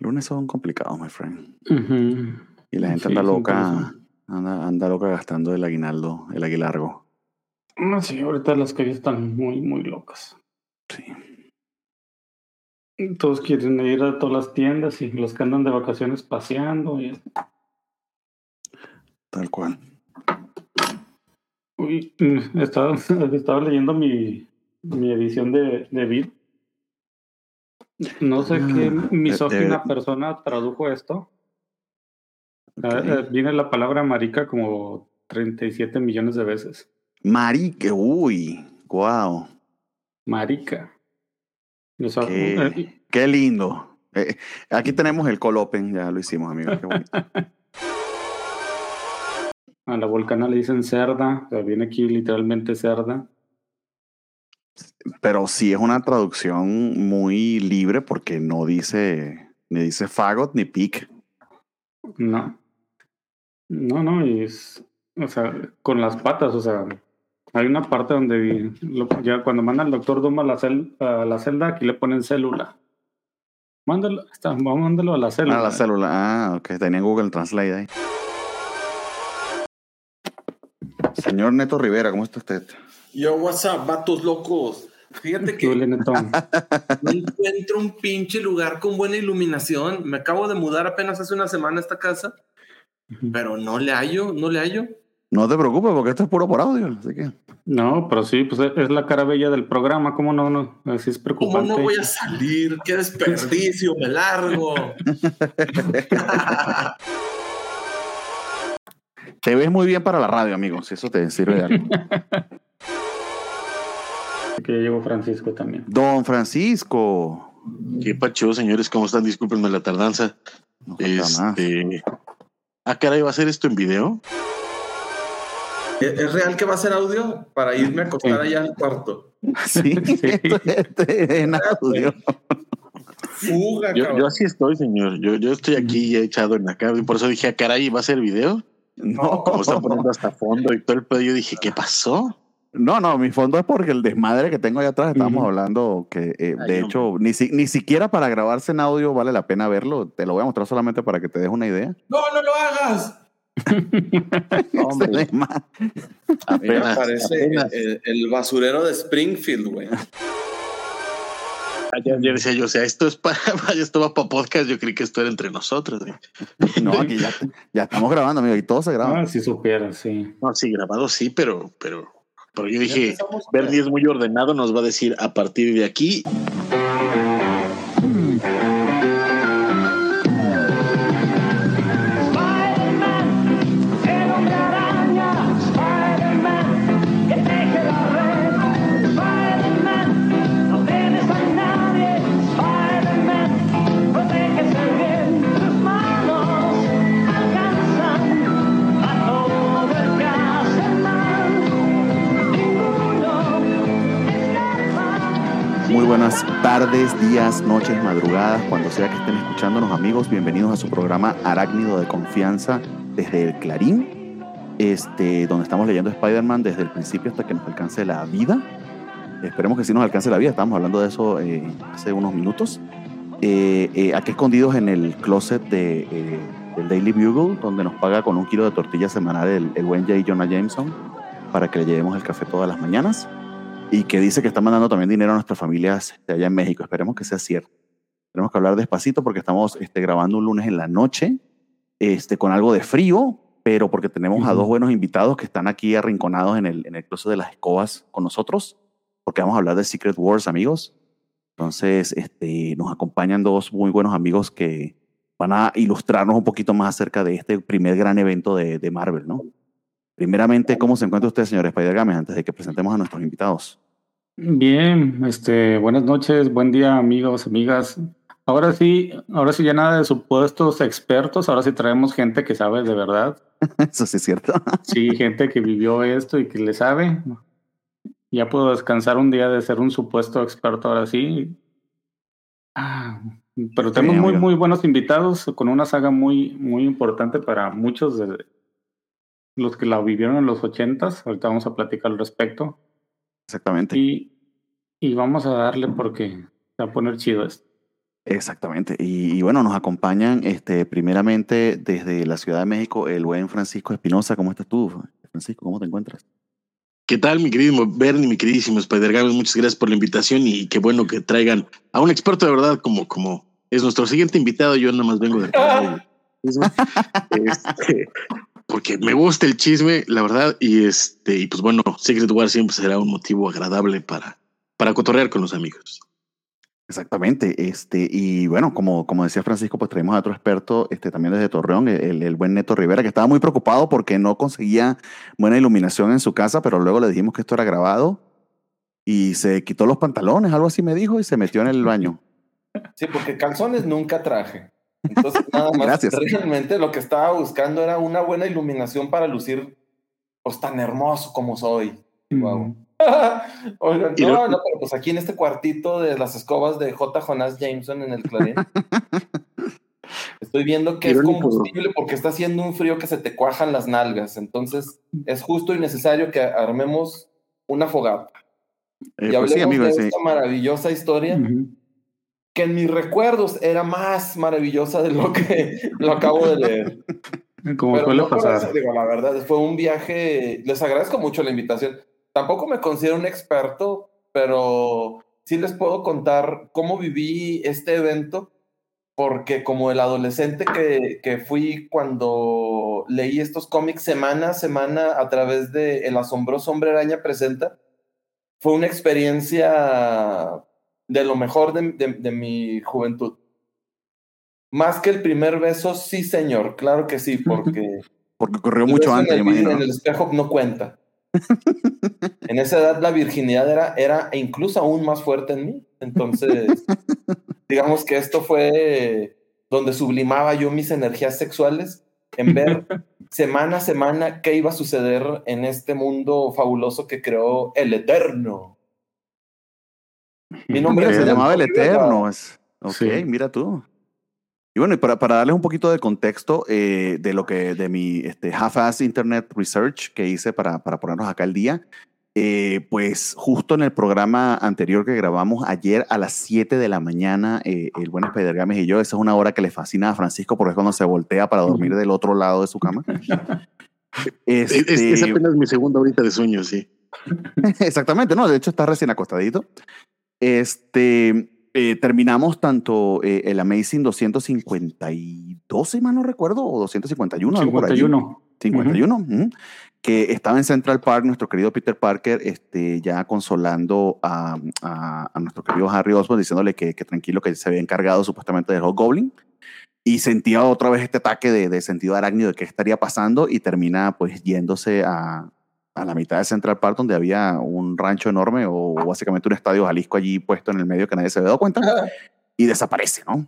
Lunes son complicados, my friend. Y la gente Sí, anda loca, anda, anda loca gastando el aguinaldo, el aguilargo. No, sí, ahorita las calles están muy, muy locas. Sí. Todos quieren ir a todas las tiendas y los que andan de vacaciones paseando. Y... Tal cual. Uy, mm, estaba, estaba leyendo mi, mi edición de, de Vid. No sé qué Ah, misógina de- persona tradujo esto. Ah, eh, viene la palabra marica como 37 millones de veces. Marique, uy, wow. Marica. O sea, Qué, eh, qué lindo. Eh, aquí tenemos el colopen, ya lo hicimos, amigos. Qué bonito. a la volcana le dicen cerda, o sea, viene aquí literalmente cerda. Pero sí es una traducción muy libre porque no dice ni dice fagot ni pic. No. No, no, y es, o sea, con las patas, o sea, hay una parte donde lo- ya cuando manda el doctor Doom a la, cel- a la celda, aquí le ponen célula. Mándalo, está, vamos a a la célula. Ah, la célula. Ah, ok. Tenía Google Translate ahí. Señor Neto Rivera, ¿cómo está usted? Yo, what's up, vatos locos. Fíjate ¿Qué que no encuentro un pinche lugar con buena iluminación. Me acabo de mudar apenas hace una semana a esta casa, pero no le hallo, no le hallo. No te preocupes porque esto es puro por audio, así que. No, pero sí, pues es la cara bella del programa, ¿cómo no? no? Así es ¿Cómo preocupante. no voy a salir? ¡Qué desperdicio! ¡Me largo! Te ves muy bien para la radio, amigo, si eso te sirve de algo. Que ya llegó Francisco también. Don Francisco. Qué pacho, señores, ¿cómo están? Discúlpenme la tardanza. No. Este. Ah, caray, ¿va a ser esto en video? ¿Es real que va a ser audio? Para irme a acostar Sí. allá al cuarto. Sí, esto, esto es en audio. Fuga, Yo, yo así estoy, señor. Yo, yo estoy aquí ya echado en la cama y por eso dije, ah, caray, ¿va a ser video? No, Como está poniendo hasta fondo y todo el pedo, yo dije, ¿qué pasó? No, no, mi fondo es porque el desmadre que tengo allá atrás, estábamos hablando que, eh, Ay, de no. hecho, ni, si- ni siquiera para grabarse en audio vale la pena verlo. Te lo voy a mostrar solamente para que te des una idea. No, no lo hagas. Mira, Apenas, parece apenas. el, el basurero de Springfield, güey. Ayer, ayer decía yo, o sea, esto es para, esto va para podcast, yo creí que esto era entre nosotros. güey. No, aquí ya, ya estamos grabando, amigo, y todo se graba. Ah, si supieras, sí. No, sí, grabado sí, pero, pero, pero yo dije. Bernie es muy ordenado, nos va a decir a partir de aquí. Tardes, días, noches, madrugadas, cuando sea que estén escuchándonos, amigos. Bienvenidos a su programa Arácnido de Confianza desde el Clarín, este, donde estamos leyendo Spider-Man desde el principio hasta que nos alcance la vida. Esperemos que sí nos alcance la vida, estábamos hablando de eso eh, hace unos minutos. Eh, eh, aquí escondidos en el closet de, eh, del Daily Bugle, donde nos paga con un kilo de tortilla semanal el, el buen J. Jonah Jameson para que le llevemos el café todas las mañanas y que dice que está mandando también dinero a nuestras familias de allá en México. Esperemos que sea cierto. Tenemos que hablar despacito porque estamos este, grabando un lunes en la noche, este, con algo de frío, pero porque tenemos a Ujú. dos buenos invitados que están aquí arrinconados en el, en el closet de las escobas con nosotros, porque vamos a hablar de Secret Wars, amigos. Entonces, este, nos acompañan dos muy buenos amigos que van a ilustrarnos un poquito más acerca de este primer gran evento de, de Marvel, ¿no? Primeramente, ¿cómo se encuentra usted, señor Spider-Games, antes de que presentemos a nuestros invitados? Bien, este, buenas noches, buen día, amigos, amigas. Ahora sí, ahora sí ya nada de supuestos expertos, ahora sí traemos gente que sabe de verdad. Eso sí es cierto. Sí, gente que vivió esto y que le sabe. Ya puedo descansar un día de ser un supuesto experto ahora sí. Ah, pero tenemos muy, muy buenos invitados con una saga muy, muy importante para muchos de los que la vivieron en los ochentas. Ahorita vamos a platicar al respecto. Exactamente. Y, y vamos a darle porque se va a poner chido esto. Exactamente. Y, y bueno, nos acompañan este, primeramente desde la Ciudad de México el buen Francisco Espinosa. ¿Cómo estás tú, Francisco? ¿Cómo te encuentras? ¿Qué tal, mi querido Bernie, mi queridísimo Spider Games? Muchas gracias por la invitación y qué bueno que traigan a un experto de verdad como, como es nuestro siguiente invitado. Yo nada más vengo de este, porque me gusta el chisme, la verdad, y este, y pues bueno, Secret War siempre será un motivo agradable para, para cotorrear con los amigos. Exactamente. Este, y bueno, como, como decía Francisco, pues traemos a otro experto este, también desde Torreón, el, el buen Neto Rivera, que estaba muy preocupado porque no conseguía buena iluminación en su casa, pero luego le dijimos que esto era grabado y se quitó los pantalones, algo así me dijo, y se metió en el baño. Sí, porque calzones nunca traje. Entonces, nada más, Gracias. realmente lo que estaba buscando era una buena iluminación para lucir pues tan hermoso como soy. Wow. Oigan, no, lo- no, pero pues aquí en este cuartito de las escobas de J. Jonas Jameson en el Clarín. Estoy viendo que es combustible porque está haciendo un frío que se te cuajan las nalgas. Entonces es justo y necesario que armemos una fogata. Eh, y pues sí, hablemos amigo, de sí. esta maravillosa historia. Que en mis recuerdos era más maravillosa de lo que lo acabo de leer. Como suele no pasar. eso, digo, la verdad, fue un viaje, les agradezco mucho la invitación. Tampoco me considero un experto, pero sí les puedo contar cómo viví este evento, porque como el adolescente que, que fui cuando leí estos cómics semana a semana a través de El asombroso hombre araña presenta, fue una experiencia de lo mejor de, de- de mi juventud. Más que el primer beso, sí, señor, claro que sí, porque Porque corrió mucho antes, en el, imagino. en el espejo no cuenta. en esa edad la virginidad era, era incluso aún más fuerte en mí. Entonces, digamos que esto fue donde sublimaba yo mis energías sexuales en ver semana a semana qué iba a suceder en este mundo fabuloso que creó el Eterno. Mi nombre Mira, se llamaba El. Eterno. es- Ok, Sí. mira tú. Y bueno, y para, para darles un poquito de contexto eh, de lo que, de mi este, half-ass internet research que hice para, para ponernos acá al día, eh, pues justo en el programa anterior que grabamos ayer a las 7 de la mañana, eh, el buen Spider Games y yo, esa es una hora que le fascina a Francisco porque es cuando se voltea para dormir del otro lado de su cama. Es, es- es Este, apenas mi segunda horita de sueño, sí. Exactamente, no, de hecho está recién acostadito. Este, eh, terminamos tanto eh, el Amazing 252, si mal no recuerdo, o 251, algo por allí. 51. 51, ujú, que estaba en Central Park, nuestro querido Peter Parker, este, ya consolando a, a- a nuestro querido Harry Osborn, diciéndole que, que tranquilo, que se había encargado supuestamente del Goblin. Y sentía otra vez este ataque de, de sentido arácnido de qué estaría pasando y termina pues yéndose a, a la mitad de Central Park donde había un rancho enorme o básicamente un estadio Jalisco allí puesto en el medio que nadie se había dado cuenta y desaparece, ¿no?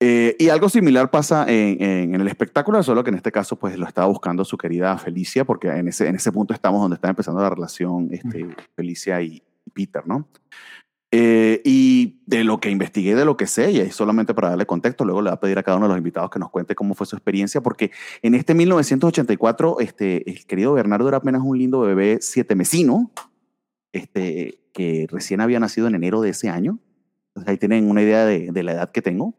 Eh, y algo similar pasa en, en- en el espectáculo, solo que en este caso pues lo estaba buscando su querida Felicia, porque en ese, en ese punto estamos donde está empezando la relación este, Felicia y Peter, ¿no? Eh, y de lo que investigué, de lo que sé, y es solamente para darle contexto, luego le voy a pedir a cada uno de los invitados que nos cuente cómo fue su experiencia, porque en este 1984, este, el querido Bernardo era apenas un lindo bebé siete mesino, este, que recién había nacido en enero de ese año. Entonces ahí tienen una idea de, de la edad que tengo.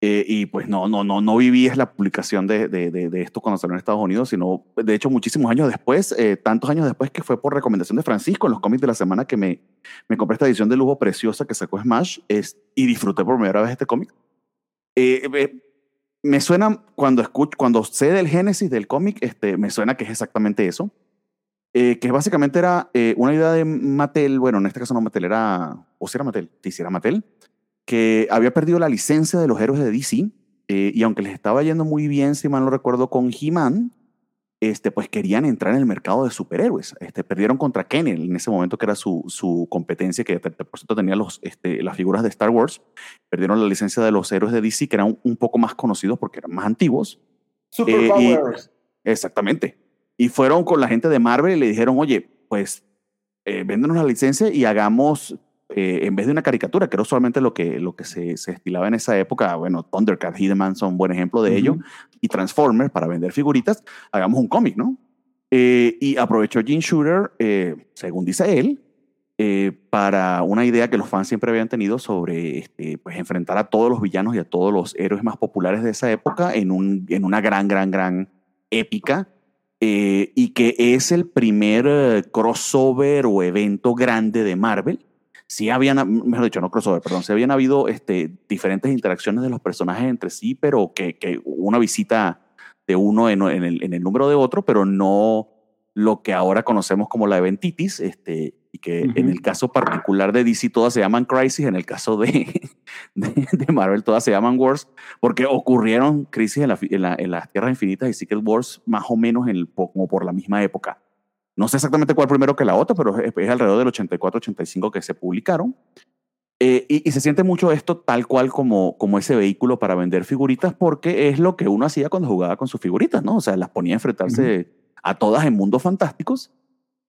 Eh, y pues no, no, no, no viví es la publicación de, de, de, de esto cuando salió en Estados Unidos, sino de hecho muchísimos años después, eh, tantos años después que fue por recomendación de Francisco en los cómics de la semana que me, me compré esta edición de lujo preciosa que sacó Smash es, y disfruté por primera vez este cómic. Eh, eh, me suena cuando escucho, cuando sé del génesis del cómic, este, me suena que es exactamente eso. Eh, que básicamente era eh, una idea de Mattel, bueno, en este caso no Mattel, era, o si era Mattel, sí era Mattel, que había perdido la licencia de los héroes de DC, eh, y aunque les estaba yendo muy bien, si mal no recuerdo, con He-Man, este, pues querían entrar en el mercado de superhéroes. Este, perdieron contra Kennel en ese momento, que era su, su competencia, que por cierto tenía los, este, las figuras de Star Wars. Perdieron la licencia de los héroes de DC, que eran un, un poco más conocidos porque eran más antiguos. Superpowers. Exactamente. Y fueron con la gente de Marvel y le dijeron, oye, pues eh, véndenos la licencia y hagamos, eh, en vez de una caricatura, que era usualmente lo que, lo que se, se estilaba en esa época, bueno, Thundercat, He-Man son un buen ejemplo de ello, Ujú. y Transformers para vender figuritas, hagamos un cómic, ¿no? Eh, y aprovechó Gene Shooter, eh, según dice él, eh, para una idea que los fans siempre habían tenido sobre este, pues, enfrentar a todos los villanos y a todos los héroes más populares de esa época en, un, en una gran, gran, gran épica. eh, y que es el primer eh, crossover o evento grande de Marvel. Sí habían, mejor dicho, no crossover, perdón, sí habían habido este, diferentes interacciones de los personajes entre sí, pero que, que una visita de uno en, en el, en el número de otro, pero no lo que ahora conocemos como la eventitis, este, y que en Ujú. el caso particular de DC todas se llaman Crisis, en el caso de, de, de Marvel todas se llaman Wars, porque ocurrieron crisis en, la, en, la- en las Tierras Infinitas y Secret Wars más o menos en el, como por la misma época. No sé exactamente cuál primero que la otra, pero es, es alrededor del 84-85 que se publicaron. Eh, y, y se siente mucho esto tal cual como, como ese vehículo para vender figuritas, porque es lo que uno hacía cuando jugaba con sus figuritas, ¿no? O sea, las ponía a enfrentarse a todas en mundos fantásticos.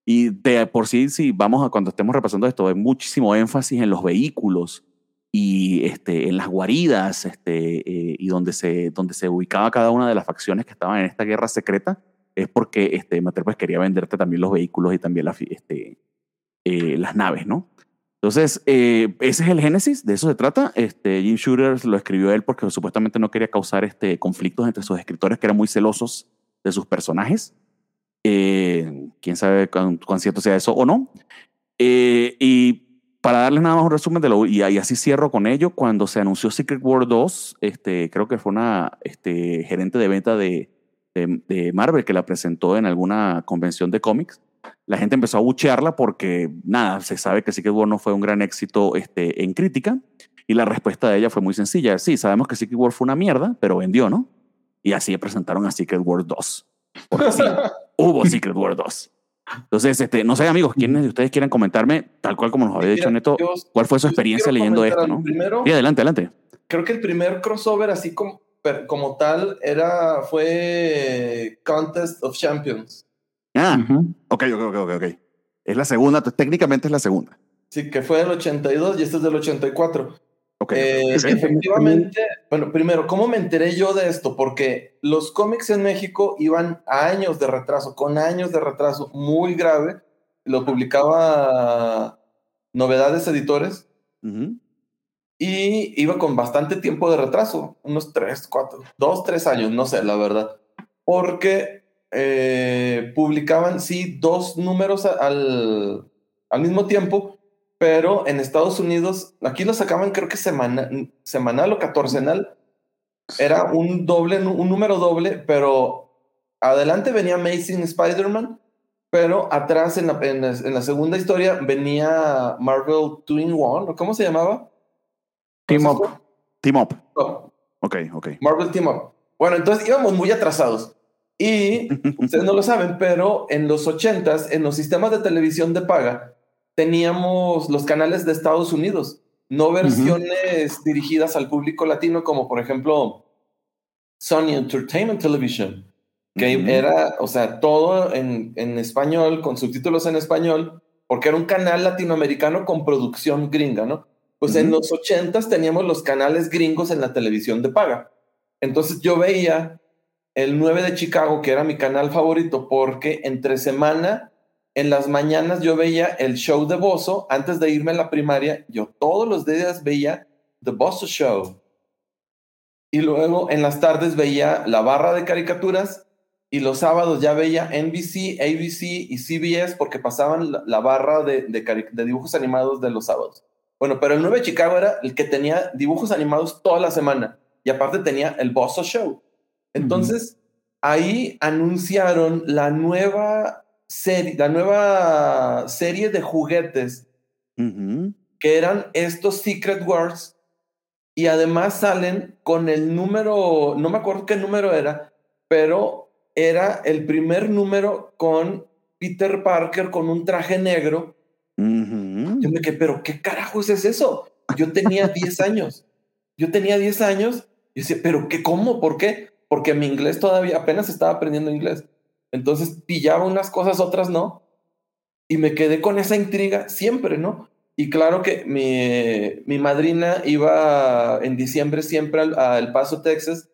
Y de por sí, si vamos a cuando estemos repasando esto, hay muchísimo énfasis en los vehículos y este, en las guaridas este, eh, y donde se, donde se ubicaba cada una de las facciones que estaban en esta guerra secreta, es porque este, Mattel pues, quería venderte también los vehículos y también fi- este, eh, las naves, ¿no? Entonces, eh, ese es el génesis, de eso se trata. Este, Jim Shooter lo escribió él porque supuestamente no quería causar este, conflictos entre sus escritores que eran muy celosos de sus personajes. Eh, Quién sabe cuán, cuán cierto sea eso o no. Eh, y para darles nada más un resumen de lo, y, y así cierro con ello, cuando se anunció Secret War 2, este, creo que fue una este, gerente de venta de, de, de Marvel que la presentó en alguna convención de cómics. La gente empezó a buchearla porque, nada, se sabe que Secret War no fue un gran éxito este, en crítica. Y la respuesta de ella fue muy sencilla. Sí, sabemos que Secret War fue una mierda, pero vendió, ¿no? Y así presentaron a Secret War 2. Porque sí, hubo Secret War 2. Entonces, este, no sé, amigos, ¿quiénes de ustedes quieren comentarme, tal cual como nos había dicho Neto, cuál fue su experiencia leyendo esto, no? Primero, Sí, adelante, adelante. creo que el primer crossover así como, per- como tal era fue Contest of Champions. Ah, ok, ok, ok, ok, ok. Es la segunda, técnicamente es la segunda. Sí, que fue del 82 y este es del 84. Ok. Eh, Sí. efectivamente, bueno, primero, ¿cómo me enteré yo de esto? Porque los cómics en México iban a años de retraso, con años de retraso muy grave. Lo publicaba Novedades Editores Ujú. Y iba con bastante tiempo de retraso, unos tres, cuatro, dos, tres años, no sé, la verdad. Porque eh, publicaban, sí, dos números al, al mismo tiempo, pero en Estados Unidos, aquí lo sacaban creo que semana, semanal o catorcenal. Era un doble, un número doble, pero adelante venía Amazing Spider-Man, pero atrás en la, en la, en la segunda historia venía Marvel 2 in 1, ¿o ¿cómo se llamaba? Team ¿Cómo Up. Team Up. Ok, ok. Marvel Team Up. Bueno, entonces íbamos muy atrasados. Y ustedes no lo saben, pero en los 80s, en los sistemas de televisión de paga, teníamos los canales de Estados Unidos, no versiones dirigidas al público latino, como por ejemplo Sony Entertainment Television, que era, o sea, todo en, en español, con subtítulos en español, porque era un canal latinoamericano con producción gringa, ¿no? Pues en los 80s teníamos los canales gringos en la televisión de paga. Entonces yo veía el 9 de Chicago, que era mi canal favorito, porque entre semana, en las mañanas yo veía el show de Bozo. Antes de irme a la primaria, yo todos los días veía The Bozo Show. Y luego en las tardes veía la barra de caricaturas y los sábados ya veía NBC, ABC y CBS porque pasaban la, la barra de, de cari- de dibujos animados de los sábados. Bueno, pero el 9 de Chicago era el que tenía dibujos animados toda la semana y aparte tenía el Bozo Show. Entonces, ahí anunciaron la nueva serie, la nueva serie de juguetes que eran estos Secret Wars y además salen con el número, no me acuerdo qué número era, pero era el primer número con Peter Parker con un traje negro. Yo me quedé, pero ¿qué carajos es eso? Yo tenía 10 años. Yo tenía 10 años y decía, pero ¿qué? ¿Cómo? ¿Por qué? Porque mi inglés todavía apenas estaba aprendiendo inglés. Entonces pillaba unas cosas, otras no. Y me quedé con esa intriga siempre, ¿no? Y claro que mi, mi madrina iba en diciembre siempre al, a El Paso, Texas,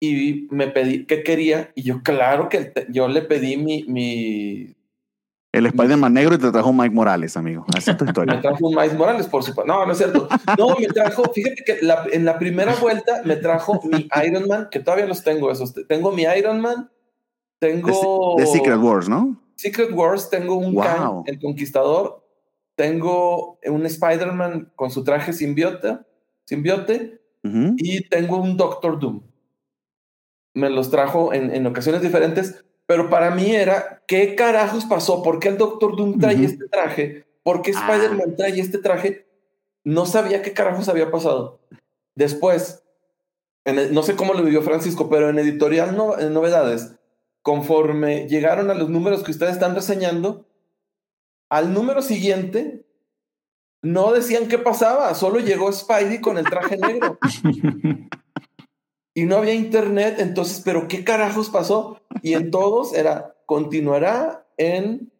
y me pedí qué quería. Y yo, claro que yo le pedí mi, mi, El Spider-Man negro y te trajo Mike Morales, amigo. Así es tu Me historia. trajo un Miles Morales, por supuesto. No, no es cierto. No, me trajo, fíjate que la- en la primera vuelta me trajo mi Iron Man, que todavía los tengo esos. Tengo mi Iron Man, tengo... De Secret Wars, ¿no? Secret Wars, tengo un Wow. Kang, el Conquistador, tengo un Spider-Man con su traje simbiote, simbiote y tengo un Doctor Doom. Me los trajo en, en ocasiones diferentes, pero para mí era, ¿qué carajos pasó? ¿Por qué el Doctor Doom trae este traje? ¿Por qué Ah. Spider-Man trae este traje? No sabía qué carajos había pasado. Después, en el- no sé cómo lo vivió Francisco, pero en editorial no, en novedades, conforme llegaron a los números que ustedes están reseñando, al número siguiente no decían qué pasaba, solo llegó Spidey con el traje negro y no había internet, entonces, pero qué carajos pasó? Y en todos era, continuará en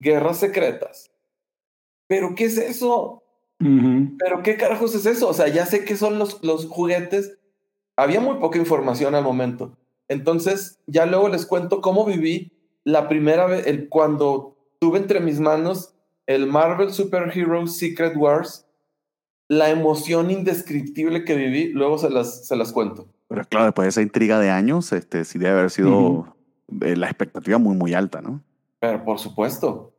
Guerras Secretas. ¿Pero qué es eso? ¿Pero qué carajos es eso? O sea, ya sé que son los, los juguetes. Había muy poca información al momento. Entonces, ya luego les cuento cómo viví la primera vez, el, cuando tuve entre mis manos el Marvel Super Heroes Secret Wars, la emoción indescriptible que viví, luego se las, se las cuento. Pero claro, después de esa intriga de años, este, sí debe haber sido eh, la expectativa muy, muy alta, ¿no? Pero por supuesto.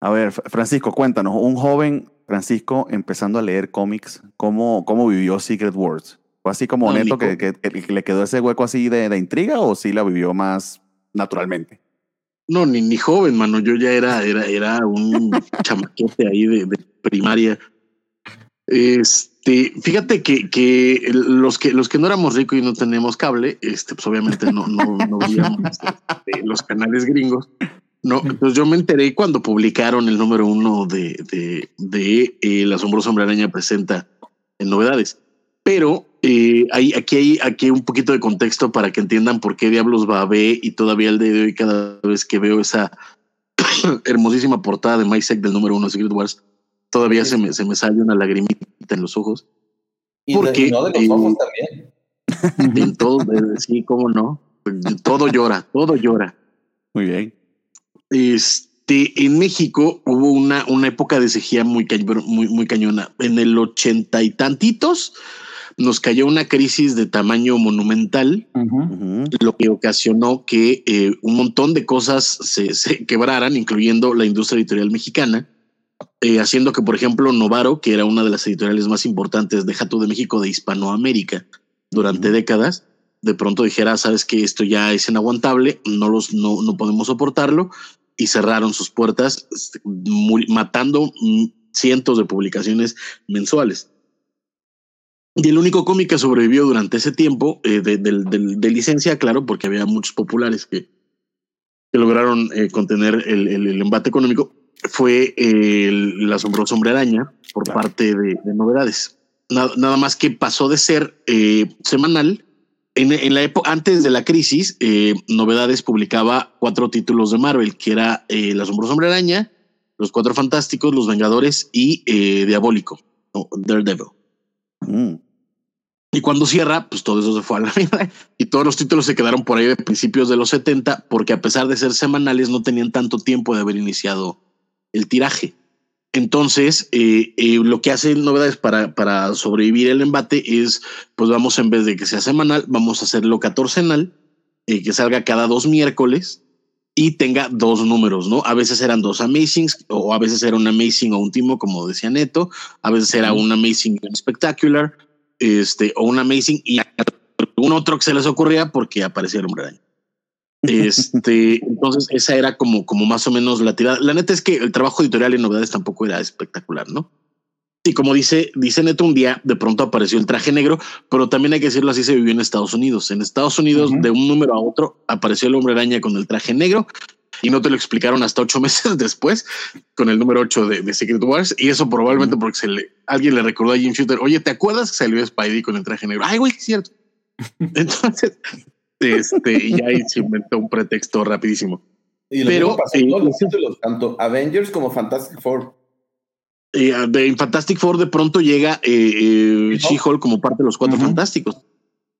A ver, Francisco, cuéntanos, un joven Francisco empezando a leer cómics, ¿cómo, cómo vivió Secret Wars? ¿Fue así como No, neto Nico. que, que- que le quedó ese hueco así de, de intriga o sí la vivió más naturalmente? No, ni, ni joven, mano. Yo ya era, era, era un chamaquete ahí de, de primaria. Este, fíjate que, que los que los que no éramos ricos y no teníamos cable, este, pues obviamente no, no, no veíamos este, los canales gringos. No, pues yo me enteré cuando publicaron el número uno de, de, de eh, El asombroso hombre araña presenta en novedades. Pero eh, hay, aquí hay aquí hay un poquito de contexto para que entiendan por qué diablos va a ver y todavía el día de hoy cada vez que veo esa hermosísima portada de MySec del número uno de Secret Wars, todavía se me, se me sale una lagrimita en los ojos. Y, ¿Por de- qué? y no de los Eh, ojos también. En todo, de- sí, cómo no. Todo llora, todo llora. Muy bien. Este, en México hubo una, una época de sequía muy, muy, muy cañona. En el ochenta y tantitos nos cayó una crisis de tamaño monumental, lo que ocasionó que eh, un montón de cosas se, se quebraran, incluyendo la industria editorial mexicana, eh, haciendo que, por ejemplo, Novaro, que era una de las editoriales más importantes de Jato de México de Hispanoamérica durante décadas, de pronto dijera, sabes que esto ya es inaguantable, no los, no, no podemos soportarlo, y cerraron sus puertas, este, muy- matando mm, cientos de publicaciones mensuales. Y el único cómic que sobrevivió durante ese tiempo eh, de, licencia, claro, porque había muchos populares que, que lograron eh, contener el, el- el embate económico, fue el, el asombroso hombre araña por Claro. parte de, de novedades. Nada, nada más que pasó de ser eh, semanal. En, en la época antes de la crisis, eh, Novedades publicaba cuatro títulos de Marvel, que era eh, El asombroso hombre araña, Los Cuatro Fantásticos, Los Vengadores y eh, Diabólico, Daredevil. Mm. Y cuando cierra, pues todo eso se fue a la mierda y todos los títulos se quedaron por ahí de principios de los 70 porque a pesar de ser semanales no tenían tanto tiempo de haber iniciado el tiraje. Entonces, eh, eh, lo que hacen novedades para, para sobrevivir el embate es, pues vamos en vez de que sea semanal, vamos a hacerlo catorcenal, eh, que salga cada dos miércoles y tenga dos números, ¿no? A veces eran dos Amazings o a veces era un Amazing o un Timo, como decía Neto, a veces era un Amazing y un Spectacular, este, o un Amazing y un otro que se les ocurría porque aparecía el hombre. Este, entonces esa era como, como más o menos la tirada. La neta es que el trabajo editorial en novedades tampoco era espectacular, ¿no? Y como dice, dice Neto, un día de pronto apareció el traje negro, pero también hay que decirlo así, se vivió en Estados Unidos. En Estados Unidos, de un número a otro, apareció el hombre araña con el traje negro y no te lo explicaron hasta ocho meses después con el número ocho de, de Secret Wars. Y eso probablemente porque se le, alguien le recordó a Jim Shooter, oye, ¿te acuerdas que salió Spidey con el traje negro? Ay, güey, es cierto. Entonces, este, y ya ahí se inventó un pretexto rapidísimo. Y lo Pero, pasó eh, todos los títulos, tanto Avengers como Fantastic Four. Eh, de en Fantastic Four de pronto llega eh, eh, She-Hulk. Como parte de los cuatro fantásticos.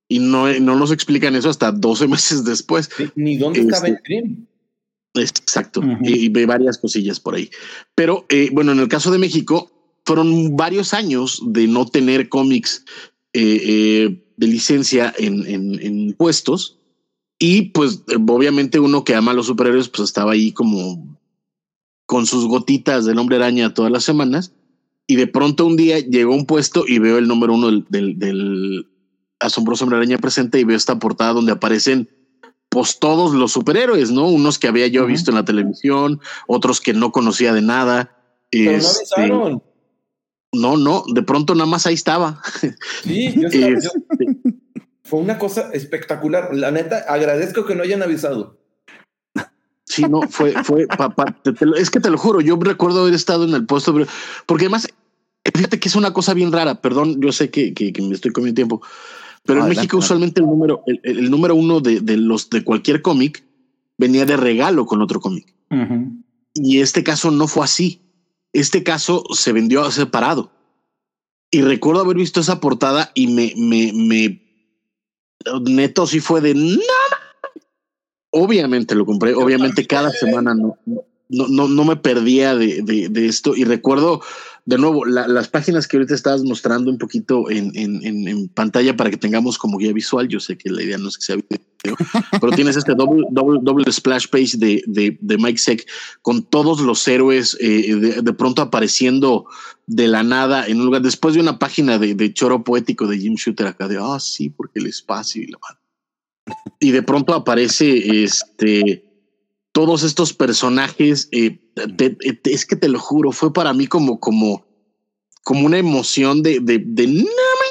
Y no, no nos explican eso hasta 12 meses después. Ni- dónde está Este- Ben Grimm. Exacto. Ujú. Y, y ve varias cosillas por ahí. Pero eh, bueno, en el caso de México, fueron varios años de no tener cómics eh, eh, de licencia en, en, en puestos. Y pues obviamente uno que ama a los superhéroes, pues estaba ahí como con sus gotitas del hombre araña todas las semanas. Y de pronto un día llegó a un puesto y veo el número uno del, del, del asombroso hombre araña presente y veo esta portada donde aparecen pues todos los superhéroes, ¿no? Unos que había yo visto en la televisión, otros que no conocía de nada. Pero no Este, avisaron. No, no, de pronto nada más ahí estaba. Sí, yo estaba- yo- Este, fue una cosa espectacular. La neta, agradezco que no hayan avisado. Sí, no, fue, fue, pa- pa- te- te lo- es que te lo juro, yo recuerdo haber estado en el puesto, pero- porque además, fíjate que es una cosa bien rara, perdón, yo sé que, que, que me estoy comiendo tiempo, pero en México usualmente el número, el, número uno de, de los de cualquier cómic venía de regalo con otro cómic. Y este caso no fue así. Este caso se vendió separado. Y recuerdo haber visto esa portada y me, me, neto sí fue de no. Obviamente lo compré. Obviamente cada semana no, no, no, no me perdía de, de, esto. Y recuerdo de nuevo la- las páginas que ahorita estabas mostrando un poquito en, en, en, en pantalla para que tengamos como guía visual. Yo sé que la idea no es que sea pero tienes este doble, doble, doble splash page de, de, de Mike Seck con todos los héroes eh, de, de pronto apareciendo de la nada en un lugar después de una página de, de choro poético de Jim Shooter acá de ah sí porque el espacio y la madre". y de pronto aparece este todos estos personajes eh, es que te lo juro fue para mí como como como una emoción de de, de no mames".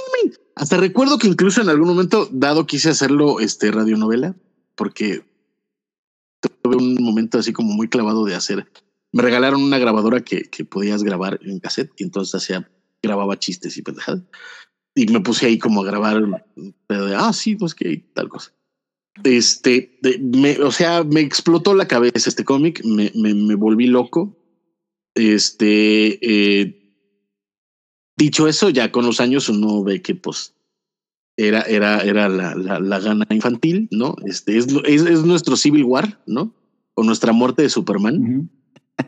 Hasta recuerdo que incluso en algún momento dado quise hacerlo este radionovela porque tuve un momento así como muy clavado de hacer. Me regalaron una grabadora que, que podías grabar en cassette y entonces hacía grababa chistes y pendejadas. Y me puse ahí como a grabar de, ah sí pues que tal cosa este de- me, o sea me explotó la cabeza este cómic me, me, me volví loco. Este eh, dicho eso ya con los años uno ve que pues era era era la, la, la gana infantil no este es, es, es nuestro Civil War no o nuestra muerte de Superman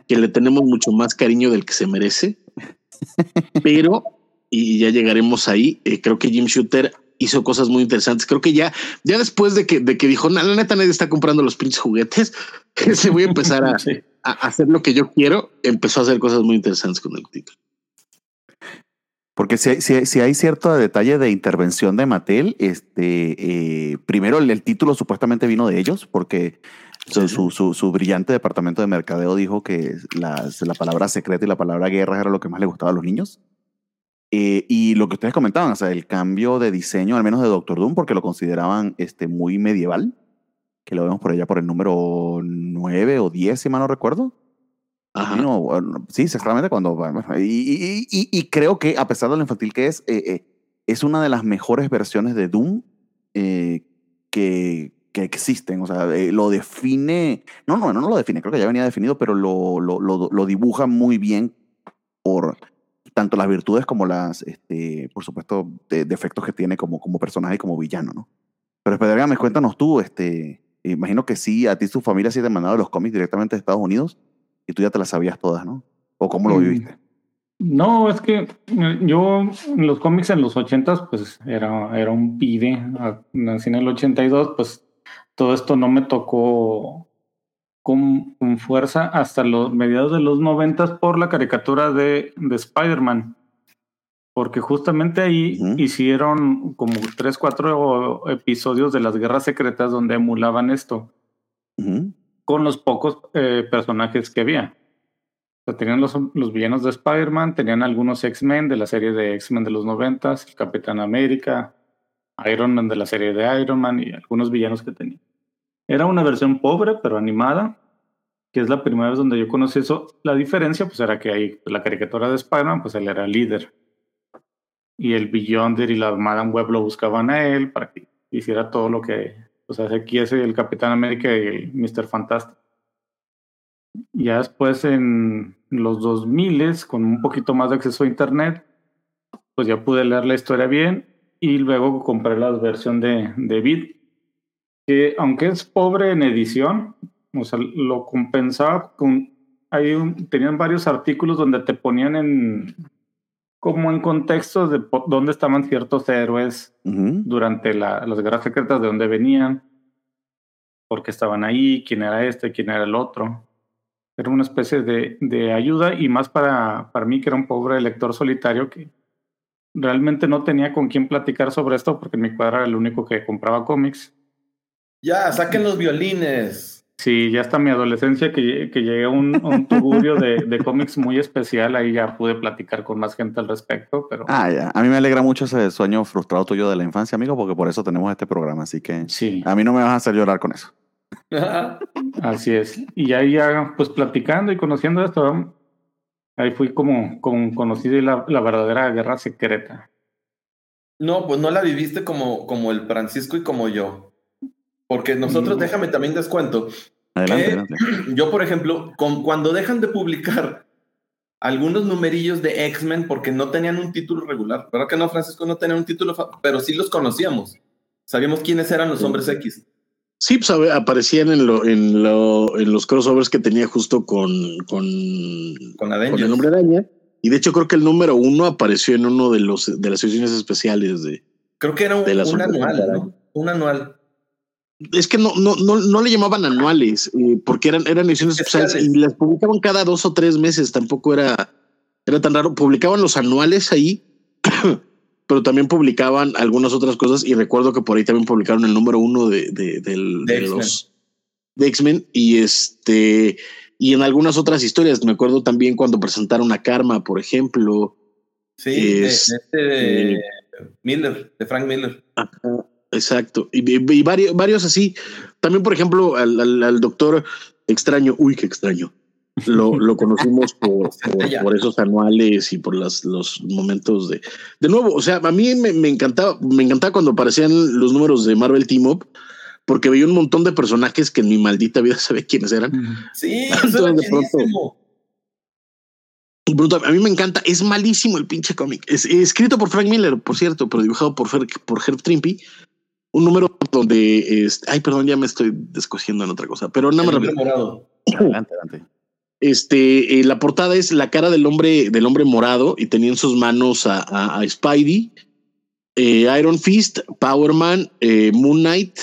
que le tenemos mucho más cariño del que se merece. Pero, y ya llegaremos ahí, eh, creo que Jim Shooter hizo cosas muy interesantes. Creo que ya, ya después de que, de que dijo, "Na- la neta nadie está comprando los pinches juguetes, se voy a empezar a, Sí. a hacer lo que yo quiero, empezó a hacer cosas muy interesantes con el título. Porque si si si hay cierto detalle de intervención de Mattel, este, eh, primero el, el título supuestamente vino de ellos, porque su, Sí, su, su- su brillante departamento de mercadeo dijo que las- la palabra secreto y la palabra guerra era lo que más le gustaba a los niños. Eh, y lo que ustedes comentaban, o sea, el cambio de diseño, al menos de Doctor Doom, porque lo consideraban este, muy medieval, que lo vemos por allá por el número 9 o 10, si mal no recuerdo. Ajá. Bueno, sí, exactamente cuando. bueno, Y, y- y- y creo que, a pesar de lo infantil que es, eh, eh, es una de las mejores versiones de Doom eh, que, que existen. O sea, eh, lo define. No, no, no, lo define, creo que ya venía definido, pero lo, lo, lo, lo dibuja muy bien por tanto las virtudes como las, este, por supuesto, de- defectos que tiene como, como personaje y como villano, ¿no? Pero Pedro, cuéntanos tú, este, imagino que sí, a ti y familia sí te han mandado los cómics directamente de Estados Unidos y tú ya te las sabías todas, ¿no? ¿O cómo lo Mm. viviste? No, es que eh, yo en los cómics en los ochentas, pues era, era un pibe. ah, Nací en el 82, pues todo esto no me tocó con, con fuerza hasta los mediados de los noventas por la caricatura de, de Spider-Man. Porque justamente ahí hicieron como tres, cuatro episodios de las guerras secretas donde emulaban esto con los pocos eh, personajes que había. Tenían los, los villanos de Spider-Man, tenían algunos X-Men de la serie de X-Men de los noventas, el Capitán América, Iron Man de la serie de Iron Man y algunos villanos que tenía. Era una versión pobre, pero animada, que es la primera vez donde yo conocí eso. La diferencia, pues, era que ahí la caricatura de Spider-Man, pues él era líder. Y el Beyonder y la Madame Web lo buscaban a él para que hiciera todo lo que, sea, aquí es el Capitán América y el Mr. Fantastic. Ya después en los 2000 con un poquito más de acceso a internet, pues ya pude leer la historia bien y luego compré la versión de, de Vid, que aunque es pobre en edición, o sea, lo compensaba con, hay un- tenían varios artículos donde te ponían en, como en contextos de dónde estaban ciertos héroes Ujú. durante la- las guerras secretas, de dónde venían, por qué estaban ahí, quién era este, quién era el otro. Era una especie de, de ayuda y más para, para mí que era un pobre lector solitario que realmente no tenía con quién platicar sobre esto porque en mi cuadra era el único que compraba cómics. Ya, saquen los violines. Sí, ya hasta mi adolescencia que, que llegué a un, un tugurio de, de cómics muy especial, ahí ya pude platicar con más gente al respecto, pero Ah, ya. A mí me alegra mucho ese sueño frustrado tuyo de la infancia, amigo, porque por eso tenemos este programa. Así que sí. a mí no me vas a hacer llorar con eso. Así es. Y ahí ya, pues platicando y conociendo esto, ¿no? ahí fui como, como conocí la, la verdadera guerra secreta. No, pues no la viviste como, como el Francisco y como yo. Porque nosotros, Mm. déjame también descuento. Adelante, adelante. Yo, por ejemplo, con, cuando dejan de publicar algunos numerillos de X-Men porque no tenían un título regular, ¿verdad que no, Francisco? No tenían un título, pero sí los conocíamos. Sabíamos quiénes eran los hombres X. Sí, pues aparecían en, lo, en, lo, en los crossovers que tenía justo con, con, Con con el nombre araña. Y de hecho creo que el número uno apareció en uno de los de las sesiones especiales de. Creo que era un, de un anual. ¿no? Un anual. Es que no, no, no, no le llamaban anuales, eh, porque eran, eran ediciones especiales y las publicaban cada dos o tres meses. Tampoco era, era tan raro. Publicaban los anuales ahí, pero también publicaban algunas otras cosas. Y recuerdo que por ahí también publicaron el número uno de, de, del- De de X-Men. los de X-Men. Y este, y en algunas otras historias. Me acuerdo también cuando presentaron a Karma, por ejemplo. Sí, de- Es- de, este de Miller, de Frank Miller. Ajá, exacto. Y, y- y varios, varios así. También, por ejemplo, al, al- al doctor extraño, uy, qué extraño. Lo, lo conocimos por, por, esos anuales y por las, los momentos de. De nuevo, o sea, a mí me, me encantaba, me encantaba cuando aparecían los números de Marvel Team Up, porque veía un montón de personajes que en mi maldita vida sabía quiénes eran. Sí, Entonces, de pronto- bruto, a mí me encanta, es malísimo el pinche cómic. Es, escrito por Frank Miller, por cierto, pero dibujado por, Fer- por Herb Trimpe. Un número donde, este, ay, perdón, ya me estoy descosiendo en otra cosa, pero nada más rápido. Adelante, adelante. Este, eh, la portada es la cara del hombre, del hombre morado y tenía en sus manos a, a- a Spidey, eh, Iron Fist, Power Man, eh, Moon Knight,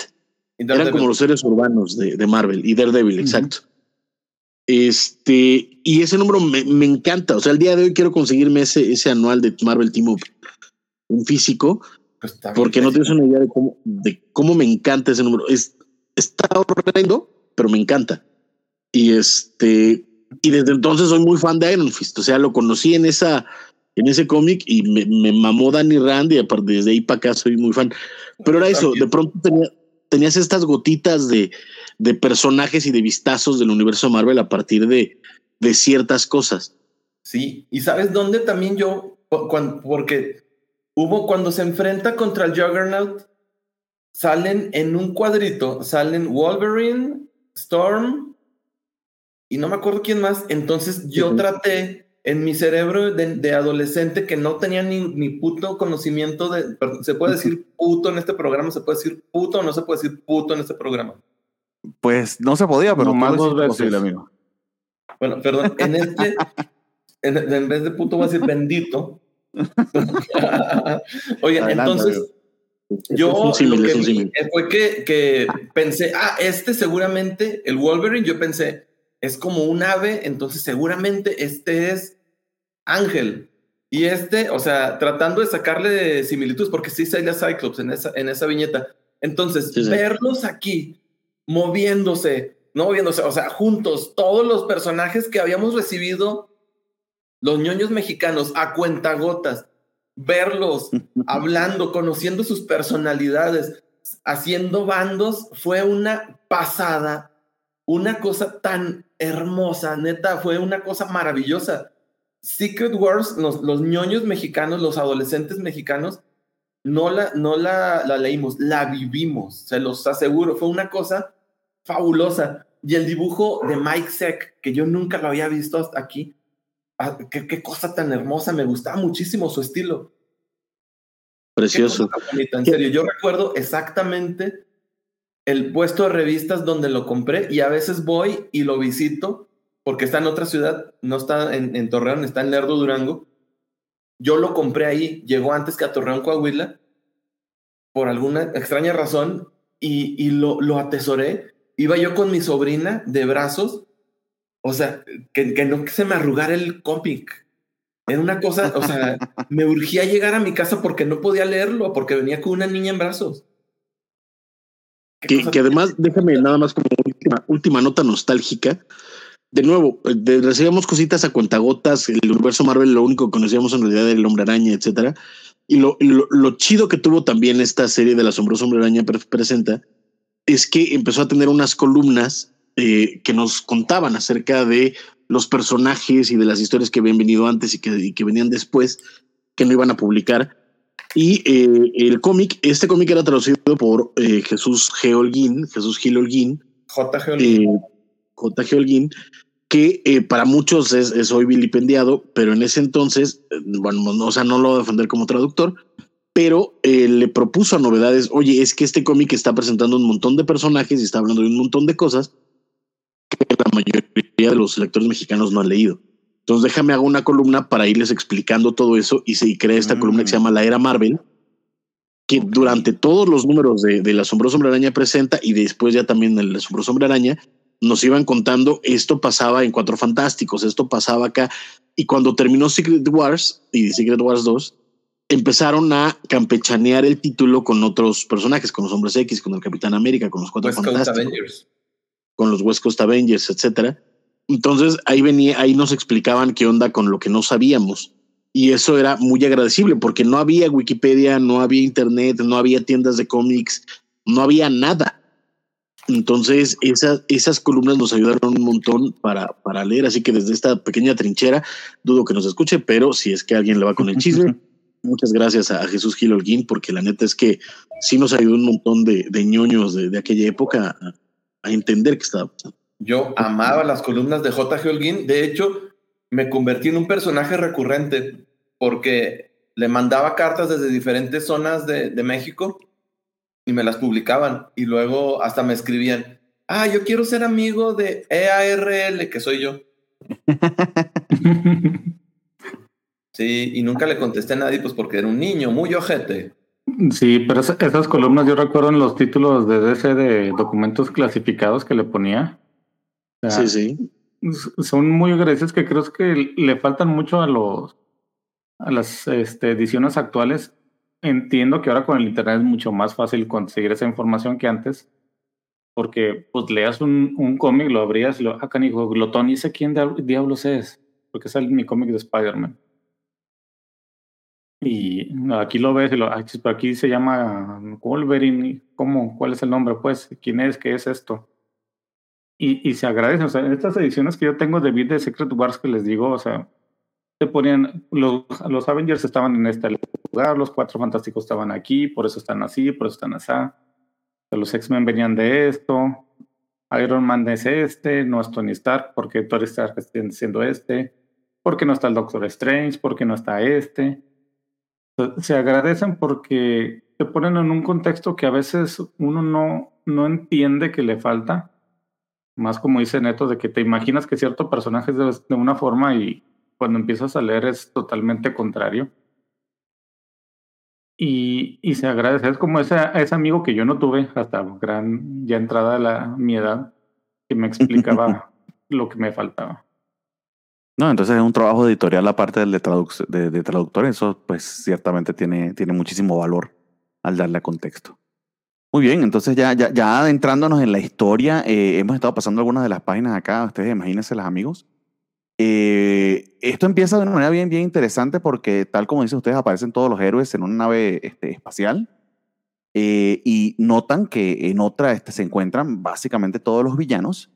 eran como los seres urbanos de, de Marvel y Daredevil, Ujú. exacto. Este, y ese número me, me encanta. O sea, el día de hoy quiero conseguirme ese, ese anual de Marvel Team Up, un físico, Pues porque no tienes una idea de cómo, de cómo me encanta ese número. Es, está horrendo, pero me encanta. Y este, y desde entonces soy muy fan de Iron Fist. O sea, lo conocí en esa, en ese cómic y me, me mamó Danny Rand y aparte desde ahí para acá soy muy fan. Pero era eso, de pronto tenía, tenías estas gotitas de, de personajes y de vistazos del universo Marvel a partir de, de ciertas cosas. Sí, y sabes dónde también yo, Cu- cuan- porque hubo cuando se enfrenta contra el Juggernaut, salen en un cuadrito, salen Wolverine, Storm y no me acuerdo quién más. Entonces yo traté en mi cerebro de, de adolescente que no tenía ni, ni puto conocimiento de, perdón, se puede decir puto en este programa, se puede decir puto o no se puede decir puto en este programa. Pues no se podía, pero Nomás tú lo dos veces. posible, amigo. Bueno, perdón, en este, en, en vez de puto voy a decir bendito. Oigan, Adelante, entonces amigo. yo Es un lo es que un vi símil. fue que, que pensé, ah, este seguramente, el Wolverine, yo pensé, es como un ave, entonces seguramente este es Ángel. Y este, o sea, tratando de sacarle similitudes, porque sí sale a Cyclops en esa, en esa viñeta. Entonces, Sí, sí. verlos aquí moviéndose, no moviéndose, o sea, juntos, todos los personajes que habíamos recibido, los ñoños mexicanos, a cuentagotas, verlos hablando, conociendo sus personalidades, haciendo bandos, fue una pasada, una cosa tan hermosa, neta, fue una cosa maravillosa. Secret Wars, los, los ñoños mexicanos, los adolescentes mexicanos, no la, no la, la leímos, la vivimos, se los aseguro, fue una cosa fabulosa. Y el dibujo de Mike Seck, que yo nunca lo había visto hasta aquí, ah, qué, qué cosa tan hermosa, me gustaba muchísimo su estilo. Precioso. bonita, en serio, yo recuerdo exactamente el puesto de revistas donde lo compré y a veces voy y lo visito porque está en otra ciudad, no está en, en Torreón, está en Lerdo, Durango. Yo lo compré ahí, llegó antes que a Torreón, Coahuila, por alguna extraña razón, y, y lo, lo atesoré. Iba yo con mi sobrina de brazos, o sea, que, que no se me arrugara el cómic. Era una cosa, o sea, me urgía llegar a mi casa porque no podía leerlo, porque venía con una niña en brazos. Que, además, déjame nada más como última, última nota nostálgica. De nuevo, de- recibíamos cositas a cuentagotas. El universo Marvel, lo único que conocíamos en realidad era el hombre araña, etcétera. Y lo, lo, lo chido que tuvo también esta serie del asombroso hombre araña pre- presenta es que empezó a tener unas columnas eh, que nos contaban acerca de los personajes y de las historias que habían venido antes y que, y que venían después, que no iban a publicar. Y eh, el cómic, este cómic era traducido por eh, Jesús G. Holguín, Jesús Gil Holguín, J.G. eh, J.G. Holguín, que eh, para muchos es, es hoy vilipendiado, pero en ese entonces, bueno, no, o sea, no lo voy a defender como traductor, pero eh, le propuso a novedades, oye, es que este cómic está presentando un montón de personajes y está hablando de un montón de cosas de los lectores mexicanos no han leído. Entonces déjame hago una columna para irles explicando todo eso y se y creé esta Mm. columna que se llama La Era Marvel, que durante todos los números de, del Asombroso Hombre Araña presenta y después ya también el Asombroso Hombre Araña, nos iban contando esto pasaba en Cuatro Fantásticos, esto pasaba acá. Y cuando terminó Secret Wars y Secret Wars 2, empezaron a campechanear el título con otros personajes, con los Hombres X, con el Capitán América, con los Cuatro West Fantásticos Avengers. con los West Coast Avengers, etcétera. Entonces ahí venía, ahí nos explicaban qué onda con lo que no sabíamos. Y eso era muy agradecible porque no había Wikipedia, no había internet, no había tiendas de cómics, no había nada. Entonces esas, esas columnas nos ayudaron un montón para, para leer. Así que desde esta pequeña trinchera dudo que nos escuche, pero si es que alguien le va con el chisme, muchas gracias a Jesús Gil Holguín porque la neta es que sí nos ayudó un montón de, de ñoños de, de aquella época a, a entender qué estaba pasando. Yo amaba las columnas de J.G. Holguín. De hecho, me convertí en un personaje recurrente porque le mandaba cartas desde diferentes zonas de, de México y me las publicaban. Y luego hasta me escribían, ah, yo quiero ser amigo de EARL, que soy yo. Sí, y nunca le contesté a nadie, pues porque era un niño muy ojete. Sí, pero esa- esas columnas yo recuerdo en los títulos de DC de documentos clasificados que le ponía. O sea, Sí, sí. son muy agradecidos que creo que le faltan mucho a los a las este, ediciones actuales. Entiendo que ahora con el internet es mucho más fácil conseguir esa información que antes. Porque pues leas un, un cómic, lo abrías y lo, ah, canijo, glotón, ¿y ese quién diab- diablos es? Porque el- mi cómic de Spider-Man. Y aquí lo ves y lo, aquí se llama Wolverine. ¿Cómo? ¿Cuál es el nombre? Pues, ¿quién es? ¿Qué es esto? Y, se agradece. O sea, en estas ediciones que yo tengo de Beat de Secret Wars que les digo, o sea, se ponían, los, los Avengers estaban en este lugar, los Cuatro Fantásticos estaban aquí, por eso están así, por eso están sea, los X-Men venían de esto, Iron Man es este, no es Tony Stark, porque Tony Stark está siendo este, porque no está el Doctor Strange, porque no está este. Se agradecen porque te ponen en un contexto que a veces uno no, no entiende que le falta. Más como dice Neto, de que te imaginas que cierto personaje es de, de una forma y cuando empiezas a leer es totalmente contrario. Y, y se agradece. Es como ese, ese amigo que yo no tuve hasta gran, ya entrada la, mi edad, que me explicaba lo que me faltaba. No, entonces es un trabajo editorial aparte del de, traduc- de, de traductor. Eso pues ciertamente tiene, tiene muchísimo valor al darle contexto. Muy bien, entonces ya, ya, ya adentrándonos en la historia, eh, hemos estado pasando algunas de las páginas acá, ustedes imagínense las amigos. Eh, esto empieza de una manera bien, bien interesante porque tal como dicen ustedes, aparecen todos los héroes en una nave este, espacial eh, y notan que en otra este, se encuentran básicamente todos los villanos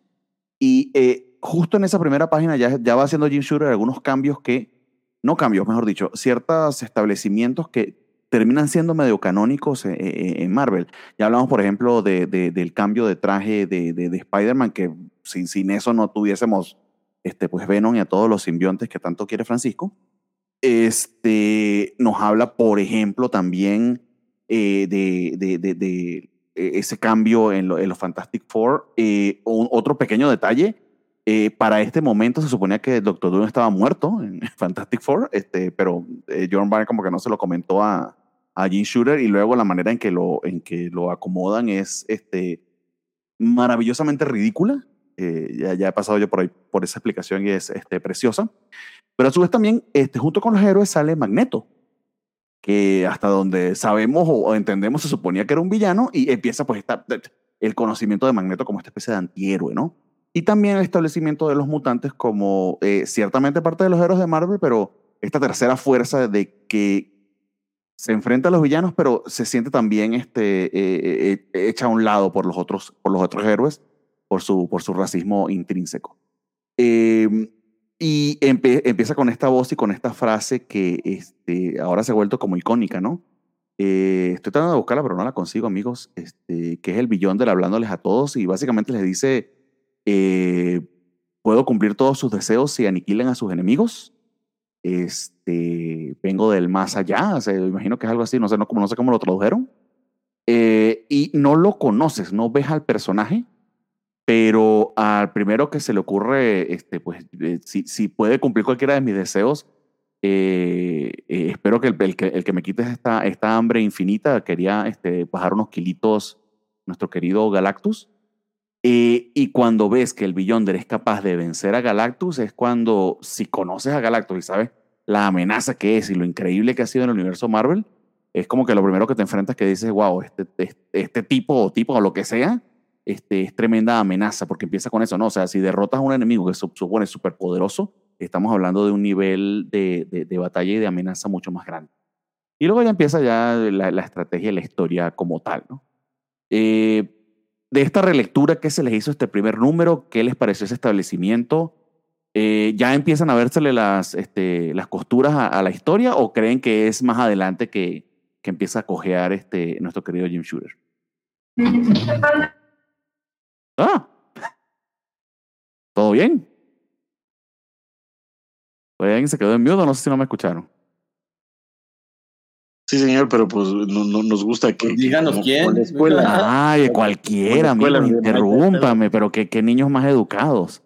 y justo en esa primera página ya, ya va haciendo Jim Shooter algunos cambios que, no cambios, mejor dicho, ciertos establecimientos que terminan siendo medio canónicos eh, eh, en Marvel. Ya hablamos, por ejemplo, de, de- del cambio de traje de, de- de Spider-Man, que sin, sin eso no tuviésemos este, pues Venom y a todos los simbiontes que tanto quiere Francisco. Este, nos habla, por ejemplo, también eh, de, de ese cambio en, lo- los Fantastic Four. Eh, un- otro pequeño detalle, eh, para este momento se suponía que Doctor Doom estaba muerto en Fantastic Four, este, pero eh, John Byrne como que no se lo comentó a, a Gene Shooter y luego la manera en que lo, en que lo acomodan es este, maravillosamente ridícula. Eh, ya, ya he pasado yo por ahí por esa explicación y es este, preciosa. Pero a su vez también, este, junto con los héroes sale Magneto, que hasta donde sabemos o entendemos se suponía que era un villano y empieza pues esta, el conocimiento de Magneto como esta especie de antihéroe, ¿no? Y también el establecimiento de los mutantes como eh, ciertamente parte de los héroes de Marvel, pero esta tercera fuerza de que se enfrenta a los villanos, pero se siente también este, eh, eh, eh, hecha a un lado por los otros, por los otros héroes, por su, por su racismo intrínseco. Eh, y empe- empieza con esta voz y con esta frase que este, ahora se ha vuelto como icónica, ¿no? Eh, estoy tratando de buscarla, pero no la consigo, amigos. Este, que es el billón del hablándoles a todos y básicamente les dice: eh, Puedo cumplir todos sus deseos si aniquilan a sus enemigos. Este, vengo del más allá, o sea, imagino que es algo así, no sé, no, no sé cómo lo tradujeron. Eh, y no lo conoces, no ves al personaje, pero al primero que se le ocurre, este, pues, eh, si, si puede cumplir cualquiera de mis deseos, eh, eh, espero que el, el que el que me quites esta, esta hambre infinita, quería este, bajar unos kilitos nuestro querido Galactus. Eh, y cuando ves que el Beyonder es capaz de vencer a Galactus, es cuando, si conoces a Galactus y sabes la amenaza que es y lo increíble que ha sido en el universo Marvel, es como que lo primero que te enfrentas que dices, wow, este, este, tipo o tipo o lo que sea, este, es tremenda amenaza, porque empieza con eso, ¿no? O sea, si derrotas a un enemigo que su- supone súper poderoso, estamos hablando de un nivel de, de, batalla y de amenaza mucho más grande. Y luego ya empieza ya la, la estrategia la historia como tal, ¿no? Eh, de esta relectura que se les hizo este primer número, ¿qué les pareció ese establecimiento? Eh, ¿Ya empiezan a vérsele las, este, las costuras a, a la historia o creen que es más adelante que, que empieza a cojear este, nuestro querido Jim Shooter? Ah, ¿todo bien? Pues alguien se quedó en mute, no sé si no me escucharon. Sí, señor, pero pues no, no nos gusta que. Pues díganos como- quién. la escuela. Ay, cualquiera, amigo, escuela, interrúmpame, pero qué, qué niños más educados.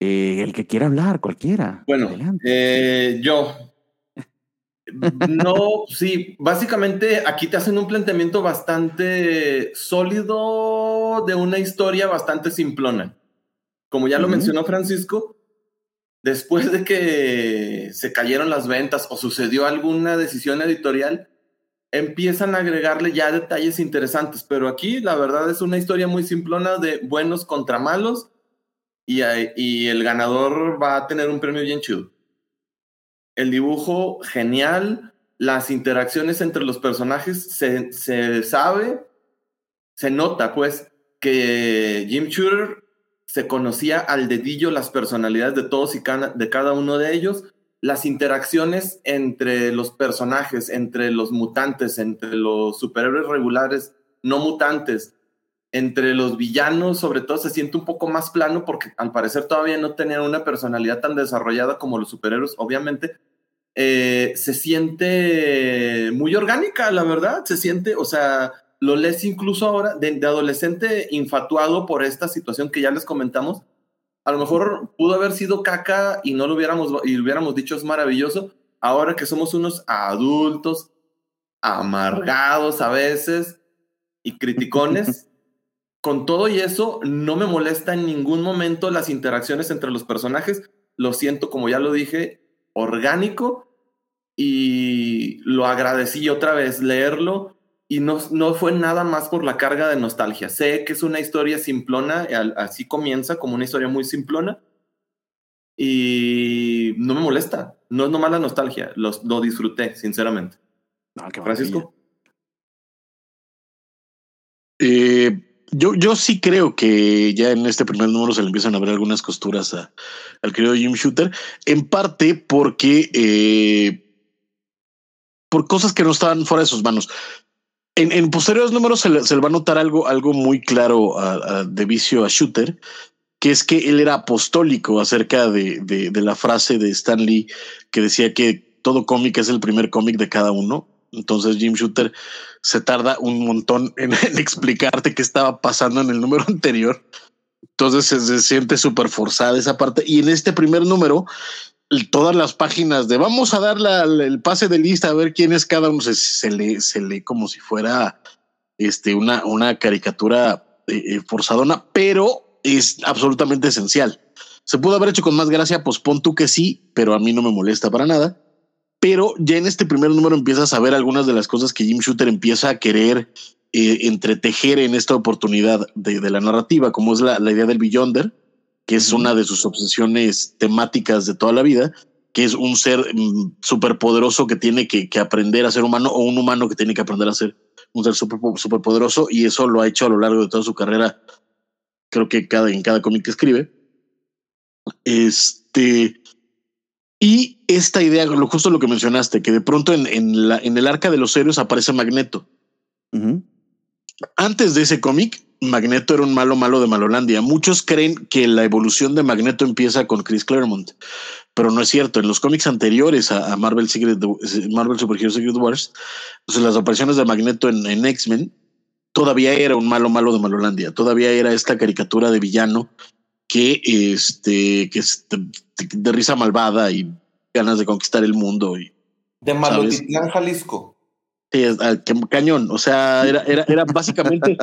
Eh, el que quiera hablar, cualquiera. Bueno, eh, yo. No, sí, básicamente aquí te hacen un planteamiento bastante sólido de una historia bastante simplona. Como ya lo mencionó Francisco, después de que se cayeron las ventas o sucedió alguna decisión editorial, empiezan a agregarle ya detalles interesantes. Pero aquí la verdad es una historia muy simplona de buenos contra malos y, el ganador va a tener un premio bien chido. El dibujo genial, las interacciones entre los personajes se, se sabe, se nota pues que Jim Shooter se conocía al dedillo las personalidades de todos y cada, de cada uno de ellos, las interacciones entre los personajes, entre los mutantes, entre los superhéroes regulares, no mutantes, entre los villanos, sobre todo se siente un poco más plano porque al parecer todavía no tenían una personalidad tan desarrollada como los superhéroes, obviamente. Eh, se siente muy orgánica, la verdad, se siente, o sea, lo lees incluso ahora de, de adolescente infatuado por esta situación que ya les comentamos. A lo mejor pudo haber sido caca y no lo hubiéramos, y hubiéramos dicho es maravilloso. Ahora que somos unos adultos, amargados a veces y criticones, con todo y eso, no me molesta en ningún momento las interacciones entre los personajes. Lo siento, como ya lo dije, orgánico y lo agradecí otra vez leerlo y no, no fue nada más por la carga de nostalgia. Sé que es una historia simplona, así comienza como una historia muy simplona y no me molesta. No es nomás la nostalgia, los, lo disfruté, sinceramente. No, qué Francisco. Eh, yo, yo sí creo que ya en este primer número se le empiezan a ver algunas costuras a- al querido Jim Shooter, en parte porque eh, por cosas que no estaban fuera de sus manos. En, posteriores números se le, va a notar algo, algo muy claro de vicio a Shooter, que es que él era apostólico acerca de, la frase de Stan Lee que decía que todo cómic es el primer cómic de cada uno. Entonces Jim Shooter se tarda un montón en, explicarte qué estaba pasando en el número anterior. Entonces se, se siente súper forzada esa parte. Y en este primer número, todas las páginas de vamos a dar la- la- el pase de lista a ver quién es cada uno, se, se lee, se lee como si fuera este, una, una caricatura eh, eh, forzadona, pero es absolutamente esencial. Se pudo haber hecho con más gracia, pues pon tú que sí, pero a mí no me molesta para nada. Pero ya en este primer número empiezas a ver algunas de las cosas que Jim Shooter empieza a querer eh, entretejer en esta oportunidad de, de la narrativa, como es la, la idea del Beyonder, que es una de sus obsesiones temáticas de toda la vida, que es un ser mm, superpoderoso que tiene que, que aprender a ser humano o un humano que tiene que aprender a ser un ser super, superpoderoso y eso lo ha hecho a lo largo de toda su carrera, creo que cada, en cada cómic que escribe. Este, y esta idea, lo justo lo que mencionaste, que de pronto en, en, la, en el arca de los héroes aparece Magneto. Antes de ese cómic, Magneto era un malo malo de Malolandia. Muchos creen que la evolución de Magneto empieza con Chris Claremont, pero no es cierto. En los cómics anteriores a, Marvel Secret, Marvel Super Hero Secret Wars, pues, las apariciones de Magneto en, en X-Men, todavía era un malo malo de Malolandia. Todavía era esta caricatura de villano que, este, que es de, de risa malvada y ganas de conquistar el mundo y De Malotitlán, Jalisco. Sí, qué cañón. O sea, era, era, era básicamente.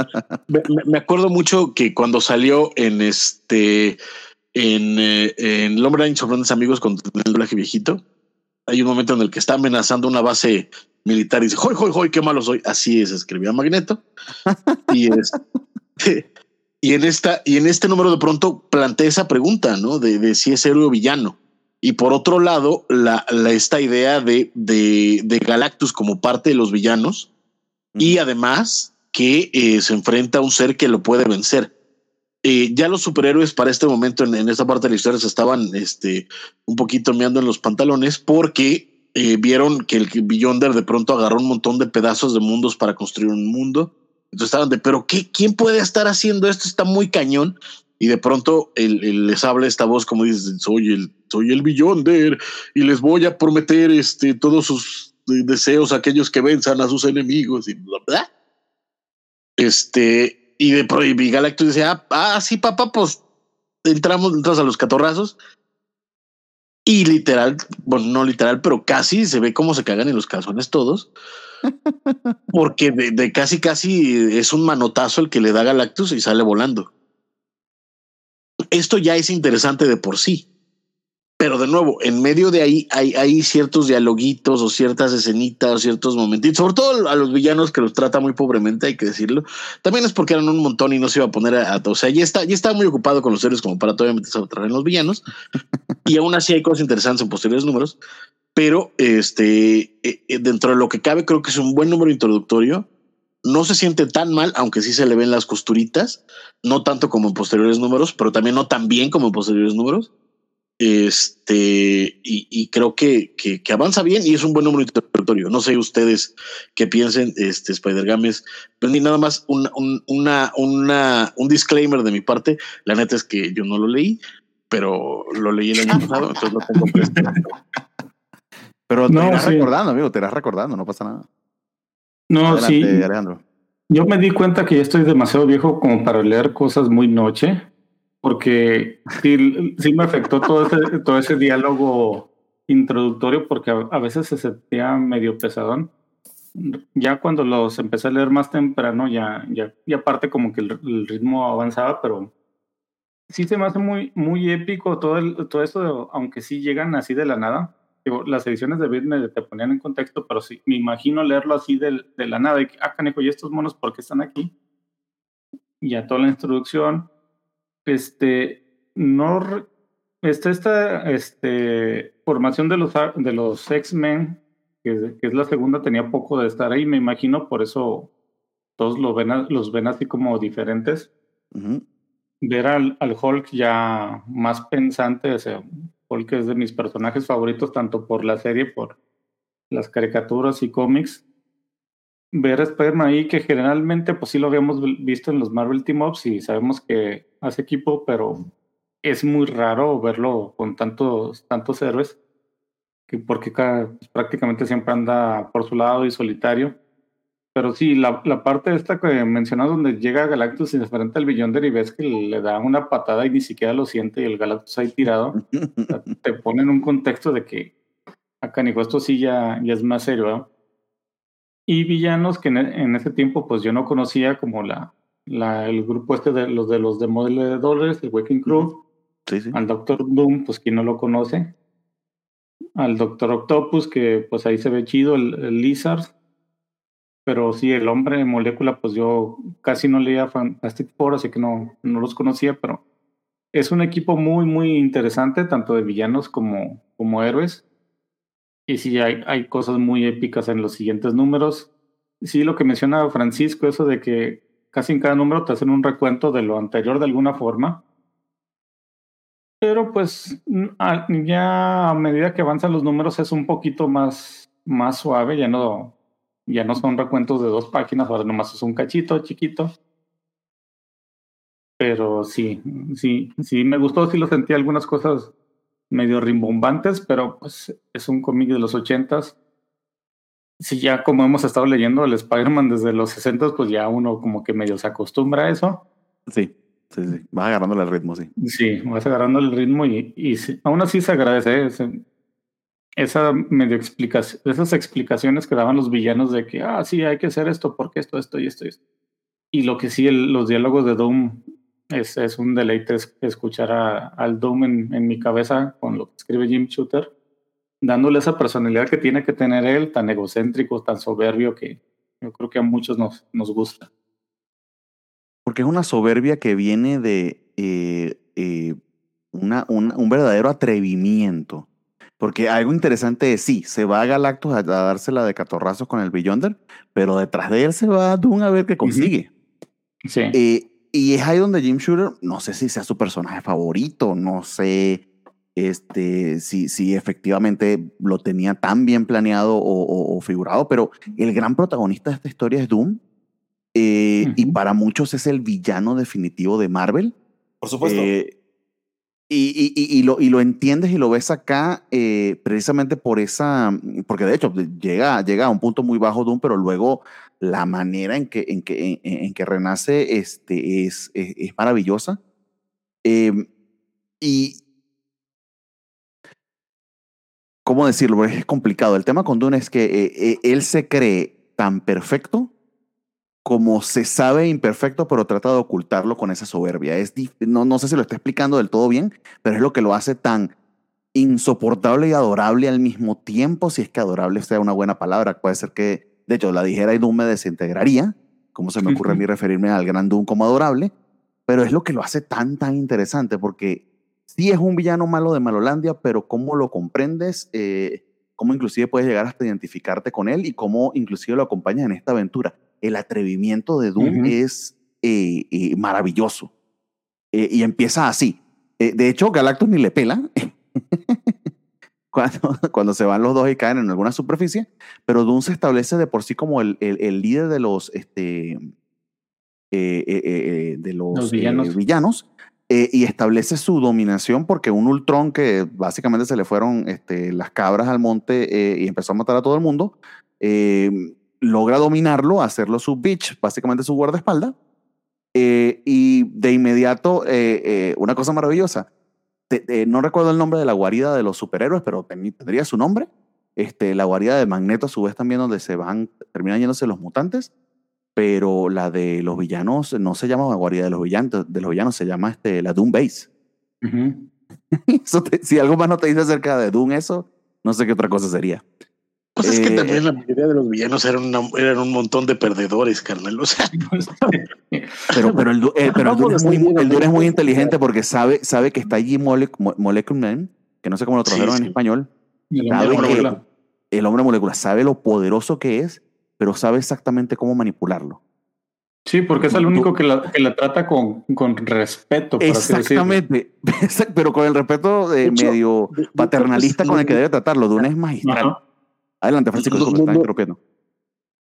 me, acuerdo mucho que cuando salió en este. En, eh, en El hombre sus grandes amigos con el doblaje viejito, hay un momento en el que está amenazando una base militar y dice: ¡Hoy, hoy, hoy, qué malo soy! Así es, escribía Magneto. Y es. Y en esta, y en este número de pronto plantea esa pregunta, ¿no? De, de si es héroe o villano. Y por otro lado, la, la- esta idea de, de, de Galactus como parte de los villanos y además que eh, se enfrenta a un ser que lo puede vencer. Eh, ya los superhéroes para este momento en, en esta parte de la historia se estaban este, un poquito meando en los pantalones porque eh, vieron que el Beyonder de pronto agarró un montón de pedazos de mundos para construir un mundo. Entonces estaban de, pero ¿qué, ¿quién puede estar haciendo esto? Está muy cañón. Y de pronto el- les habla esta voz como dice, soy el, soy el Beyonder y les voy a prometer este, todos sus deseos a aquellos que venzan a sus enemigos y bla, bla. Este, y de y Galactus dice, ah, ah, sí, papá, pues entramos, entras a los catorrazos. Y literal, bueno, no literal, pero casi se ve cómo se cagan en los calzones todos. Porque de, de casi, casi es un manotazo el que le da Galactus y sale volando. Esto ya es interesante de por sí. Pero de nuevo, en medio de ahí hay, ciertos dialoguitos o ciertas escenitas o ciertos momentitos, sobre todo a los villanos que los trata muy pobremente, hay que decirlo. También es porque eran un montón y no se iba a poner a, a- o sea, ya está, ya estaba muy ocupado con los héroes como para todavía meterse a traer en los villanos. y aún así hay cosas interesantes en posteriores números. Pero este, eh, eh, dentro de lo que cabe, creo que es un buen número introductorio. No se siente tan mal, aunque sí se le ven las costuritas, no tanto como en posteriores números, pero también no tan bien como en posteriores números. Este, y, y creo que, que, que avanza bien y es un buen número introductorio. No sé ustedes qué piensen, este Spider Games, pero ni nada más un, un, una, una, un disclaimer de mi parte. La neta es que yo no lo leí, pero lo leí el año pasado, entonces lo tengo presente. Pero te No, irás sí. recordando, amigo, te irás recordando, no pasa nada. No, Adelante, sí. Alejandro. Yo me di cuenta que ya estoy demasiado viejo como para leer cosas muy noche, porque sí, sí me afectó todo ese, todo ese diálogo introductorio, porque a, a veces se sentía medio pesadón. Ya cuando los empecé a leer más temprano, ya, ya, y aparte como que el, el ritmo avanzaba, pero sí se me hace muy, muy épico todo, el, todo eso, aunque sí llegan así de la nada. Digo, las ediciones de Bitme te ponían en contexto, pero sí, me imagino leerlo así de, de la nada. Y, que, ah, canejo, ¿y estos monos por qué están aquí? Y ya toda la introducción. Este, no, este, esta este, formación de los, a- de los X-Men, que, que es la segunda, tenía poco de estar ahí, me imagino, por eso todos lo ven, a- los ven así como diferentes Ujú. ver al, al Hulk ya más pensante, o sea, Hulk es de mis personajes favoritos, tanto por la serie, por las caricaturas y cómics. Ver a Spider-Man ahí, que generalmente pues sí lo habíamos vi- visto en los Marvel Team Ups y sabemos que hace equipo, pero es muy raro verlo con tantos, tantos héroes. que porque prácticamente siempre anda por su lado y solitario. Pero sí, la, la parte esta que mencionas donde llega Galactus y se enfrenta al Beyonder y ves que le da una patada y ni siquiera lo siente y el Galactus ahí tirado, te pone en un contexto de que acá ni esto sí ya, ya es más serio. Y villanos que en, e- en ese tiempo pues yo no conocía como la, la, el grupo este de los de los demoledores, el Waking Crew, Sí, sí. al Doctor Doom, pues quien no lo conoce, al Doctor Octopus, que pues ahí se ve chido, el, el Lizard, pero sí, el hombre molécula, pues yo casi no leía Fantastic Four, así que no, no los conocía, pero es un equipo muy, muy interesante, tanto de villanos como, como héroes. Y sí, hay, hay cosas muy épicas en los siguientes números. Sí, lo que menciona Francisco, eso de que casi en cada número te hacen un recuento de lo anterior de alguna forma. Pero pues ya a medida que avanzan los números es un poquito más, más suave, ya no, ya no son recuentos de dos páginas, ahora nomás es un cachito chiquito. Pero sí, sí, sí, me gustó, sí lo sentí algunas cosas medio rimbombantes, pero pues es un cómic de los ochentas. Sí, ya como hemos estado leyendo el Spider-Man desde los sesentas, pues ya uno como que medio se acostumbra a eso. Sí, sí, sí. Vas agarrándole el ritmo, sí. Sí, vas agarrando el ritmo y, y sí, aún así se agradece ¿eh? Esa medio explicación, esas explicaciones que daban los villanos de que, ah, sí, hay que hacer esto porque esto, esto y esto. y esto. Y lo que sí, el- los diálogos de Doom es, es un deleite es- escuchar a- al Doom en, en mi cabeza con lo que escribe Jim Shooter, dándole esa personalidad que tiene que tener él, tan egocéntrico, tan soberbio que yo creo que a muchos nos, nos gusta. Porque es una soberbia que viene de eh, eh, una, un, un verdadero atrevimiento. Porque algo interesante es, sí, se va a Galactus a, a dársela de catorrazos con el Beyonder, pero detrás de él se va Doom a ver qué consigue. Sí. Eh, y es ahí donde Jim Shooter, no sé si sea su personaje favorito, no sé este, si, si efectivamente lo tenía tan bien planeado o, o- o figurado, pero el gran protagonista de esta historia es Doom. eh, Y para muchos es el villano definitivo de Marvel. Por supuesto. Eh, y, y- y- y lo, y lo entiendes y lo ves acá eh, precisamente por esa, porque de hecho llega, llega a un punto muy bajo Doom, pero luego la manera en que, en que, en, en que renace este, es, es, es maravillosa. Eh, y, ¿cómo decirlo? Es complicado. El tema con Dune es que eh, eh, él se cree tan perfecto como se sabe imperfecto, pero trata de ocultarlo con esa soberbia. Es no, no sé si lo está explicando del todo bien, pero es lo que lo hace tan insoportable y adorable al mismo tiempo, si es que adorable sea una buena palabra. Puede ser que, de hecho, la dijera y Doom me desintegraría, como se me ocurre a mí referirme al gran Doom como adorable, pero es lo que lo hace tan, tan interesante, porque sí es un villano malo de Malolandia, pero cómo lo comprendes, eh, cómo inclusive puedes llegar hasta identificarte con él y cómo inclusive lo acompañas en esta aventura. El atrevimiento de Doom es eh, eh, maravilloso. Eh, y empieza así. De hecho, Galactus ni le pela cuando, cuando se van los dos y caen en alguna superficie, pero Doom se establece de por sí como el, el- el líder de los, este, de los, Los villanos. villanos, y establece su dominación porque un Ultron que básicamente se le fueron este, las cabras al monte y empezó a matar a todo el mundo, eh, logra dominarlo, hacerlo su bitch, básicamente su guardaespaldas, eh, y de inmediato, eh, eh, una cosa maravillosa, te- no recuerdo el nombre de la guarida de los superhéroes, pero ten- tendría su nombre. Este, la guarida de Magneto, a su vez, también donde se van, terminan yéndose los mutantes. Pero la de los villanos no se llama la guarida de los villanos, de los villanos se llama este, la Doom Base. Ujú. Eso te- si algo más no te dice acerca de Doom, eso, no sé qué otra cosa sería. Pues es que Eh, también la mayoría de los villanos eran, una- eran un montón de perdedores, carnal. O sea, Pero, pero el, eh, pero el Dune es muy, Vamos a el Dune es muy seguir. inteligente porque sabe, sabe que está allí Mole- Mo- Molecule Man, que no sé cómo lo Sí, tradujeron en español. El Sabe hombre que molécula. el hombre molecular sabe lo poderoso que es, pero sabe exactamente cómo manipularlo. Sí, porque es el único que la, que la trata con, con respeto, por. Exactamente, Exact- pero con el respeto de De hecho, medio de- paternalista pues, con el que debe tratarlo. Dune es magistral. Ajá. Adelante, Francisco, No, no, no.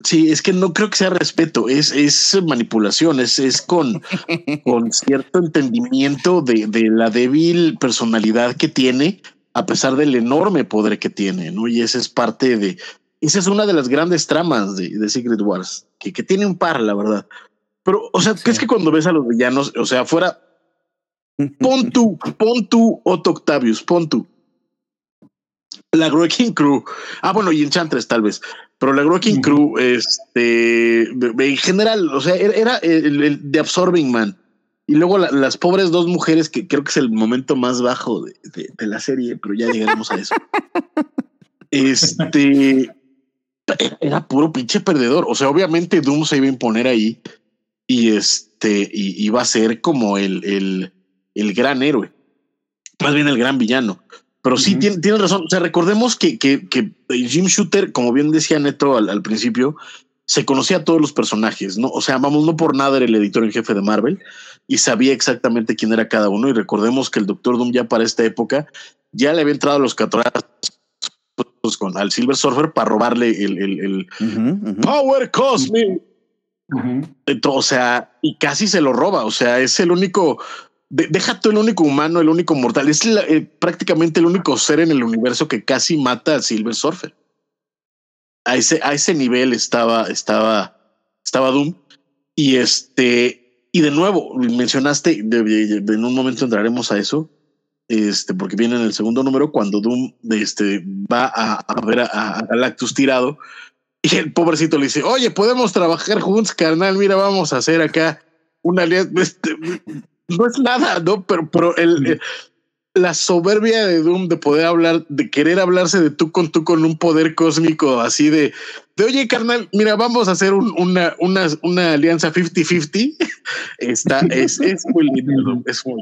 sí, es que no creo que sea respeto, es, es manipulación, es, es con, con cierto entendimiento de, de la débil personalidad que tiene a pesar del enorme poder que tiene, ¿no? Y esa es parte de, esa es una de las grandes tramas de, de Secret Wars, que, que tiene un par, la verdad. Pero, o sea, Sí. ¿crees que cuando ves a los villanos, o sea, fuera, pon tú, pon tú, Otto Octavius, pon tú. La Wrecking Crew. Ah, bueno, y Enchantress tal vez. Pero la Wrecking Ujú. Crew, este, en general, o sea, era, el, el de Absorbing Man. Y luego la- las pobres dos mujeres, que creo que es el momento más bajo de, de- de la serie, pero ya llegaremos a eso. Este era- era puro pinche perdedor. O sea, obviamente Doom se iba a imponer ahí y este y iba a ser como el, el, el gran héroe, más bien el gran villano. Pero sí Ujú. tiene, tiene razón. O sea, recordemos que, que, que Jim Shooter, como bien decía Neto al, al principio, se conocía a todos los personajes, ¿no? O sea, vamos, no por nada era el editor en jefe de Marvel y sabía exactamente quién era cada uno. Y recordemos que el Doctor Doom ya para esta época ya le había entrado a los catrazos con al Silver Surfer para robarle el. Power Cosmic. Ento- O sea, y casi se lo roba. O sea, es el único. De- deja tú el único humano, el único mortal. Es eh, prácticamente el único ser en el universo que casi mata a Silver Surfer. A ese, a ese nivel estaba, estaba, estaba Doom. Y este, y de nuevo, mencionaste, en un momento entraremos a eso, este, porque viene en el segundo número cuando Doom este, va a, a ver a, a Galactus tirado. Y el pobrecito le dice, oye, podemos trabajar juntos, carnal. Mira, vamos a hacer acá una alianza. Este, no es nada, ¿no? Pero, pero el, el- la soberbia de Doom de poder hablar, de querer hablarse de tú con tú con un poder cósmico así de, de oye, carnal, mira, vamos a hacer un- una, una, una alianza 50-50. Está, es, es muy lindo, Doom, es muy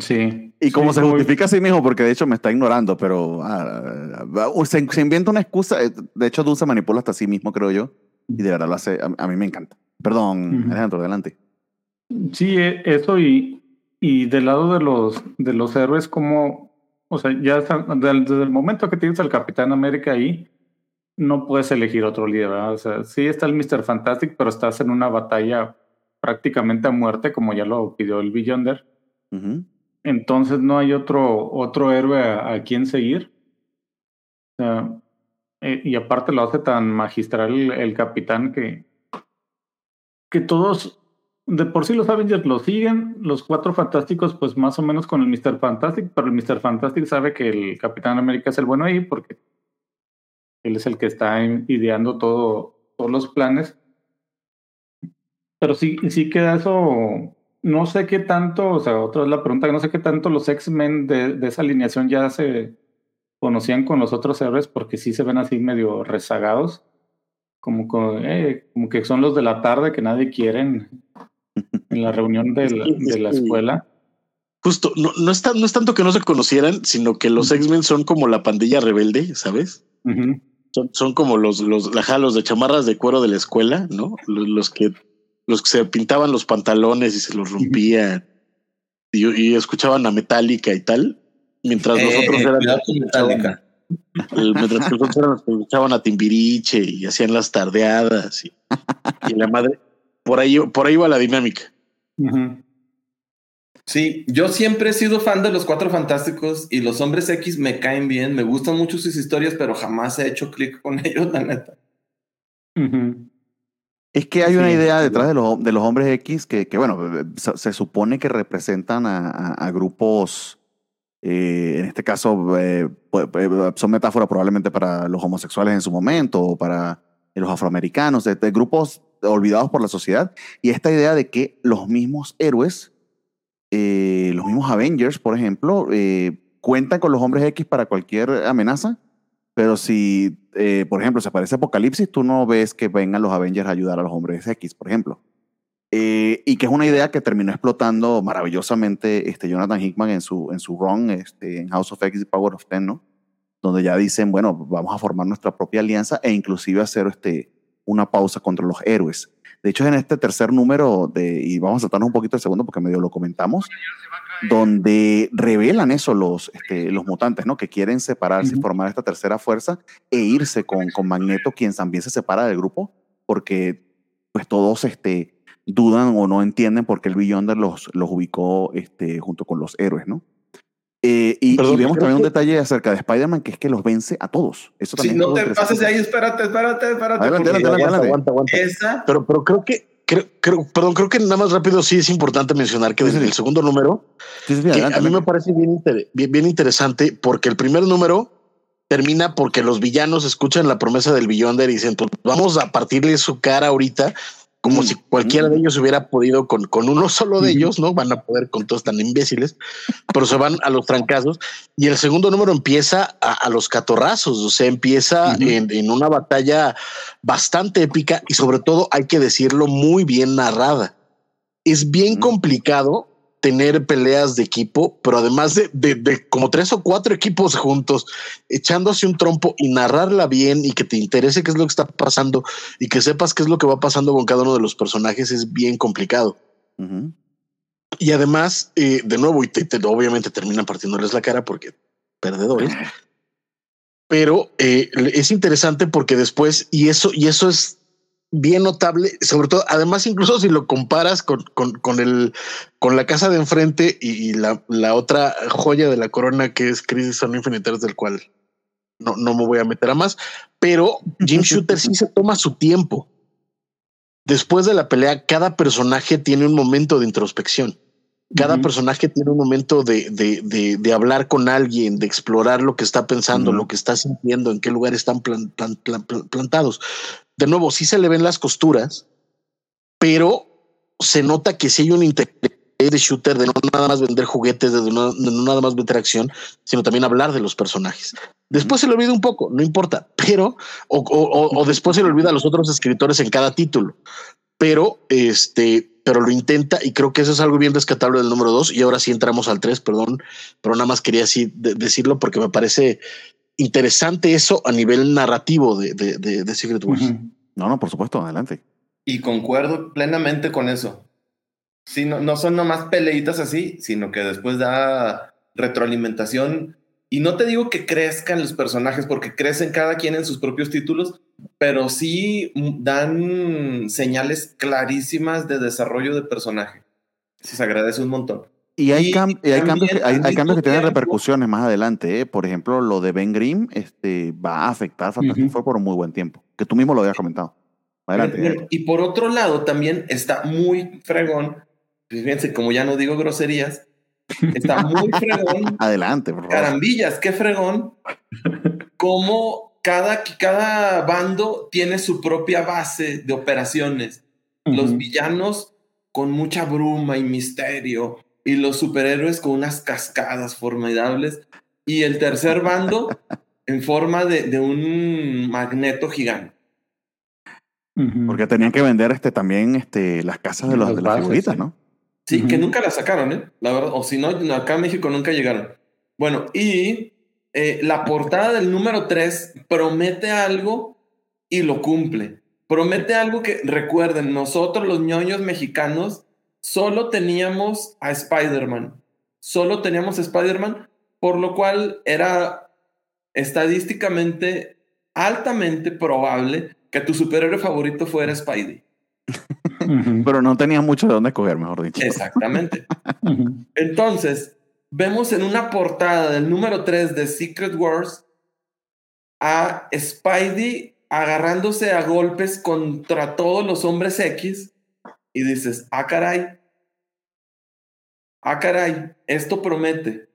Sí. Y como Sí, se justifica a sí mismo, porque de hecho me está ignorando, pero ah, ah, se, se inventa una excusa. eh, De hecho, Doom se manipula hasta sí mismo, creo yo. Y de verdad lo hace. A, a mí me encanta. Perdón, Ujú. Alejandro, adelante. Sí, e- eso y, y del lado de los, de los héroes, como, o sea, ya desde el momento que tienes al Capitán América ahí, no puedes elegir otro líder, ¿verdad? O sea, sí está el Mr. Fantastic, pero estás en una batalla prácticamente a muerte, como ya lo pidió el Beyonder. Ujú. Entonces no hay otro, otro héroe a, a quien seguir. O sea, eh, y aparte lo hace tan magistral el, el capitán que, que todos, de por sí los Avengers lo siguen, los cuatro fantásticos pues más o menos con el Mr. Fantastic, pero el Mr. Fantastic sabe que el Capitán América es el bueno ahí porque él es el que está ideando todo, todos los planes. Pero sí, sí queda eso no sé qué tanto, o sea, otra vez la pregunta, no sé qué tanto los X-Men de, esa alineación ya se conocían con los otros héroes porque sí se ven así medio rezagados, como, eh, como que son los de la tarde que nadie quiere en, la reunión de la, de la escuela. Justo, no, no, es tan- no es tanto que no se conocieran, sino que los X-Men son como la pandilla rebelde, ¿sabes? Son, son como los, los, ajá, los de chamarras de cuero de la escuela, ¿no? Los, los que los que se pintaban los pantalones y se los rompían y, y escuchaban a Metallica y tal, mientras los Eh, otros eran cuidado los que con escuchaban Metallica. a- el- mientras que escuchaban a Timbiriche y hacían las tardeadas y, y la madre por ahí por ahí va la dinámica. Sí, yo siempre he sido fan de los Cuatro Fantásticos y los Hombres X me caen bien, me gustan mucho sus historias, pero jamás he hecho clic con ellos, la neta. Es que hay una idea detrás de los, de los hombres X que, que, bueno, se, se supone que representan a, a- a grupos, eh, en este caso, eh, pu- pu- son metáforas probablemente para los homosexuales en su momento o para los afroamericanos, de, de grupos olvidados por la sociedad. Y esta idea de que los mismos héroes, eh, los mismos Avengers, por ejemplo, eh, cuentan con los hombres X para cualquier amenaza, pero si, eh, por ejemplo, se aparece Apocalipsis, tú no ves que vengan los Avengers a ayudar a los hombres X, por ejemplo. Y que es una idea que terminó explotando maravillosamente este Jonathan Hickman en su, en su run este, en House of X y Power of Ten, ¿no? Donde ya dicen, bueno, vamos a formar nuestra propia alianza e inclusive hacer este, una pausa contra los héroes. De hecho, en este tercer número, de, y vamos a saltarnos un poquito el segundo porque medio lo comentamos, donde revelan eso los, este, los mutantes, ¿no? Que quieren separarse y Ujú. formar esta tercera fuerza e irse con, con Magneto, quien también se separa del grupo, porque pues todos este, dudan o no entienden por qué el Beyonder los, los ubicó este, junto con los héroes, ¿no? Eh, y, y Perdón, vemos creo también un que- detalle acerca de Spider-Man que es que los vence a todos. Eso también no es algo te pases de ahí, espérate, espérate, espérate. Adelante, adelante, adelante. aguanta, aguanta. Esa, Pero, pero creo que, creo, creo, perdón, creo que nada más rápido sí es importante mencionar que Sí, desde sí. el segundo número, Sí, adelante, a mí me parece bien, inter- bien, bien interesante porque el primer número termina porque los villanos escuchan la promesa del Beyonder y dicen, pues vamos a partirle su cara ahorita, como Mm, si cualquiera de ellos hubiera podido con, con uno solo de ellos, ¿no? Van a poder con todos tan imbéciles, pero se van a los trancazos. Y el segundo número empieza a, a los catorrazos, o sea, empieza en, en una batalla bastante épica y sobre todo, hay que decirlo, muy bien narrada. Es bien complicado tener peleas de equipo, pero además de, de- de como tres o cuatro equipos juntos, echándose un trompo y narrarla bien y que te interese qué es lo que está pasando y que sepas qué es lo que va pasando con cada uno de los personajes es bien complicado. Y además, eh, de nuevo, y te- te- obviamente terminan partiéndoles la cara porque perdedores. Pero eh, es interesante porque después, y eso, y eso es bien notable, sobre todo, además, incluso si lo comparas con, con, con el, con la casa de enfrente y, y la, la otra joya de la corona que es Crisis on Infinite del cual no, no me voy a meter a más, pero Jim Shooter sí se toma su tiempo. Después de la pelea, cada personaje tiene un momento de introspección. Cada personaje tiene un momento de, de, de, de hablar con alguien, de explorar lo que está pensando, lo que está sintiendo, en qué lugar están plan- plan- plan- plan- plantados. De nuevo, sí se le ven las costuras, pero se nota que sí hay un interés de shooter de no nada más vender juguetes, de no, de no nada más vender acción, sino también hablar de los personajes. Después se le olvida un poco, no importa, pero o, o- o- o después se le olvida a los otros escritores en cada título, pero este, pero lo intenta y creo que eso es algo bien rescatable del número dos. Y ahora sí entramos al tres, perdón, pero nada más quería así de- decirlo porque me parece interesante eso a nivel narrativo de, de, de- de Secret Wars. No, no, por supuesto, adelante. y concuerdo plenamente con eso. Sí, no, no son nomás peleitas así, sino que después da retroalimentación. Y no te digo que crezcan los personajes, porque crecen cada quien en sus propios títulos, pero sí dan señales clarísimas de desarrollo de personaje. Se agradece un montón. Y hay, Y cam- y hay cambios, que, hay, hay cambios que tienen repercusiones más adelante. ¿eh? Por ejemplo, lo de Ben Grimm este, va a afectar a Fantastic Ujú. Four por un muy buen tiempo, que tú mismo lo habías comentado. Adelante. Y por otro lado, también está muy fregón. pues Fíjense, como ya no digo groserías, está muy fregón Adelante, por favor. Carambillas, qué fregón. Como cada, cada bando tiene su propia base de operaciones. Los villanos con mucha bruma y misterio. Y los superhéroes con unas cascadas formidables. Y el tercer bando en forma de, de un magneto gigante. Porque tenían que vender este, también este, las casas de, los, Las de las bases, figuritas, sí. ¿no? Sí, que nunca la sacaron, ¿eh? La verdad, o si no, acá en México nunca llegaron. Bueno, y eh, la portada del número 3 promete algo y lo cumple. Promete algo que, recuerden, nosotros los ñoños mexicanos solo teníamos a Spider-Man. Solo teníamos a Spider-Man, por lo cual era estadísticamente altamente probable que tu superhéroe favorito fuera Spidey. Pero no tenían mucho de dónde escoger, mejor dicho. Exactamente. Entonces, vemos en una portada del número 3 de Secret Wars a Spidey agarrándose a golpes contra todos los hombres X y dices, ah, caray, ah, caray, esto promete.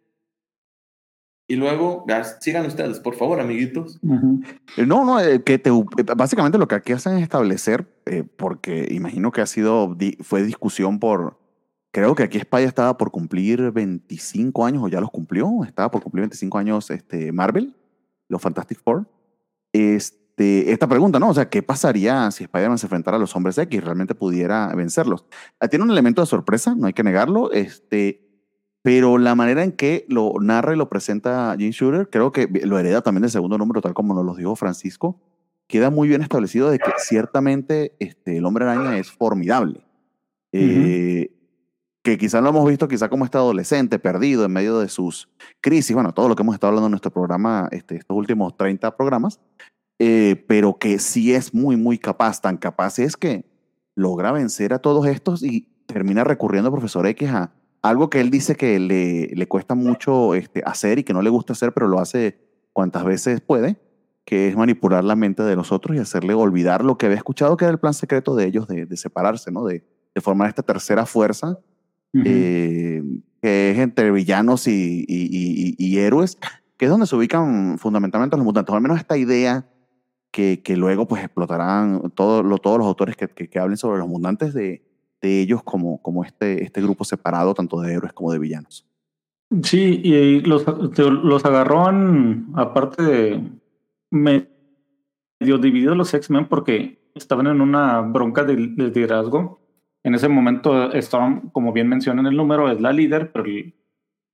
Y luego, sigan ustedes, por favor, amiguitos. Eh, No, no, eh, que te, eh, básicamente lo que aquí hacen es establecer, eh, porque imagino que ha sido, fue discusión por, creo que aquí España estaba por cumplir 25 años, o ya los cumplió, estaba por cumplir 25 años este, Marvel, los Fantastic Four. Este, esta pregunta, ¿no? O sea, ¿qué pasaría si Spider-Man se enfrentara a los hombres X y realmente pudiera vencerlos? Ah, Tiene un elemento de sorpresa, no hay que negarlo, este, pero la manera en que lo narra y lo presenta Jim Shooter, creo que lo hereda también del segundo número, tal como nos lo dijo Francisco, queda muy bien establecido de que ciertamente este, el hombre araña es formidable. Eh, que quizás lo hemos visto quizá como este adolescente perdido en medio de sus crisis, bueno, todo lo que hemos estado hablando en nuestro programa, este, estos últimos 30 programas, eh, pero que sí es muy, muy capaz, tan capaz es que logra vencer a todos estos y termina recurriendo a Profesor X a, algo que él dice que le, le cuesta mucho este, hacer y que no le gusta hacer, pero lo hace cuantas veces puede, que es manipular la mente de los otros y hacerle olvidar lo que había escuchado que era el plan secreto de ellos de, de separarse, ¿no? De, de formar esta tercera fuerza Ujú. eh, que es entre villanos y, y- y- y- y héroes, que es donde se ubican fundamentalmente los mutantes, o al menos esta idea que, que luego pues explotarán todo, lo- todos los autores que, que- que hablen sobre los mutantes de, de ellos como, como este, este grupo separado tanto de héroes como de villanos. Sí, y los, los agarró aparte de medio divididos los X-Men porque estaban en una bronca de, de liderazgo. En ese momento estaban, como bien mencionan el número, es la líder, pero el,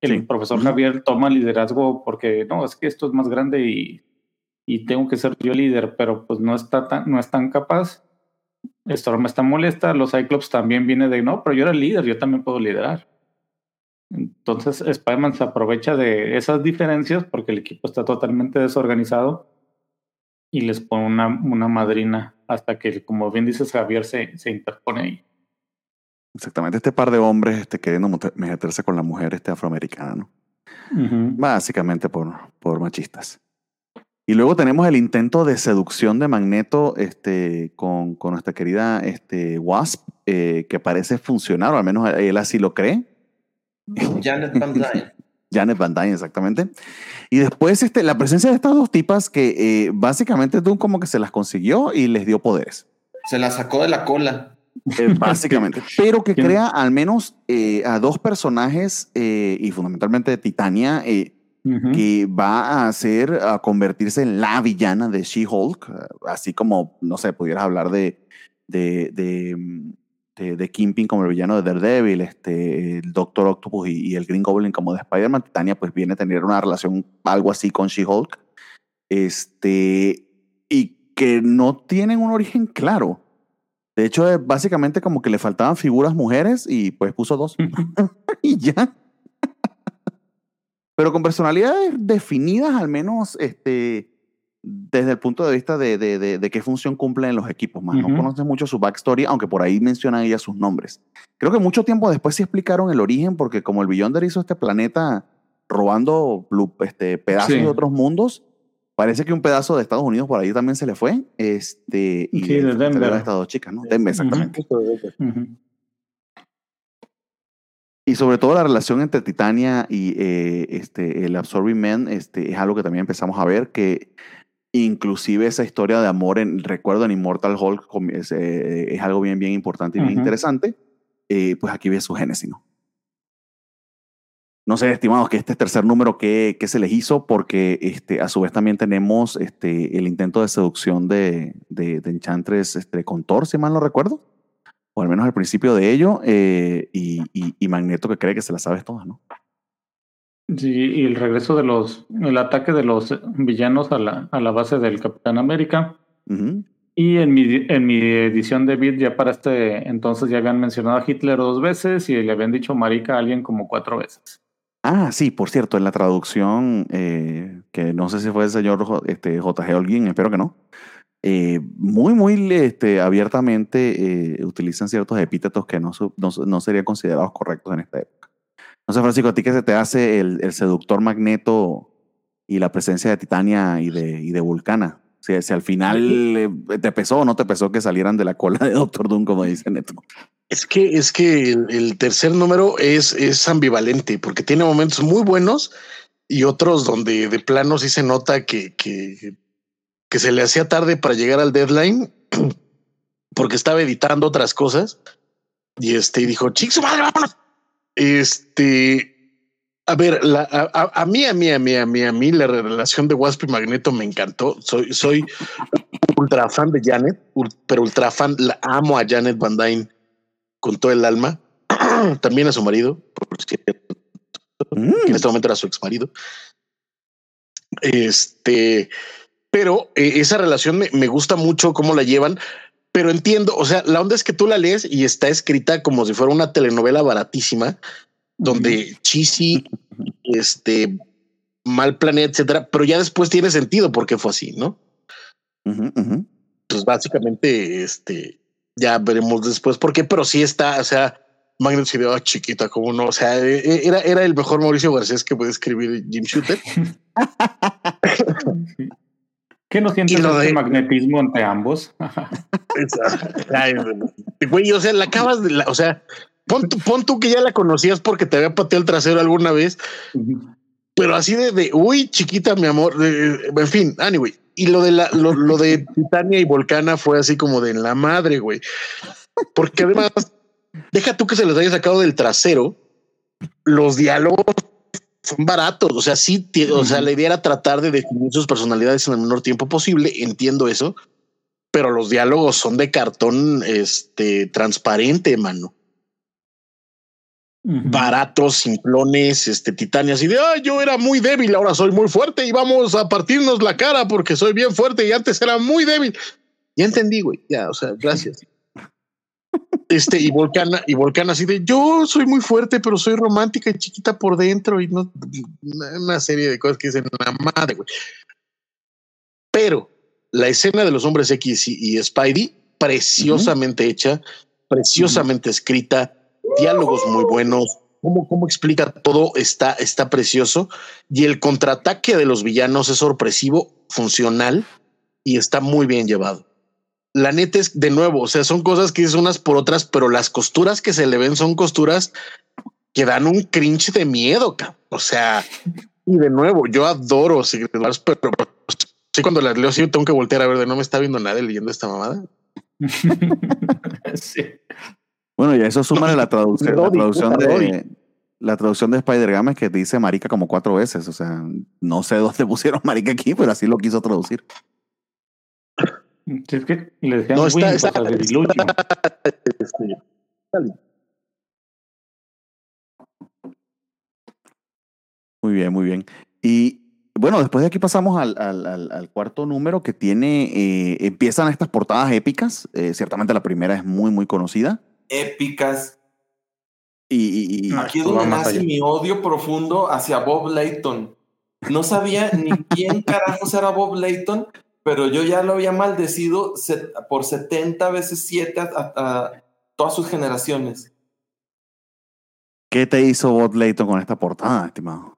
el Sí. profesor. Javier toma liderazgo porque no, es que esto es más grande y, y tengo que ser yo líder, pero pues no está tan, no es tan capaz. Storm está molesta, los Cyclops también viene de no, pero yo era el líder, yo también puedo liderar. Entonces Spider-Man se aprovecha de esas diferencias porque el equipo está totalmente desorganizado y les pone una, una madrina hasta que, como bien dices, Javier se, se interpone ahí. Exactamente, este par de hombres este, queriendo mete- meterse con la mujer este, afroamericana, ¿no? Básicamente por, por machistas. Y luego tenemos el intento de seducción de Magneto este, con, con nuestra querida este, Wasp, eh, que parece funcionar, o al menos él así lo cree. Janet Van Dyne. Janet Van Dyne, exactamente. Y después este, la presencia de estas dos tipas que eh, básicamente Doom como que se las consiguió y les dio poderes. Se la sacó de la cola. Eh, básicamente. Pero que ¿Quién? crea al menos eh, a dos personajes eh, y fundamentalmente Titania, eh, que va a hacer, a convertirse en la villana de She-Hulk, eh, así como, no sé, pudieras hablar de, de, de, mm, de, de Kingpin como el villano de Daredevil, este, el Doctor Octopus y, y el Green Goblin como de Spider-Man, Titania pues viene a tener una relación algo así con She-Hulk, este, y que no tienen un origen claro. De hecho, es básicamente como que le faltaban figuras mujeres y pues puso dos y ya. Pero con personalidades definidas, al menos este, desde el punto de vista de, de, de, de qué función cumplen en los equipos. Más no Ujú. conoces mucho su backstory, aunque por ahí mencionan ella sus nombres. Creo que mucho tiempo después sí explicaron el origen, porque como el Beyonder hizo este planeta robando este, pedazos Sí. de otros mundos, parece que un pedazo de Estados Unidos por ahí también se le fue. Este, y Sí, de Denver. de estas dos chicas, ¿no? Denver, exactamente. Ujú. Y sobre todo la relación entre Titania y eh, este, el Absorbing Man este, es algo que también empezamos a ver, que inclusive esa historia de amor, en, recuerdo en Immortal Hulk, es, eh, es algo bien, bien importante y bien Ujú. interesante, eh, pues aquí ve su génesis, ¿no? No sé, estimados, que este tercer número que, que se les hizo, porque este, a su vez también tenemos este, el intento de seducción de, de, de Enchantress este, con Thor, si mal no recuerdo, o al menos al principio de ello, eh, y, y, y Magneto que cree que se las sabes todas, ¿no? Sí, y el regreso de los, el ataque de los villanos a la, a la base del Capitán América. Ujú. Y en mi, en mi edición de Beat ya para este entonces ya habían mencionado a Hitler dos veces y le habían dicho marica a alguien como cuatro veces. Ah, sí, por cierto, en la traducción, eh, que no sé si fue el señor J- este, J.G. Holguín, espero que no, eh, muy, muy este, abiertamente eh, utilizan ciertos epítetos que no, no, no serían considerados correctos en esta época. No sé, Francisco, ¿a ti qué se te hace el, el seductor Magneto y la presencia de Titania y de, y de Vulcana? Si, si al final eh, te pesó o no te pesó que salieran de la cola de Doctor Doom, como dice Neto. Es que, es que el, el tercer número es, es ambivalente porque tiene momentos muy buenos y otros donde de plano sí se nota que, que, que se le hacía tarde para llegar al deadline porque estaba editando otras cosas y este dijo, chicos, madre, vámonos. Este, a ver, la, a, mí, a mí, a mí, a mí, a mí, la relación de Wasp y Magneto me encantó. Soy, soy ultra fan de Janet, pero ultra fan, la amo a Janet Van Dyne con todo el alma. También a su marido, por cierto, Mm, en este momento era su ex marido. Este, pero eh, esa relación me, me gusta mucho cómo la llevan, pero entiendo, o sea, la onda es que tú la lees y está escrita como si fuera una telenovela baratísima, donde cheesy, este, mal planeta, etcétera, pero ya después tiene sentido porque fue así, ¿no? ujú. pues básicamente este ya veremos después por qué, pero sí está, o sea, Magneto se dio chiquita, como no, o sea, e- e- era, era el mejor Mauricio Garcés que puede escribir Jim Shooter. ¿Qué no sientes lo este de- magnetismo entre ambos? Ay, Güey, o sea, la acabas de, la- o sea, pon tú, pon tú que ya la conocías porque te había pateado el trasero alguna vez, pero así de, de uy, chiquita, mi amor, de- en fin, anyway. Y lo de la, lo, lo de Titania y Volcana fue así como de la madre, güey. Porque además, deja tú que se les haya sacado del trasero, los diálogos son baratos. O sea, sí, o sea, Ujú. la idea era tratar de definir sus personalidades en el menor tiempo posible. Entiendo eso, pero los diálogos son de cartón este transparente, mano. Baratos, simplones, este Titania, así de "Ay, yo era muy débil, ahora soy muy fuerte y vamos a partirnos la cara porque soy bien fuerte y antes era muy débil. Ya entendí, güey. Ya, o sea, gracias. Este, y Volcana, y Volcana así de yo soy muy fuerte, pero soy romántica y chiquita por dentro, y no una serie de cosas que dicen la madre. Pero la escena de los hombres X y, y Spidey, preciosamente hecha, preciosamente escrita, diálogos muy buenos. Cómo, cómo explica todo está, está precioso. Y el contraataque de los villanos es sorpresivo, funcional y está muy bien llevado la neta es de nuevo, o sea, son cosas que es unas por otras, pero las costuras que se le ven son costuras que dan un cringe de miedo. cabrón. O sea, y de nuevo, yo adoro Secret Wars, pero sí, cuando las leo, sí tengo que voltear a ver de no me está viendo nadie leyendo esta mamada. Sí. Bueno, y eso súmale la, traducción la de la traducción de Spider-Games que dice marica como cuatro veces. O sea, no sé dónde pusieron marica aquí, pero así lo quiso traducir. Sí, es que le decían No, está- está- o sea, debilucho. Este. Muy bien, muy bien. Y bueno, después de aquí pasamos al, al- al- al cuarto número que tiene, eh, empiezan estas portadas épicas. Eh, ciertamente la primera es muy, muy conocida. Épicas. Y, y- y- Aquí es donde más nace allá. mi odio profundo hacia Bob Layton. No sabía ni quién carajos era Bob Layton, pero yo ya lo había maldecido por 70 veces 7 a, a- a todas sus generaciones. ¿qué te hizo Bob Layton con esta portada, estimado?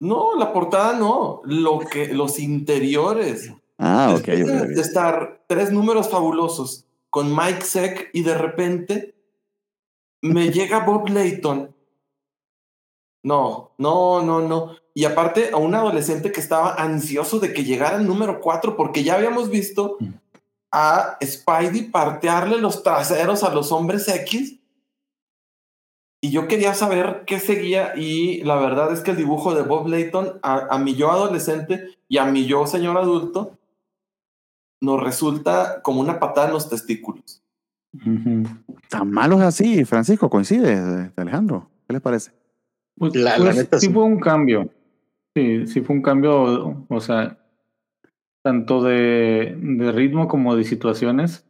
No, la portada no, lo que, los interiores. Ah, ok, Después ok, de, ok. de estar tres números fabulosos con Mike Seck y de repente me llega Bob Layton. No, no, no, no. Y aparte a un adolescente que estaba ansioso de que llegara el número cuatro porque ya habíamos visto a Spidey partearle los traseros a los hombres X. Y yo quería saber qué seguía y la verdad es que el dibujo de Bob Layton a, a mi yo adolescente y a mi yo señor adulto nos resulta como una patada en los testículos. ¿Tan malo es así, Francisco? ¿Coincide, Alejandro? ¿Qué les parece? Pues, La- la pues, neta sí sí. fue un cambio. Sí, sí fue un cambio, o sea, tanto de, de ritmo como de situaciones.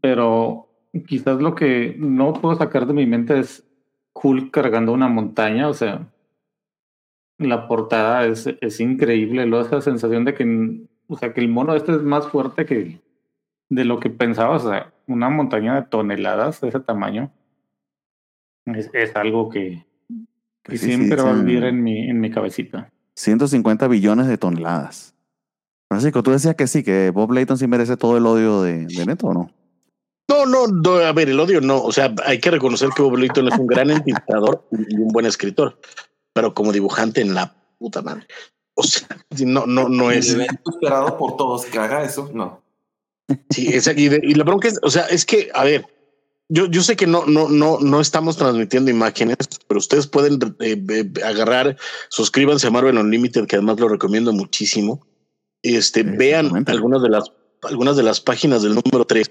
Pero quizás lo que no puedo sacar de mi mente es Hulk cargando una montaña. O sea, la portada es, es increíble. Luego esa sensación de que, o sea, que el mono este es más fuerte que de lo que pensaba. O sea, una montaña de toneladas de ese tamaño. Es, es algo que Pues sí, sí, siempre va a vivir en mi, en mi cabecita. 150 billones de toneladas. Francisco, tú decías que sí, que Bob Layton sí merece todo el odio de, de Neto, ¿o no? No, no, no, a ver, el odio no. O sea, hay que reconocer que Bob Layton es un gran entintador y un buen escritor, pero como dibujante en la puta madre. O sea, no, no, no es. esperado por todos que haga eso, no. Sí, es, y, de- y la bronca es, o sea, es que, a ver, yo, yo sé que no, no, no, no estamos transmitiendo imágenes, pero ustedes pueden eh, eh, agarrar, suscríbanse a Marvel Unlimited, que además lo recomiendo muchísimo. Este, vean algunas de las, algunas de las páginas del número 3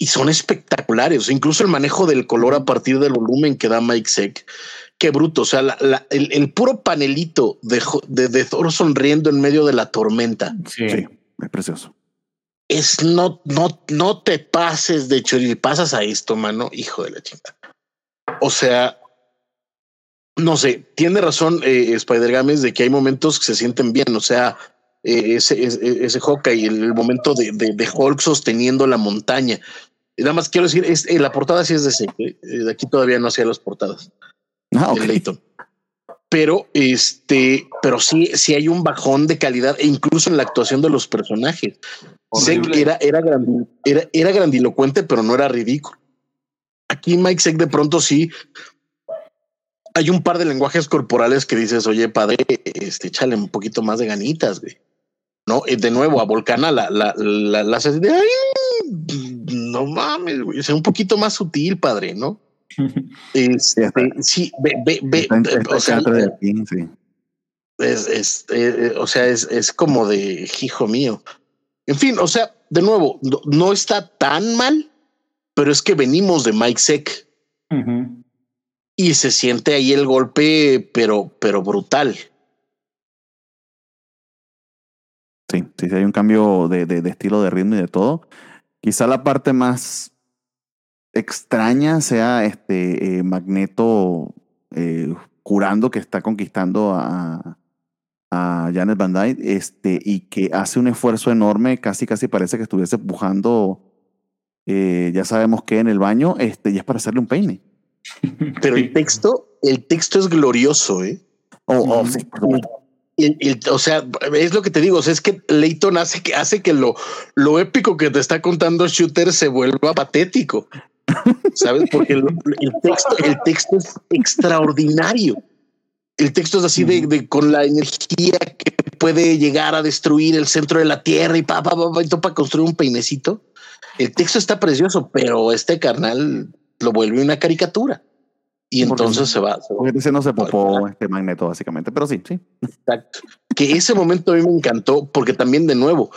y son espectaculares. Incluso el manejo del color a partir del volumen que da Mike Seck. Qué bruto. O sea, la- la- el, el puro panelito de, de, de Thor sonriendo en medio de la tormenta Sí. Sí, es precioso. Es no, no, no te pases de chori, pasas a esto, mano, hijo de la chingada. O sea, no sé, tiene razón eh, Spider Games de que hay momentos que se sienten bien. O sea, eh, ese, ese, ese Hawkeye, el, el momento de, de, de Hulk sosteniendo la montaña. Nada más quiero decir, es, eh, la portada sí es de ese. eh, de aquí todavía no hacía las portadas Ah, ok. de Layton. Pero este, pero sí, sí hay un bajón de calidad, e incluso en la actuación de los personajes. Horrible. era, era, grandi- era, era grandilocuente, pero no era ridículo. Aquí Mike Sek de pronto sí. Hay un par de lenguajes corporales que dices, oye, padre, este, échale un poquito más de ganitas, güey. No, Eh, de nuevo, a Volcana la, la, la, la haces de, ay, no mames, güey. O sea, un poquito más sutil, padre, ¿no? Este, sí, ve, ve, o sea, sí. es, es, o sea, es, es como de hijo mío. En fin, o sea, de nuevo, no, no está tan mal, pero es que venimos de Mike Seck Ujú. y se siente ahí el golpe, pero, pero brutal. Sí, sí, sí, hay un cambio de, de- de estilo, de ritmo y de todo. Quizá la parte más extraña sea este eh, Magneto eh, curando que está conquistando a, a Janet Van Dyne este, y que hace un esfuerzo enorme, casi casi parece que estuviese empujando, eh, ya sabemos que en el baño, este, y es para hacerle un peine. Pero el texto, el texto es glorioso, ¿eh? Oh, oh, sí. El- el- o sea, es lo que te digo, o sea, es que Leighton hace que hace que lo, lo épico que te está contando Shooter se vuelva patético. ¿Sabes? Porque el, el texto, el texto es extraordinario. El texto es así de, de con la energía que puede llegar a destruir el centro de la tierra y pa, pa, pa, pa, para construir un peinecito. El texto está precioso, pero este carnal lo vuelve una caricatura. Y entonces se va, se va dice no se popó este Magneto, básicamente. Pero sí, sí. Exacto. Que ese momento a mí me encantó porque también de nuevo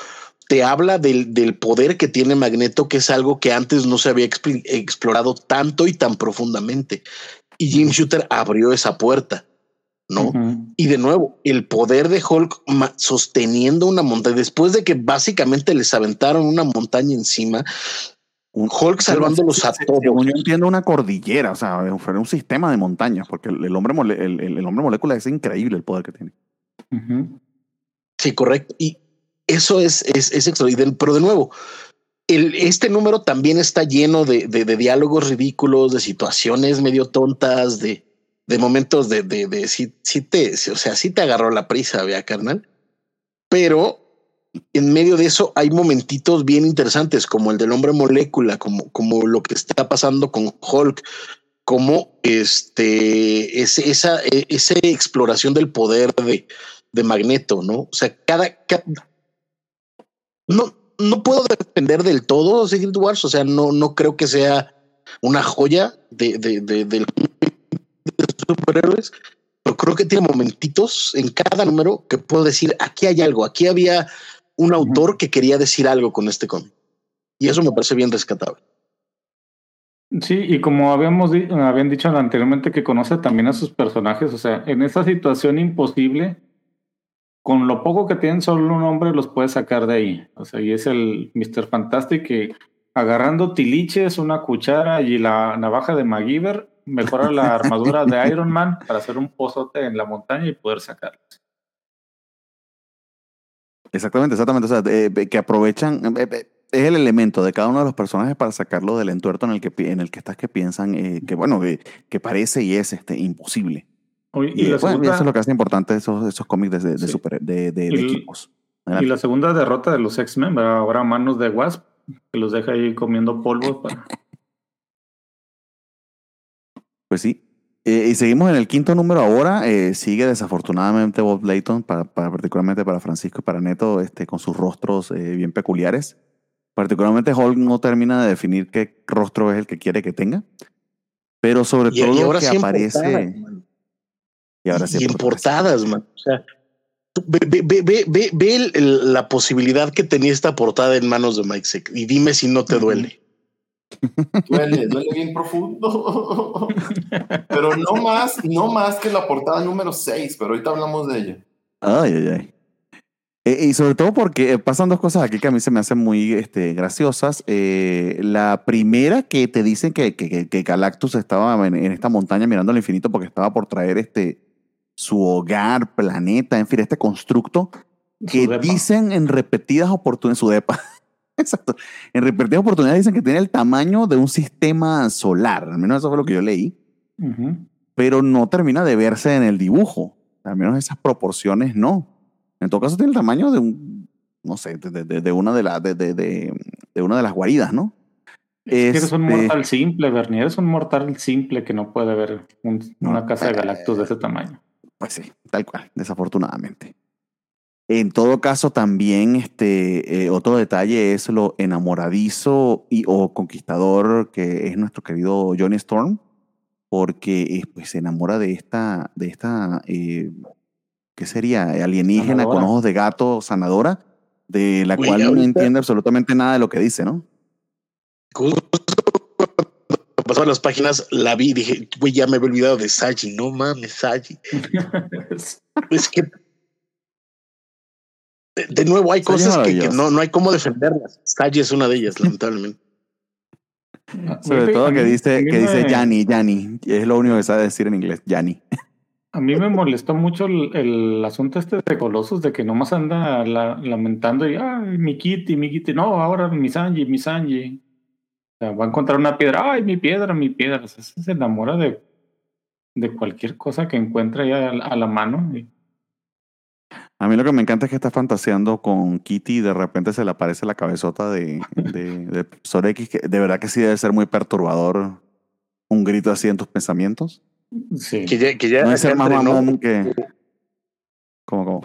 te habla del, del poder que tiene Magneto, que es algo que antes no se había explorado tanto y tan profundamente. Y Jim Shooter abrió esa puerta, ¿no? Ujú. Y de nuevo, el poder de Hulk sosteniendo una montaña, después de que básicamente les aventaron una montaña encima, Un- Hulk salvándolos a Se- todos. Según yo entiendo una cordillera, o sea, fue un sistema de montañas, porque el, el hombre, mole- el, el- hombre molécula es increíble el poder que tiene. Ujú. Sí, correcto. Y eso es, es, es extraordinario. Pero de nuevo, el, este número también está lleno de, de, diálogos ridículos, de situaciones medio tontas, de, de momentos de, de, si, si te, si- o sea, sí te agarró la prisa, vea, carnal. Pero en medio de eso hay momentitos bien interesantes, como el del hombre molécula, como, como lo que está pasando con Hulk, como este, ese, esa, e- esa exploración del poder de, de Magneto, ¿no? O sea, cada, ca- no, no puedo defender del todo Secret Wars, o sea, no, no creo que sea una joya de, de, de, de superhéroes, pero creo que tiene momentitos en cada número que puedo decir, aquí hay algo, aquí había un autor que quería decir algo con este cómic. Y eso me parece bien rescatable. Sí, y como habíamos habían dicho anteriormente que conoce también a sus personajes, o sea, en esa situación imposible, con lo poco que tienen solo un hombre los puede sacar de ahí. O sea, y es el Mr. Fantastic que agarrando tiliches, una cuchara y la navaja de MacGyver, mejora la armadura de Iron Man para hacer un pozote en la montaña y poder sacarlos. Exactamente, exactamente. O sea, eh, que aprovechan, eh, eh, es el elemento de cada uno de los personajes para sacarlo del entuerto en el que, en el que estás, que piensan eh, que, bueno, que, que parece y es este, imposible. Oye, Y, y, la bueno, y segunda, eso es lo que hace importante esos, esos cómics de, de, Sí. super, de, de- de Y el- equipos. y la segunda derrota de los X-Men, ahora a manos de Wasp, que los deja ahí comiendo polvo. Para... Pues sí. Eh, y seguimos en el quinto número ahora. eh, sigue desafortunadamente Bob Layton, para, para- particularmente para Francisco y para Neto, este, con sus rostros eh, bien peculiares. Particularmente Hulk no termina de definir qué rostro es el que quiere que tenga. Pero sobre Y, todo y ahora que aparece. Y ahora sí y en portadas. man. O sea, ve, ve, ve, ve, ve- ve el- el- la posibilidad que tenía esta portada en manos de Mike Seck y dime si no te duele. Duele, duele bien profundo. Pero no más, no más que la portada número 6, pero ahorita hablamos de ella. Ay, ay, ay. Eh, y sobre todo porque eh, pasan dos cosas aquí que a mí se me hacen muy este, graciosas. Eh, la primera que te dicen que, que, que- que Galactus estaba en, en esta montaña mirando al infinito porque estaba por traer este, su hogar, planeta, en fin, este constructo que dicen en repetidas oportunidades, su depa, Exacto. En repetidas oportunidades dicen que tiene el tamaño de un sistema solar. Al menos eso fue lo que yo leí. Pero no termina de verse en el dibujo. Al menos esas proporciones no. En todo caso tiene el tamaño de un, no sé, de, de- de una de, la- de, de- una de las guaridas, ¿no? Es que Eres un Este, mortal simple, Bernie. Eres un mortal simple que no puede ver un- una casa de Galactus de ese tamaño. Pues sí, tal cual, desafortunadamente. En todo caso, también este, eh, otro detalle es lo enamoradizo y o conquistador que es nuestro querido Johnny Storm, porque eh, pues, se enamora de esta, de esta eh, ¿qué sería? Alienígena con ojos de gato sanadora, de la cual no entiende absolutamente nada de lo que dice, ¿no? Justo cuando pasaban las páginas, la vi y dije, güey, ya me había olvidado de Saji. No mames, Saji. Es que. De, de nuevo, hay cosas que, no, no hay cómo defenderlas. Saji es una de ellas, lamentablemente. Sobre todo que mí- dice, que dice Yanni, Yanni, es lo único que sabe decir en inglés, Yanni. A mí me molestó mucho el, el asunto este de Colossus, de que nomás anda la- lamentando y, ay, mi Kitty, mi Kitty, no, ahora mi Sanji, mi Sanji. Sea, va a encontrar una piedra, ay, mi piedra, mi piedra. O sea, se enamora de, de cualquier cosa que encuentre ahí a, la- a la mano. y- A mí lo que me encanta es que está fantaseando con Kitty y de repente se le aparece la cabezota de, de, de Profesor X, que de verdad que sí debe ser muy perturbador un grito así en tus pensamientos. sí. Que ya, que ya No es ser más mamón que... ¿Cómo, cómo?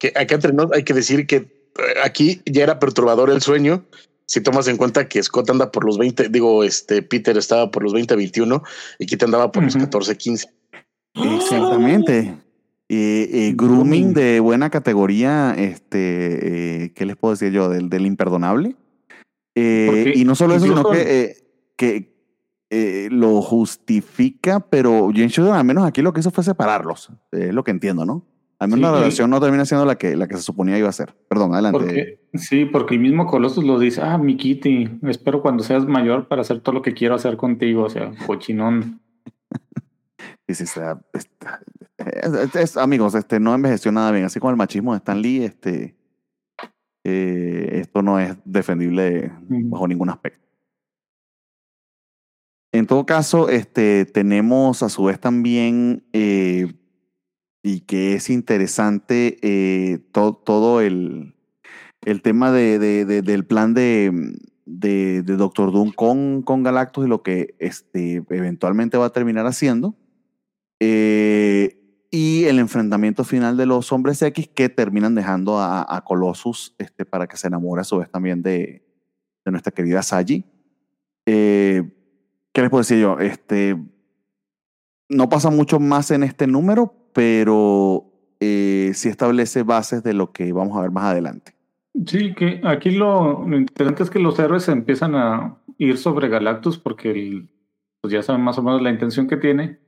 que acá entre nos hay que decir que eh, aquí ya era perturbador el sueño. Si tomas en cuenta que Scott anda por los 20, digo, este Peter estaba por los 20, 21 y Kit andaba por los Ujú. 14, 15. Exactamente. Eh, eh, grooming Grooming. de buena categoría, este, eh, ¿qué les puedo decir yo? Del, del imperdonable. Eh, y no solo eso, sino que, eh, que eh, lo justifica, pero James Shooter al menos aquí lo que hizo fue separarlos. Es lo que entiendo, ¿no? Al menos Sí, la y- relación no termina siendo la que, la que se suponía iba a ser. Perdón, adelante. Porque, sí, porque el mismo Colossus lo dice, ah, mi Kitty, espero cuando seas mayor para hacer todo lo que quiero hacer contigo, o sea, cochinón. Sí, está- está- es- amigos, este, no envejeció nada bien. Así como el machismo de Stan Lee, este, eh, esto no es defendible bajo ningún aspecto. En todo caso, este, tenemos a su vez también, eh, y que es interesante, eh, to- todo el, el tema de, de- de- del plan de, de, de Doctor Doom con, con Galactus y lo que este, eventualmente va a terminar haciendo. Eh, y el enfrentamiento final de los hombres X que terminan dejando a, a Colossus este, para que se enamore a su vez también de, de nuestra querida Saji. Eh, ¿Qué les puedo decir yo? Este, no pasa mucho más en este número, pero eh, sí establece bases de lo que vamos a ver más adelante. Sí, que aquí lo, lo interesante es que los héroes empiezan a ir sobre Galactus porque el- pues ya saben más o menos la intención que tiene,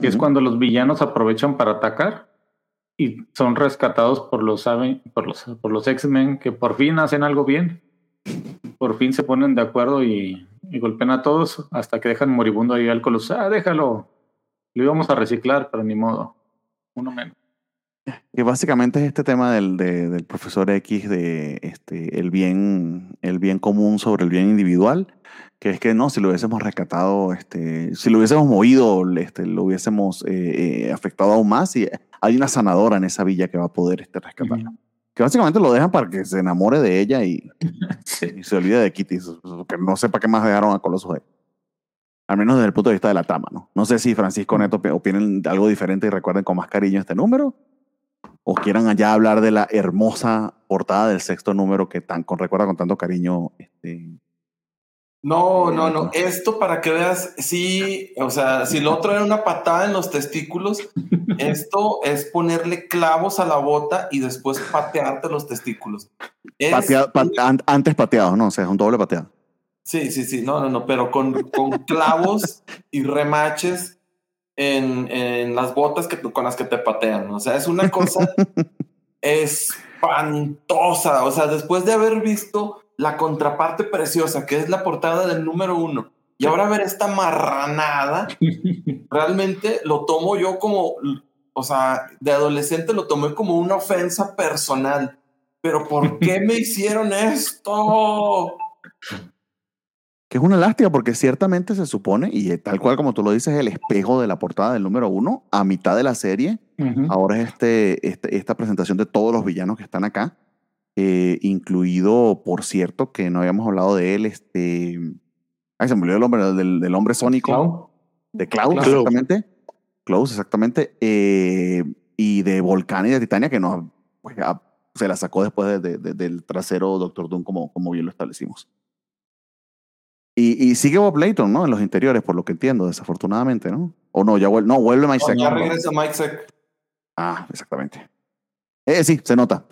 que es cuando los villanos aprovechan para atacar y son rescatados por los, por los, por los X-Men que por fin hacen algo bien. Por fin se ponen de acuerdo y, y golpean a todos hasta que dejan moribundo ahí al Colossus. Ah, déjalo. Lo íbamos a reciclar, pero ni modo. Uno menos. Que básicamente es este tema del, de- del profesor X de este, el, bien, el bien común sobre el bien individual, que es que no, si lo hubiésemos rescatado, este, si lo hubiésemos movido, este, lo hubiésemos eh, eh, afectado aún más y hay una sanadora en esa villa que va a poder este, rescatarlo. Que básicamente lo dejan para que se enamore de ella y, Sí. y se olvide de Kitty, que no sepa qué más dejaron a Colossus ahí. Al menos desde el punto de vista de la trama, ¿no? No sé si Francisco Neto opi- opinen de algo diferente y recuerden con más cariño este número. O quieran allá hablar de la hermosa portada del sexto número que tan, con, recuerda con tanto cariño. Este, No, no, no. Esto para que veas, sí, o sea, si lo otro era una patada en los testículos, esto es ponerle clavos a la bota y después patearte los testículos. Patea- antes pateado, ¿no? O sea, es un doble pateado. Sí, sí, sí, no, no, no, pero con, con clavos y remaches en, en las botas que, con las que te patean. O sea, es una cosa espantosa. O sea, después de haber visto la contraparte preciosa, que es la portada del número uno, y ahora ver esta marranada, realmente lo tomo yo como, o sea, de adolescente lo tomé como una ofensa personal. pero ¿por qué me hicieron esto? Que es una lástima porque ciertamente se supone, y eh, tal cual como tú lo dices, el espejo de la portada del número uno, a mitad de la serie, ahora es este, este- esta presentación de todos los villanos que están acá, eh, incluido, por cierto, que no habíamos hablado de él, este... Ay, se me olvidó el nombre del, del hombre sónico. Clau. De Klaus. exactamente. Klaus, exactamente. eh, y de Volcán y de Titania, que no, pues, ya se la sacó después de- de- de- del trasero Doctor Doom, como, como bien lo establecimos. Y, y sigue Bob Layton, ¿no? En los interiores, por lo que entiendo, desafortunadamente, ¿no? O no, ya vuelve, no, vuelve Mike No, Zeck. ya regresa Mike Zeck. Ah, exactamente. Eh, sí, se nota.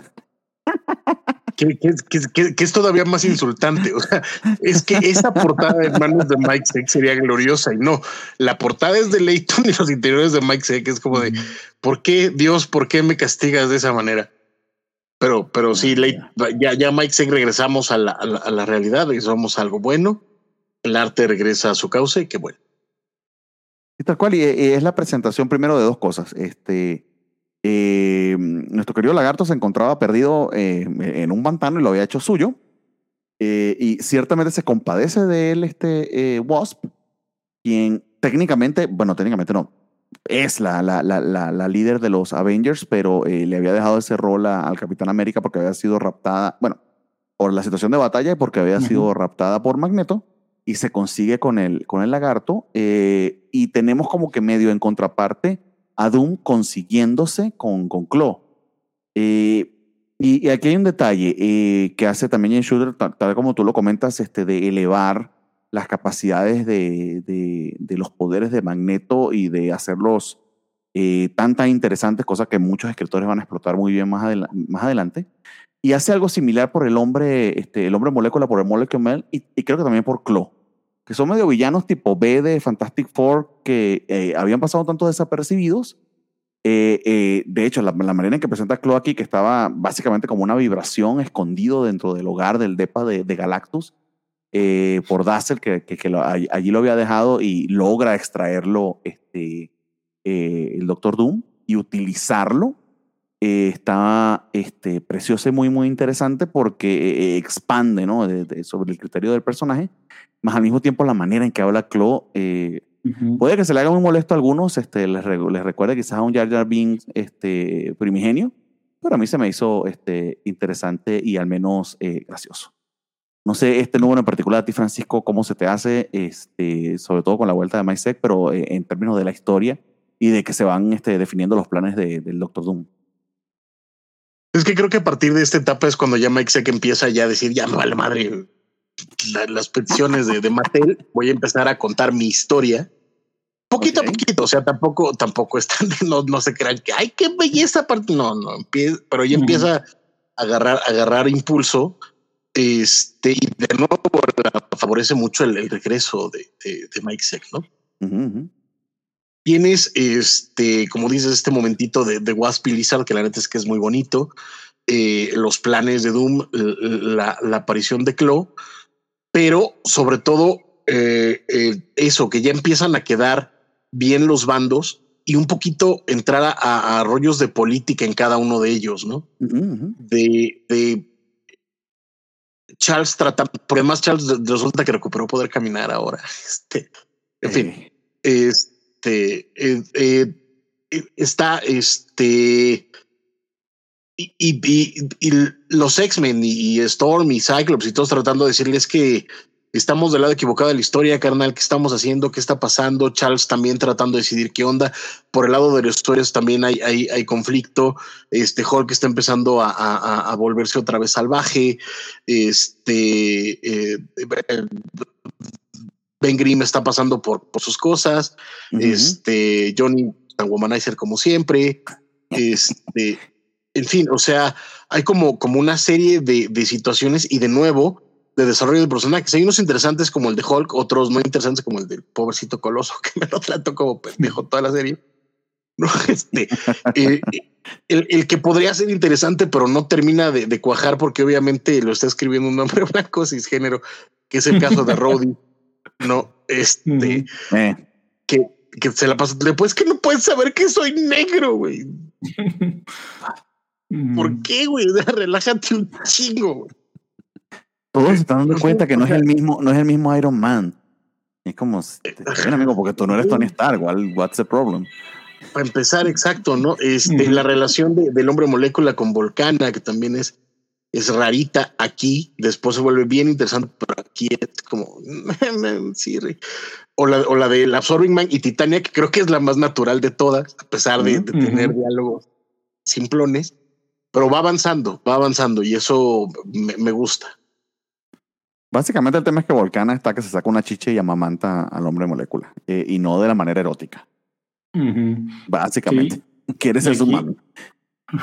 que, que, que- que- que es todavía más insultante. O sea, es que esa portada en manos de Mike Zeck sería gloriosa y no, la portada es de Leighton y los interiores de Mike Zeck es como de ¿por qué Dios, por qué me castigas de esa manera? Pero, pero sí, Leit- ya, ya Mike Zeck regresamos a la, a la, a la realidad y somos algo bueno. El arte regresa a su cauce y qué bueno. Y tal cual, y, es la presentación primero de dos cosas. Este, eh, nuestro querido lagarto se encontraba perdido eh, en un pantano y lo había hecho suyo. Eh, y ciertamente se compadece de él este eh, Wasp, quien técnicamente, bueno, técnicamente no, es la, la, la, la, la líder de los Avengers, pero eh, le había dejado ese rol a- al Capitán América porque había sido raptada, bueno, por la situación de batalla y porque había sido raptada por Magneto y se consigue con el, con el lagarto. eh, y tenemos como que medio en contraparte a Doom consiguiéndose con, con Claw. Eh, y, y aquí hay un detalle eh, que hace también en Shooter, tal, tal como tú lo comentas, este, de elevar las capacidades de, de, de los poderes de Magneto y de hacerlos eh, tan, tan interesantes, cosa que muchos escritores van a explotar muy bien más, adela- más adelante. Y hace algo similar por el hombre, este, el hombre molécula, por el Molecule Man, y, y creo que también por Claw, que son medio villanos tipo B de Fantastic Four que eh, habían pasado tanto desapercibidos. Eh, eh, de hecho, la, la manera en que presenta Claw aquí, que estaba básicamente como una vibración escondido dentro del hogar del DEPA de, de Galactus, eh, por Dazzle, que, que, que lo- allí, lo había dejado y logra extraerlo este, eh, el Doctor Doom y utilizarlo. Eh, está este, precioso y muy, muy interesante porque eh, expande ¿no? de- de- sobre el criterio del personaje, más al mismo tiempo la manera en que habla Claw. eh, Ujú. Puede que se le haga muy molesto a algunos, este, les, les recuerde quizás a un Jar Jar Binks este, primigenio, pero a mí se me hizo este, interesante y al menos eh, gracioso. No sé este número en particular a ti, Francisco, cómo se te hace, este, sobre todo con la vuelta de Zeck, pero eh, en términos de la historia y de que se van este, definiendo los planes de- del Doctor Doom. Es que creo que a partir de esta etapa es cuando ya Mike Zeck empieza ya a decir, ya me vale madre la- las peticiones de, de Mattel, voy a empezar a contar mi historia. Poquito a poquito, o sea, tampoco, tampoco están, no, no se crean que, ay, qué belleza, parte, no, no, empie- pero ya empieza a agarrar, a agarrar impulso, este, y de nuevo favorece mucho el, el regreso de, de, de Mike Zeck, ¿no? Ujú. Tienes este, como dices, este momentito de, de Wasp y Lizard, que la neta es que es muy bonito. eh, los planes de Doom, la, la aparición de Claw, pero sobre todo eh, eh, eso, que ya empiezan a quedar bien los bandos y un poquito entrar a, a rollos de política en cada uno de ellos, ¿no? Ujú, ujú. De, de Charles tratando, porque además Charles resulta que recuperó poder caminar ahora. Este, en fin Eh, este eh, eh, eh, está este y, los X-Men y, Storm y Cyclops y todos tratando de decirles que estamos del lado equivocado de la historia, carnal, ¿qué estamos haciendo? ¿Qué está pasando? Charles también tratando de decidir qué onda. Por el lado de los historias también hay, hay, hay conflicto. Este Hulk está empezando a, a- a- volverse otra vez salvaje. Este Ben Grimm está pasando por, por sus cosas. ujú. Este Johnny tan womanizer como siempre. Este, en fin, o sea, hay como, como una serie de, de situaciones y de nuevo de desarrollo de personajes. Hay unos interesantes como el de Hulk, otros no interesantes como el del pobrecito coloso que me lo trató como pendejo toda la serie. No, este, eh, el, el que podría ser interesante, pero no termina de, de cuajar porque obviamente lo está escribiendo un hombre blanco cisgénero, que es el caso de Rhodey. No, este. Eh, que, que se la pasa. Después que no puedes saber que soy negro, güey. ¿Por qué, güey? Relájate un chingo, güey. Todos se están dando cuenta que no es el mismo, no es el mismo Iron Man. Es como, bien, amigo, porque tú no eres Tony Stark. Igual, what's the problem? Para empezar, exacto, ¿no? Este, la relación de- del hombre molécula con Volcana, que también es, es rarita aquí, después se vuelve bien interesante, pero aquí es como, sí, re- o la, o la del Absorbing Man y Titania, que creo que es la más natural de todas, a pesar de, de tener diálogos simplones, pero va avanzando, va avanzando y eso me, me gusta. Básicamente el tema es que Volcana está que se saca una chicha y amamanta al hombre molécula. eh, y no de la manera erótica. Básicamente. Quiere ser su mami.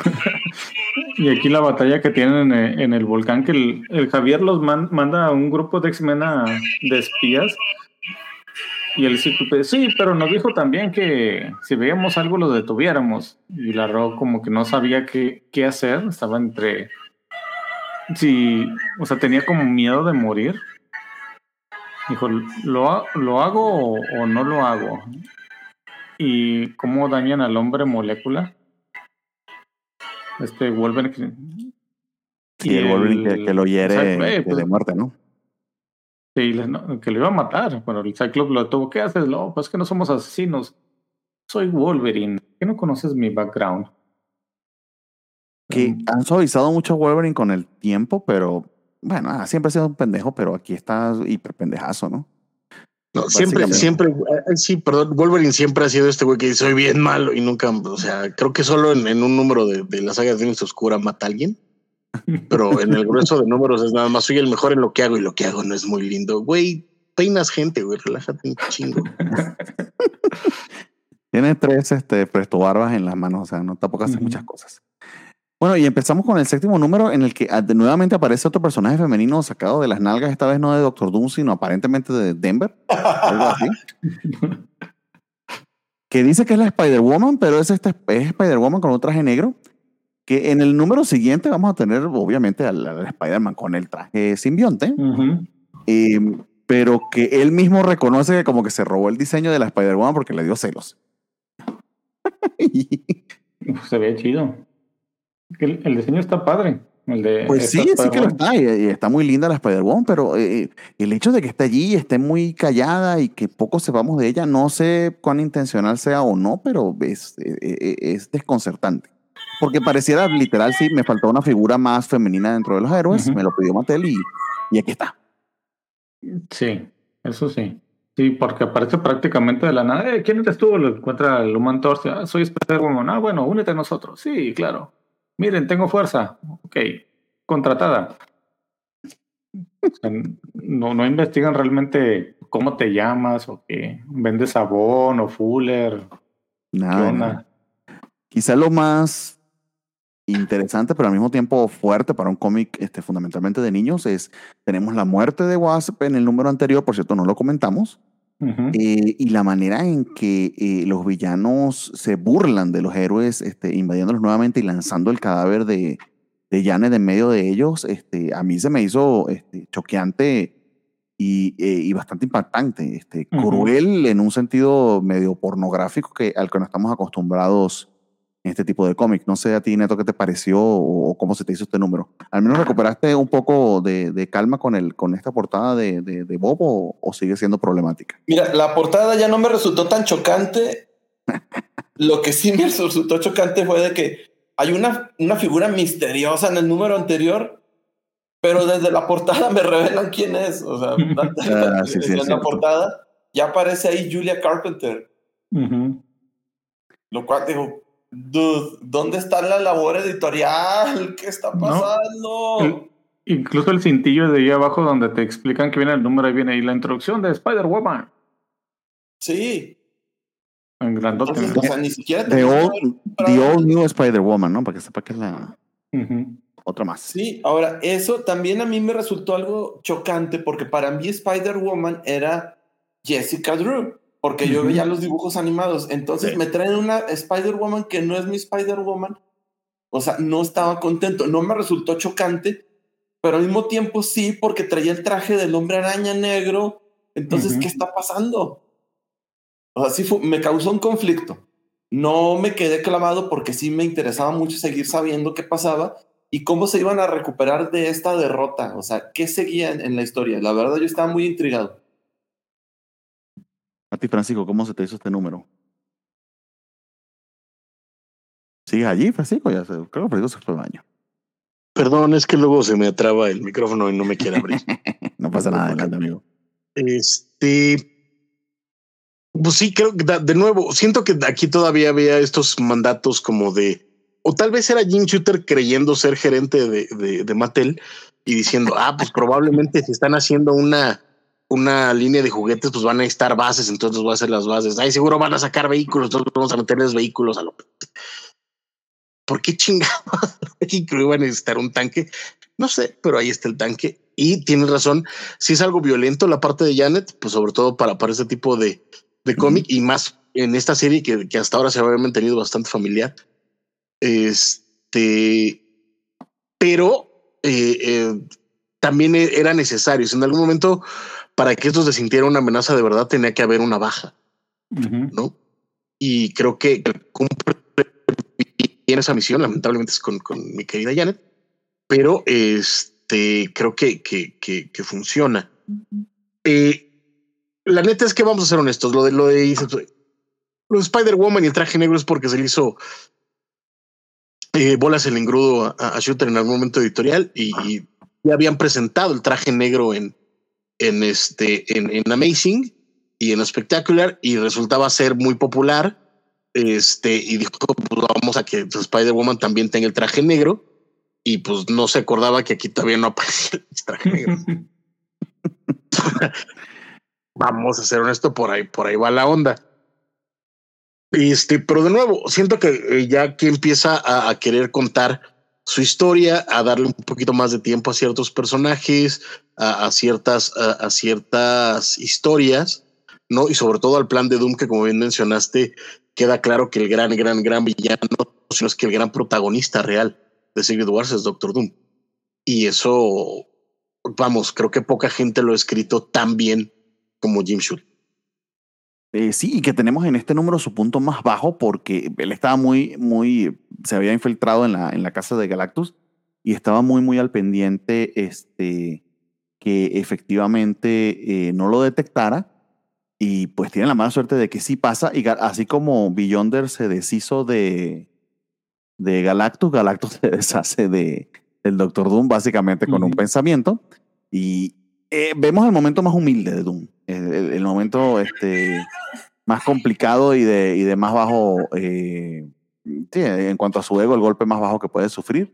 Y aquí la batalla que tienen en el, en el volcán, que el, Javier los man- manda a un grupo de X-Men de espías. Y el Cíclope, sí, pero nos dijo también que si veíamos algo lo detuviéramos. Y la Ro como que no sabía qué, qué hacer, estaba entre... Sí, o sea, tenía como miedo de morir. Dijo, ¿lo, lo hago o, o no lo hago? ¿Y cómo dañan al hombre molécula? Este Wolverine. que- Sí, y el Wolverine que, que lo hiere eh, que pues, de muerte, ¿no? Sí, que lo iba a matar. Bueno, el Cyclops lo tuvo. ¿Qué haces? No, pues que no somos asesinos. Soy Wolverine. ¿Qué no conoces mi background? Que Mm, han suavizado mucho a Wolverine con el tiempo, pero bueno, ah, siempre ha sido un pendejo, pero aquí está hiper pendejazo, ¿no? No, siempre, siempre, eh, sí, perdón, Wolverine siempre ha sido este güey que dice soy bien malo y nunca, o sea, creo que solo en, en un número de, de la saga de Phoenix Oscura mata a alguien, pero en el grueso de números es nada más soy el mejor en lo que hago y lo que hago no es muy lindo. Güey, peinas gente, güey, relájate un chingo. Tiene tres este, presto barbas en las manos, o sea, no tampoco hace muchas cosas. Bueno, y empezamos con el séptimo número en el que ah, nuevamente aparece otro personaje femenino sacado de las nalgas, esta vez no de Doctor Doom, sino aparentemente de Denver, algo así. que dice que es la Spider-Woman, pero es, este, es Spider-Woman con un traje negro. Que en el número siguiente vamos a tener, obviamente, al, al Spider-Man con el traje simbionte. Ujú. Eh, pero que él mismo reconoce que como que se robó el diseño de la Spider-Woman porque le dio celos. Se ve chido. El, el diseño está padre. El de pues sí, sí que lo está, y, y está muy linda la Spider-Woman, pero eh, el hecho de que esté allí, esté muy callada y que poco sepamos de ella, no sé cuán intencional sea o no, pero es, eh, eh, es desconcertante. Porque pareciera literal, sí, me faltó una figura más femenina dentro de los héroes, me lo pidió Mattel y, y aquí está. Sí, eso sí. Sí, porque aparece prácticamente de la nada. Eh, ¿Quién eres tú? Lo encuentra el Human Torch. Ah, soy Spider-Woman. Ah, bueno, únete a nosotros. Sí, claro. Miren, tengo fuerza. Ok, contratada. O sea, no, no investigan realmente cómo te llamas o qué. Vendes sabón o Fuller. Nada. Quizá lo más interesante, pero al mismo tiempo fuerte para un cómic este, fundamentalmente de niños es, tenemos la muerte de Wasp en el número anterior, por cierto, no lo comentamos, Ujú. eh, y la manera en que eh, los villanos se burlan de los héroes, este, invadiéndolos nuevamente y lanzando el cadáver de, de Janet en medio de ellos, este, a mí se me hizo este, choqueante y, eh, y bastante impactante, este, Ujú. cruel en un sentido medio pornográfico que, al que no estamos acostumbrados en este tipo de cómics. No sé a ti, Neto, qué te pareció o, cómo se te hizo este número. ¿Al menos recuperaste un poco de, de calma con, el, con esta portada de, de, de Bob o, o sigue siendo problemática? Mira, la portada ya no me resultó tan chocante. Lo que sí me resultó chocante fue de que hay una, una figura misteriosa en el número anterior, pero desde la portada me revelan quién es. O sea, Ah, sí, sí, en la portada ya aparece ahí Julia Carpenter, Ujú. lo cual digo, dude, ¿dónde está la labor editorial? ¿Qué está No. pasando? El- incluso el cintillo de ahí abajo donde te explican que viene el número, ahí viene ahí la introducción de Spider-Woman. Sí. En grandote. Entonces, o sea, ni siquiera The tenía Old, the old New Spider-Woman, ¿no? Para que sepa que es la otra más. Sí, ahora eso también a mí me resultó algo chocante porque para mí Spider-Woman era Jessica Drew, porque yo veía los dibujos animados. Entonces Sí. me traen una Spider-Woman que no es mi Spider-Woman. O sea, no estaba contento, no me resultó chocante, pero al mismo tiempo sí, porque traía el traje del hombre araña negro. Entonces. ¿qué está pasando? O sea, sí fue- me causó un conflicto. no me quedé clavado porque sí me interesaba mucho seguir sabiendo qué pasaba y cómo se iban a recuperar de esta derrota. O sea, qué seguía en, en la historia. La verdad, yo estaba muy intrigado. A ti, Francisco, ¿cómo se te hizo este número? ¿Sigues allí, Francisco? Ya se, creo que Francisco se fue al baño. Perdón, es que luego se me atraba el micrófono y no me quiere abrir. No pasa nada, adelante, amigo. Este. Pues sí, creo que de nuevo, siento que aquí todavía había estos mandatos como de. O tal vez era Jim Shooter creyendo ser gerente de, de, de Mattel y diciendo, ah, pues probablemente si están haciendo una, una línea de juguetes, pues van a necesitar bases, entonces voy a hacer las bases. Ay, seguro van a sacar vehículos, entonces vamos a meterles vehículos a lo. ¿Por qué chingados? Creo iba a necesitar un tanque. No sé, pero ahí está el tanque. Y tienes razón, si es algo violento la parte de Janet, pues sobre todo para, para ese tipo de, de cómic y más en esta serie que, que hasta ahora se había mantenido bastante familiar. Este, pero eh, eh, también e- era necesario. Si en algún momento, para que esto se sintiera una amenaza de verdad, tenía que haber una baja. ¿no? Y creo que cumple bien esa misión, lamentablemente es con, con mi querida Janet, pero este creo que, que, que, que funciona. Eh, la neta es que vamos a ser honestos, lo de lo de, lo de Spider-Woman y el traje negro es porque se le hizo eh, bolas el engrudo a, a Shooter en algún momento editorial y, y ya habían presentado el traje negro en, en este en, en Amazing y en Spectacular y resultaba ser muy popular. Este, y dijo, pues vamos a que Spider-Woman también tenga el traje negro. Y pues no se acordaba que aquí todavía no aparecía el traje negro. vamos a ser honesto, por ahí, por ahí va la onda. Este, pero de nuevo, siento que eh, ya que empieza a, a querer contar su historia, a darle un poquito más de tiempo a ciertos personajes, a, ciertas, a, ciertas historias, ¿no? Y sobre todo al plan de Doom, que como bien mencionaste, queda claro que el gran, gran, gran villano, sino es que el gran protagonista real de Secret Wars es Doctor Doom. Y eso, vamos, creo que poca gente lo ha escrito tan bien como Jim Shooter. Eh, sí, y que tenemos en este número su punto más bajo porque él estaba muy, muy, se había infiltrado en la, en la casa de Galactus y estaba muy, muy al pendiente este, que efectivamente eh, no lo detectara y pues tiene la mala suerte de que sí pasa y así como Beyonder se deshizo de, de Galactus, Galactus se deshace de, del Doctor Doom básicamente con un Ujú. pensamiento y eh, vemos el momento más humilde de Doom, el, el- el momento este, más complicado y de, y de más bajo, eh, sí, en cuanto a su ego, el golpe más bajo que puede sufrir,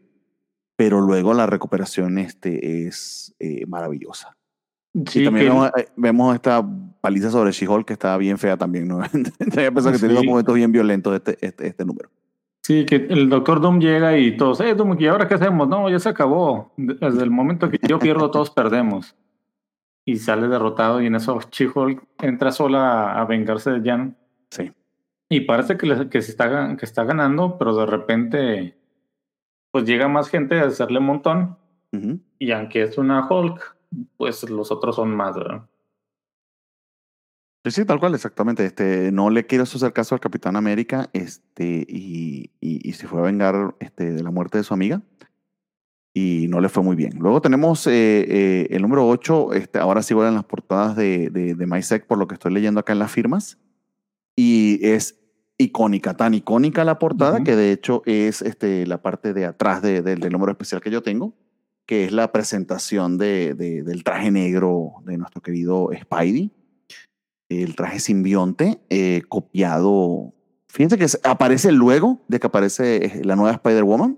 pero luego la recuperación este, es eh, maravillosa. Sí, y también que- vemos, eh, vemos esta paliza sobre She-Hulk que está bien fea también, ¿no? Yo pensado que tiene dos Sí. momentos bien violentos este, este, este número. Sí, que el doctor Doom llega y todos, eh, Doom, ¿y ahora qué hacemos? No, ya se acabó. Desde el momento que yo pierdo, todos perdemos. Y sale derrotado y en eso She-Hulk entra sola a, a vengarse de Jan. Sí. Y parece que, le- que, se está, que está ganando, pero de repente pues llega más gente a hacerle un montón. Y aunque es una Hulk, pues los otros son más, ¿verdad? Sí, sí, tal cual, exactamente. Este, no le quiero hacer caso al Capitán América este, y, y, y se fue a vengar este, de la muerte de su amiga y no le fue muy bien. Luego tenemos eh, eh, el número 8, este, ahora sí en las portadas de, de, de MySec, por lo que estoy leyendo acá en las firmas, y es icónica, tan icónica la portada Ujú. que de hecho es este, la parte de atrás de- de- del número especial que yo tengo, que es la presentación de, de- del traje negro de nuestro querido Spidey el traje simbionte eh, copiado. Fíjense que aparece luego de que aparece eh, la nueva Spider-Woman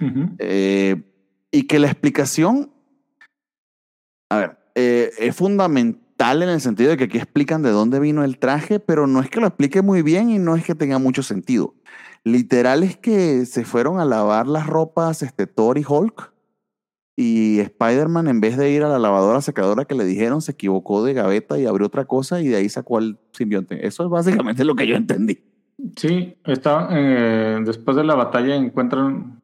Ujú. eh, y que la explicación, a ver, eh, es fundamental en el sentido de que aquí explican de dónde vino el traje, pero no es que lo explique muy bien y no es que tenga mucho sentido. Literal es que se fueron a lavar las ropas este, Thor y Hulk y Spider-Man en vez de ir a la lavadora secadora que le dijeron se equivocó de gaveta y abrió otra cosa y de ahí sacó al simbionte. Eso es básicamente lo que yo entendí. Sí, está, eh, después de la batalla encuentran,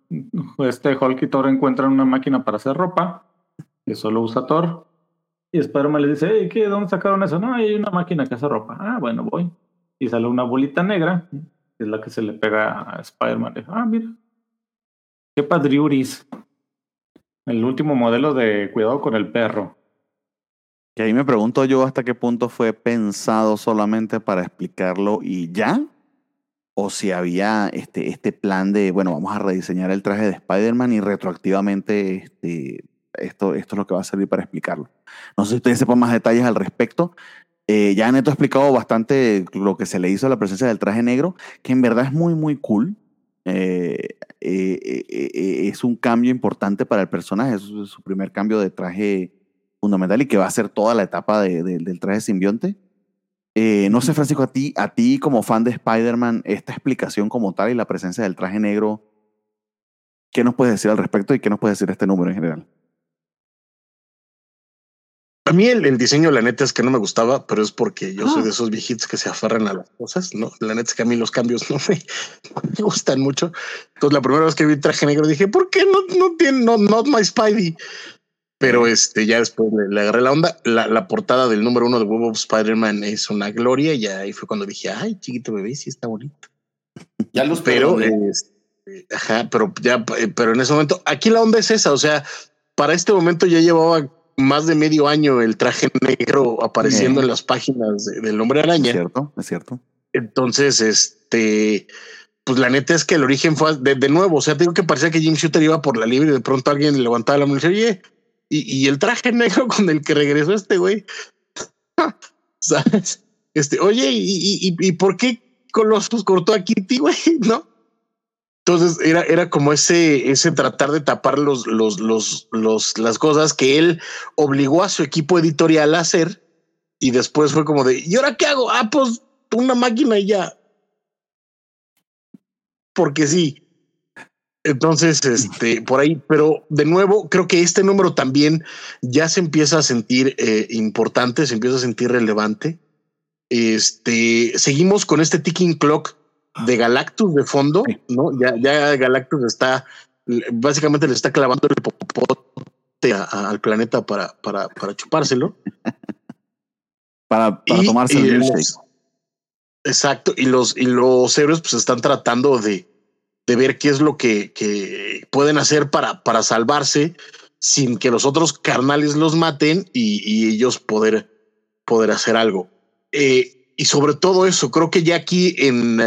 este Hulk y Thor encuentran una máquina para hacer ropa, que solo usa Thor. Y Spider-Man le dice, hey, ¿qué? ¿Dónde sacaron eso? No, hay una máquina que hace ropa. Ah, bueno, voy. Y sale una bolita negra es la que se le pega a Spider-Man. Ah, mira. Qué padriuris. El último modelo de cuidado con el perro. Y ahí me pregunto yo hasta qué punto fue pensado solamente para explicarlo y ya. O si había este, este plan de, bueno, vamos a rediseñar el traje de Spider-Man y retroactivamente este, esto, esto es lo que va a servir para explicarlo. No sé si ustedes sepan más detalles al respecto. Eh, ya Neto ha explicado bastante lo que se le hizo a la presencia del traje negro, que en verdad es muy, muy cool. Eh, eh, es un cambio importante para el personaje, es su primer cambio de traje fundamental y que va a ser toda la etapa de- de- del traje simbionte. Eh, no sé, Francisco, a ti, a ti como fan de Spider-Man, esta explicación como tal y la presencia del traje negro, ¿qué nos puedes decir al respecto y qué nos puedes decir de este número en general? A mí el, el diseño, la neta es que no me gustaba, pero es porque yo soy de esos viejitos que se aferran a las cosas, ¿no? La neta es que a mí los cambios no me, no me gustan mucho. Entonces, la primera vez que vi traje negro dije, ¿por qué no, no tiene, no, not my Spidey? Pero este, ya después le, le agarré la onda. La, la portada del número uno de Web of Spider-Man es una gloria. Y ahí fue cuando dije, ay, chiquito bebé, sí está bonito. Ya los Pero, perdoné. este, ajá, pero ya, eh, pero en ese momento, aquí la onda es esa. O sea, para este momento ya llevaba más de medio año el traje negro apareciendo Eh. en las páginas de- del hombre ¿Es araña. cierto? ¿Es cierto? Entonces, este, pues la neta es que el origen fue de, de nuevo. O sea, digo que parecía que Jim Shooter iba por la libre y de pronto alguien le levantaba la mano y decía, oye, y, y el traje negro con el que regresó este güey. ¿Sabes? Este, oye, ¿y, y, y- por qué Colossus cortó a Kitty, güey? ¿No? Entonces era, era como ese, ese tratar de tapar los, los, los, los, las cosas que él obligó a su equipo editorial a hacer. Y después fue como de, ¿y ahora qué hago? Ah, pues una máquina y ya. Porque sí. Entonces, este, por ahí, pero de nuevo, creo que este número también ya se empieza a sentir eh, importante, se empieza a sentir relevante. Este, seguimos con este ticking clock de Galactus de fondo, ¿no? Ya, ya Galactus está, básicamente le está clavando el popote a- a- al planeta para, para, para chupárselo. Para, para Y- tomarse y el los-. Exacto. Y los, y los héroes pues están tratando de, de ver qué es lo que, que pueden hacer para, para salvarse sin que los otros carnales los maten y, ellos poder, poder hacer algo. Eh, y sobre todo eso, creo que ya aquí en,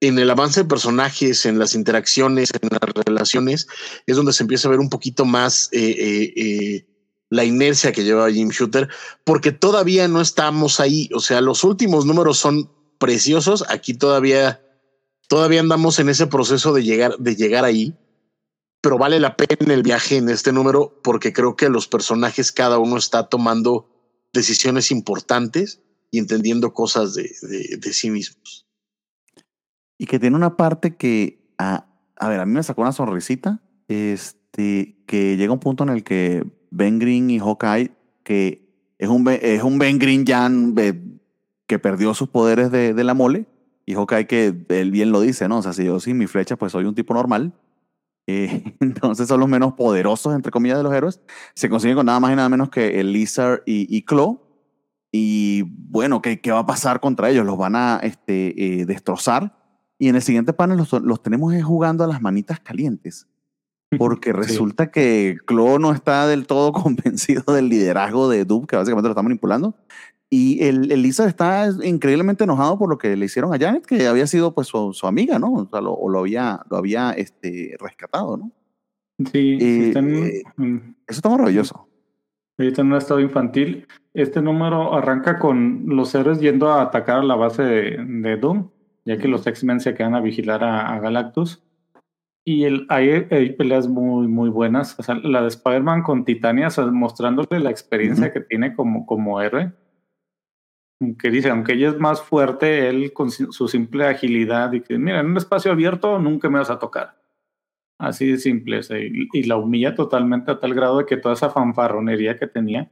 en el avance de personajes, en las interacciones, en las relaciones, es donde se empieza a ver un poquito más eh, eh, la inercia que lleva Jim Shooter, porque todavía no estamos ahí. O sea, los últimos números son preciosos. Aquí todavía, todavía andamos en ese proceso de llegar, de llegar ahí. Pero vale la pena el viaje en este número porque creo que los personajes, cada uno está tomando decisiones importantes y entendiendo cosas de, de, sí mismos. Y que tiene una parte que, a, a ver, a mí me sacó una sonrisita, este, que llega un punto en el que Ben Green y Hawkeye, que es un, es un Ben Green ya eh, que perdió sus poderes de, de la mole, y Hawkeye que él bien lo dice, ¿no? O sea, si yo sin mi flecha, pues soy un tipo normal. Eh, entonces son los menos poderosos, entre comillas, de los héroes. Se consiguen con nada más y nada menos que el Lizard y, y Claw. Y bueno, ¿qué, ¿qué va a pasar contra ellos? Los van a este, eh, destrozar. Y en el siguiente panel los, los tenemos jugando a las manitas calientes. Porque resulta que Claw no está del todo convencido del liderazgo de Dub, que básicamente lo está manipulando. Y el, el Lizard está increíblemente enojado por lo que le hicieron a Janet, que había sido pues su, su amiga, ¿no? O, sea, lo, o lo había, lo había este, rescatado, ¿no? Sí, sí Eh, están, eh, Eso está maravilloso. ahorita en un estado infantil. Este número arranca con los héroes yendo a atacar a la base de, de Doom, ya que los X-Men se quedan a vigilar a, a Galactus. Y el, hay, hay peleas muy, muy buenas. O sea, la de Spider-Man con Titania, o sea, mostrándole la experiencia que tiene como, como héroe. Que dice, aunque ella es más fuerte, él con su simple agilidad y que, mira, en un espacio abierto nunca me vas a tocar. Así de simple. y, la humilla totalmente a tal grado de que toda esa fanfarronería que tenía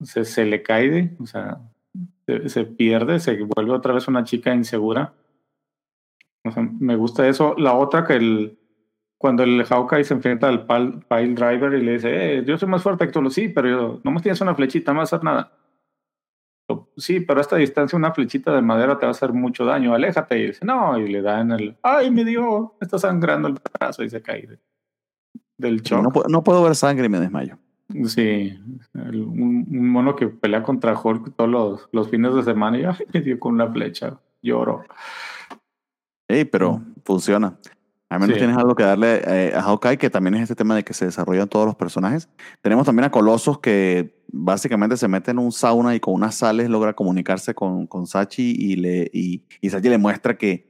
se, le cae, o sea, se, pierde, se vuelve otra vez una chica insegura. O sea, me gusta eso. La otra que el cuando el Hawkeye se enfrenta al pal- Pile Driver y le dice, eh, yo soy más fuerte que tú, sí, pero yo, no me tienes una flechita, no vas nada. Sí, pero a esta distancia una flechita de madera te va a hacer mucho daño, aléjate. Y dice, no, y le da en el, ay, me dio, me está sangrando el brazo y se cae de- del shock. No, puedo- no puedo ver sangre y me desmayo. Sí, el- un, un mono que pelea contra Hulk todos los, los fines de semana y ay, me dio con una flecha, lloro. Ey, pero funciona. Al menos Sí. tienes algo que darle eh, a Hawkeye, que también es este tema de que se desarrollan todos los personajes. Tenemos también a Colosos, que básicamente se mete en un sauna y con unas sales logra comunicarse con, con Sachi y, le, y, y Sachi le muestra que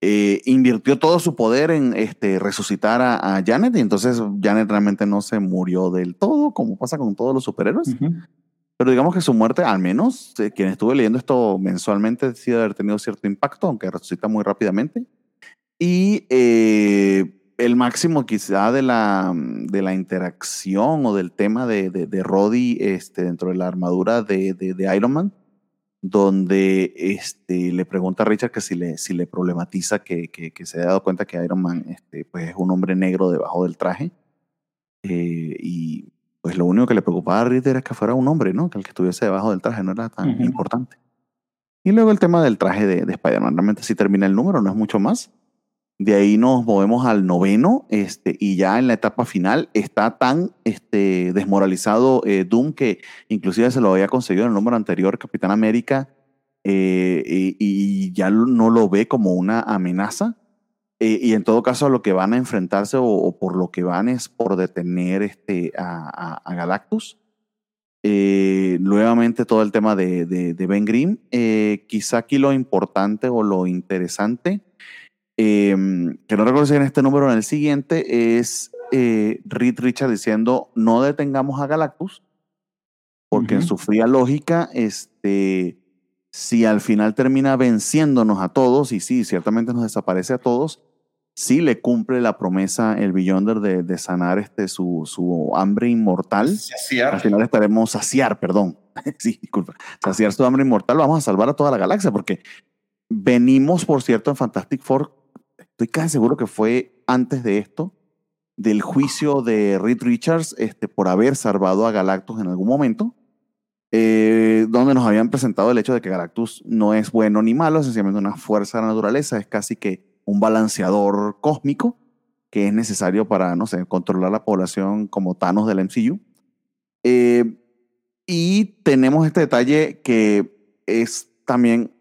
eh, invirtió todo su poder en este, resucitar a, a Janet y entonces Janet realmente no se murió del todo, como pasa con todos los superhéroes. Ujú. Pero digamos que su muerte, al menos eh, quien estuve leyendo esto mensualmente, sí debe haber tenido cierto impacto, aunque resucita muy rápidamente. Y eh, el máximo quizá de la, de la interacción o del tema de, de, de Roddy este, dentro de la armadura de, Iron Man, donde este, le pregunta a Richard que si le, si le problematiza que, que, que se haya dado cuenta que Iron Man este, pues, es un hombre negro debajo del traje. Eh, y pues lo único que le preocupaba a Richard era que fuera un hombre, ¿no? Que el que estuviese debajo del traje no era tan Ujú. importante. Y luego el tema del traje de, de Spider-Man. Realmente sí termina el número, no es mucho más. De ahí nos movemos al noveno, este, y ya en la etapa final está tan este, desmoralizado eh, Doom que inclusive se lo había conseguido en el número anterior, Capitán América, eh, y, ya no lo ve como una amenaza. Eh, y en todo caso, lo que van a enfrentarse o, por lo que van es por detener este, a, a- a Galactus. Eh, nuevamente todo el tema de, de- de Ben Grimm. Quizá aquí lo importante o lo interesante, eh, que no recuerdo si en este número o en el siguiente, es eh, Reed Richard diciendo no detengamos a Galactus, porque en su fría lógica, este, si al final termina venciéndonos a todos, y sí, ciertamente nos desaparece a todos, sí le cumple la promesa el Beyonder de, de sanar este, su, su hambre inmortal. Saciar. Al final estaremos saciar, perdón. sí, disculpa. Saciar su hambre inmortal. Vamos a salvar a toda la galaxia porque venimos, por cierto, en Fantastic Four. Estoy casi seguro que fue antes de esto, del juicio de Reed Richards este, por haber salvado a Galactus en algún momento, eh, donde nos habían presentado el hecho de que Galactus no es bueno ni malo, es sencillamente una fuerza de la naturaleza, es casi que un balanceador cósmico que es necesario para, no sé, controlar la población como Thanos del MCU. Eh, y tenemos este detalle que es también,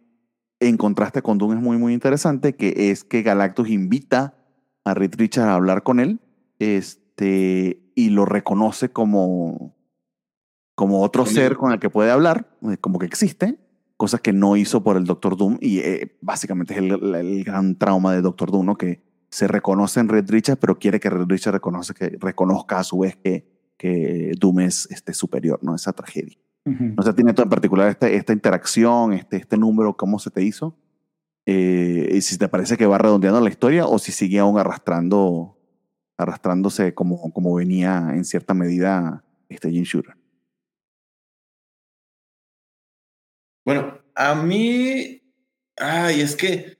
en contraste con Doom, es muy, muy interesante, que es que Galactus invita a Reed Richards a hablar con él este, y lo reconoce como, como otro ser con el que puede hablar, eh, como que existe, cosas que no hizo por el Doctor Doom y eh, básicamente es el, el gran trauma de Doctor Doom, ¿no? que se reconoce en Red Richards, pero quiere que Red Richards reconoce que, reconozca a su vez que, que Doom es este, superior, ¿no? Esa tragedia. No sé, tiene todo en particular este, esta interacción, este, este número, cómo se te hizo. Eh, y si te parece que va redondeando la historia o si sigue aún arrastrando, arrastrándose como, como venía en cierta medida este Jim Shooter. Bueno, a mí, ay, es que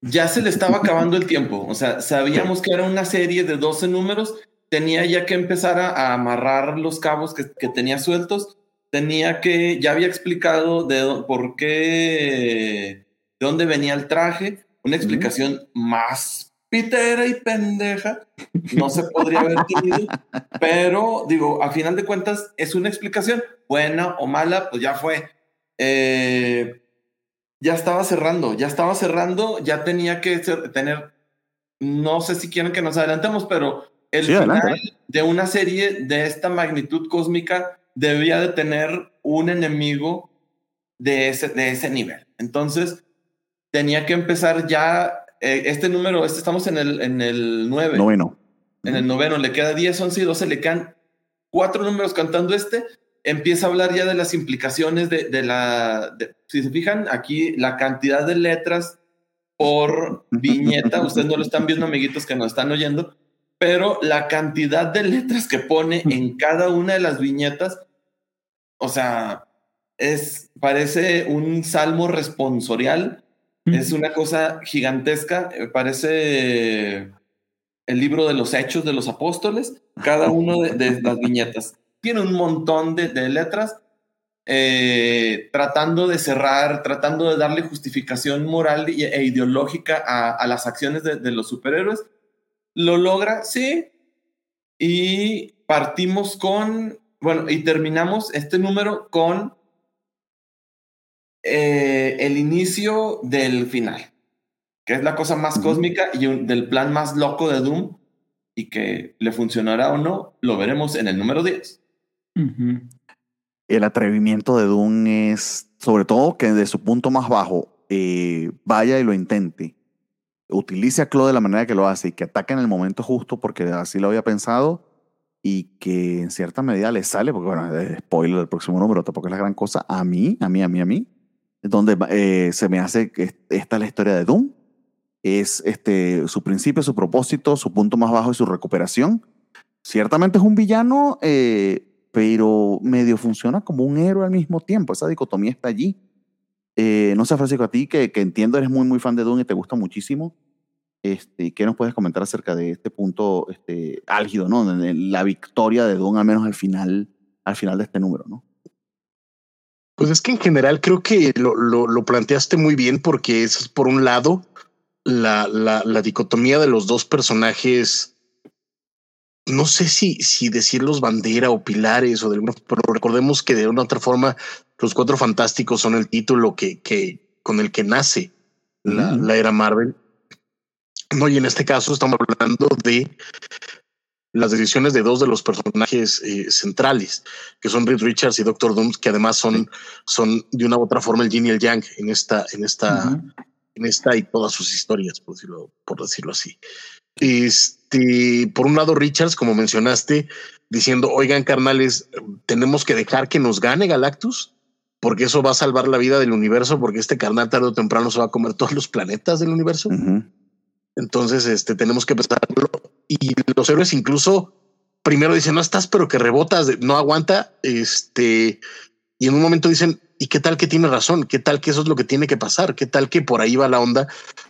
ya se le estaba acabando el tiempo. O sea, sabíamos que era una serie de 12 números, tenía ya que empezar a, a amarrar los cabos que, que tenía sueltos, tenía que, ya había explicado de por qué, de dónde venía el traje, una explicación más pitera y pendeja, no se podría haber tenido, pero digo, a final de cuentas es una explicación, buena o mala, pues ya fue. Eh, ya estaba cerrando, ya estaba cerrando, ya tenía que ser- tener, no sé si quieren que nos adelantemos, pero el Sí, final adelante, de una serie de esta magnitud cósmica debía de tener un enemigo de ese, de ese nivel. Entonces, tenía que empezar ya, eh, este número, este estamos en el, en el 9 Noveno. en el noveno le queda 10, 11 y 12, le quedan cuatro números cantando este, empieza a hablar ya de las implicaciones de, de la, de- si se fijan aquí, la cantidad de letras por viñeta, ustedes no lo están viendo, amiguitos que nos están oyendo, pero la cantidad de letras que pone en cada una de las viñetas, o sea, es, parece un salmo responsorial, es una cosa gigantesca, eh, parece el libro de los hechos de los apóstoles, cada uno de, de las viñetas. Tiene un montón de, de letras eh, tratando de cerrar, tratando de darle justificación moral e ideológica a, a las acciones de, de los superhéroes. Lo logra, sí. Y partimos con, bueno, y terminamos este número con eh, el inicio del final, que es la cosa más cósmica y un- del plan más loco de Doom. Y que le funcionará o no, lo veremos en el número 10. Ujú. El atrevimiento de Doom es, sobre todo, que de su punto más bajo eh, vaya y lo intente. Utilice a Claude de la manera que lo hace y que ataque en el momento justo porque así lo había pensado y que en cierta medida le sale, porque bueno, eh, spoiler del próximo número tampoco es la gran cosa. A mí, a mí, a mí, a mí, donde eh, se me hace que est- esta es la historia de Doom. Es este, su principio, su propósito, su punto más bajo y su recuperación. Ciertamente es un villano, eh, pero medio funciona como un héroe al mismo tiempo. Esa dicotomía está allí. Eh, no sé, Francisco, a ti que, que entiendo eres muy, muy fan de Doom y te gusta muchísimo. Este, ¿Qué nos puedes comentar acerca de este punto este, álgido, ¿no? La victoria de Doom, al menos al final, al final de este número, ¿no? Pues es que en general creo que lo, lo, planteaste muy bien porque es por un lado la, la, la dicotomía de los dos personajes. No sé si, si decirlos bandera o pilares o de alguna, pero recordemos que de una otra forma los cuatro fantásticos son el título que, que con el que nace la, era Marvel. No, y en este caso estamos hablando de las decisiones de dos de los personajes eh, centrales, que son Reed Richards y Doctor Doom, que además son, son de una u otra forma el yin y el yang en esta, en esta, Ujú. en esta y todas sus historias, por decirlo, por decirlo así. Este, por un lado, Richards, como mencionaste, diciendo, oigan, carnales, tenemos que dejar que nos gane Galactus, porque eso va a salvar la vida del universo, porque este carnal tarde o temprano se va a comer todos los planetas del universo. Entonces, este, tenemos que pensarlo. Y los héroes incluso primero dicen, no estás, pero que rebotas, no aguanta. Este, y en un momento dicen, ¿y qué tal que tiene razón? ¿Qué tal que eso es lo que tiene que pasar? ¿Qué tal que por ahí va la onda?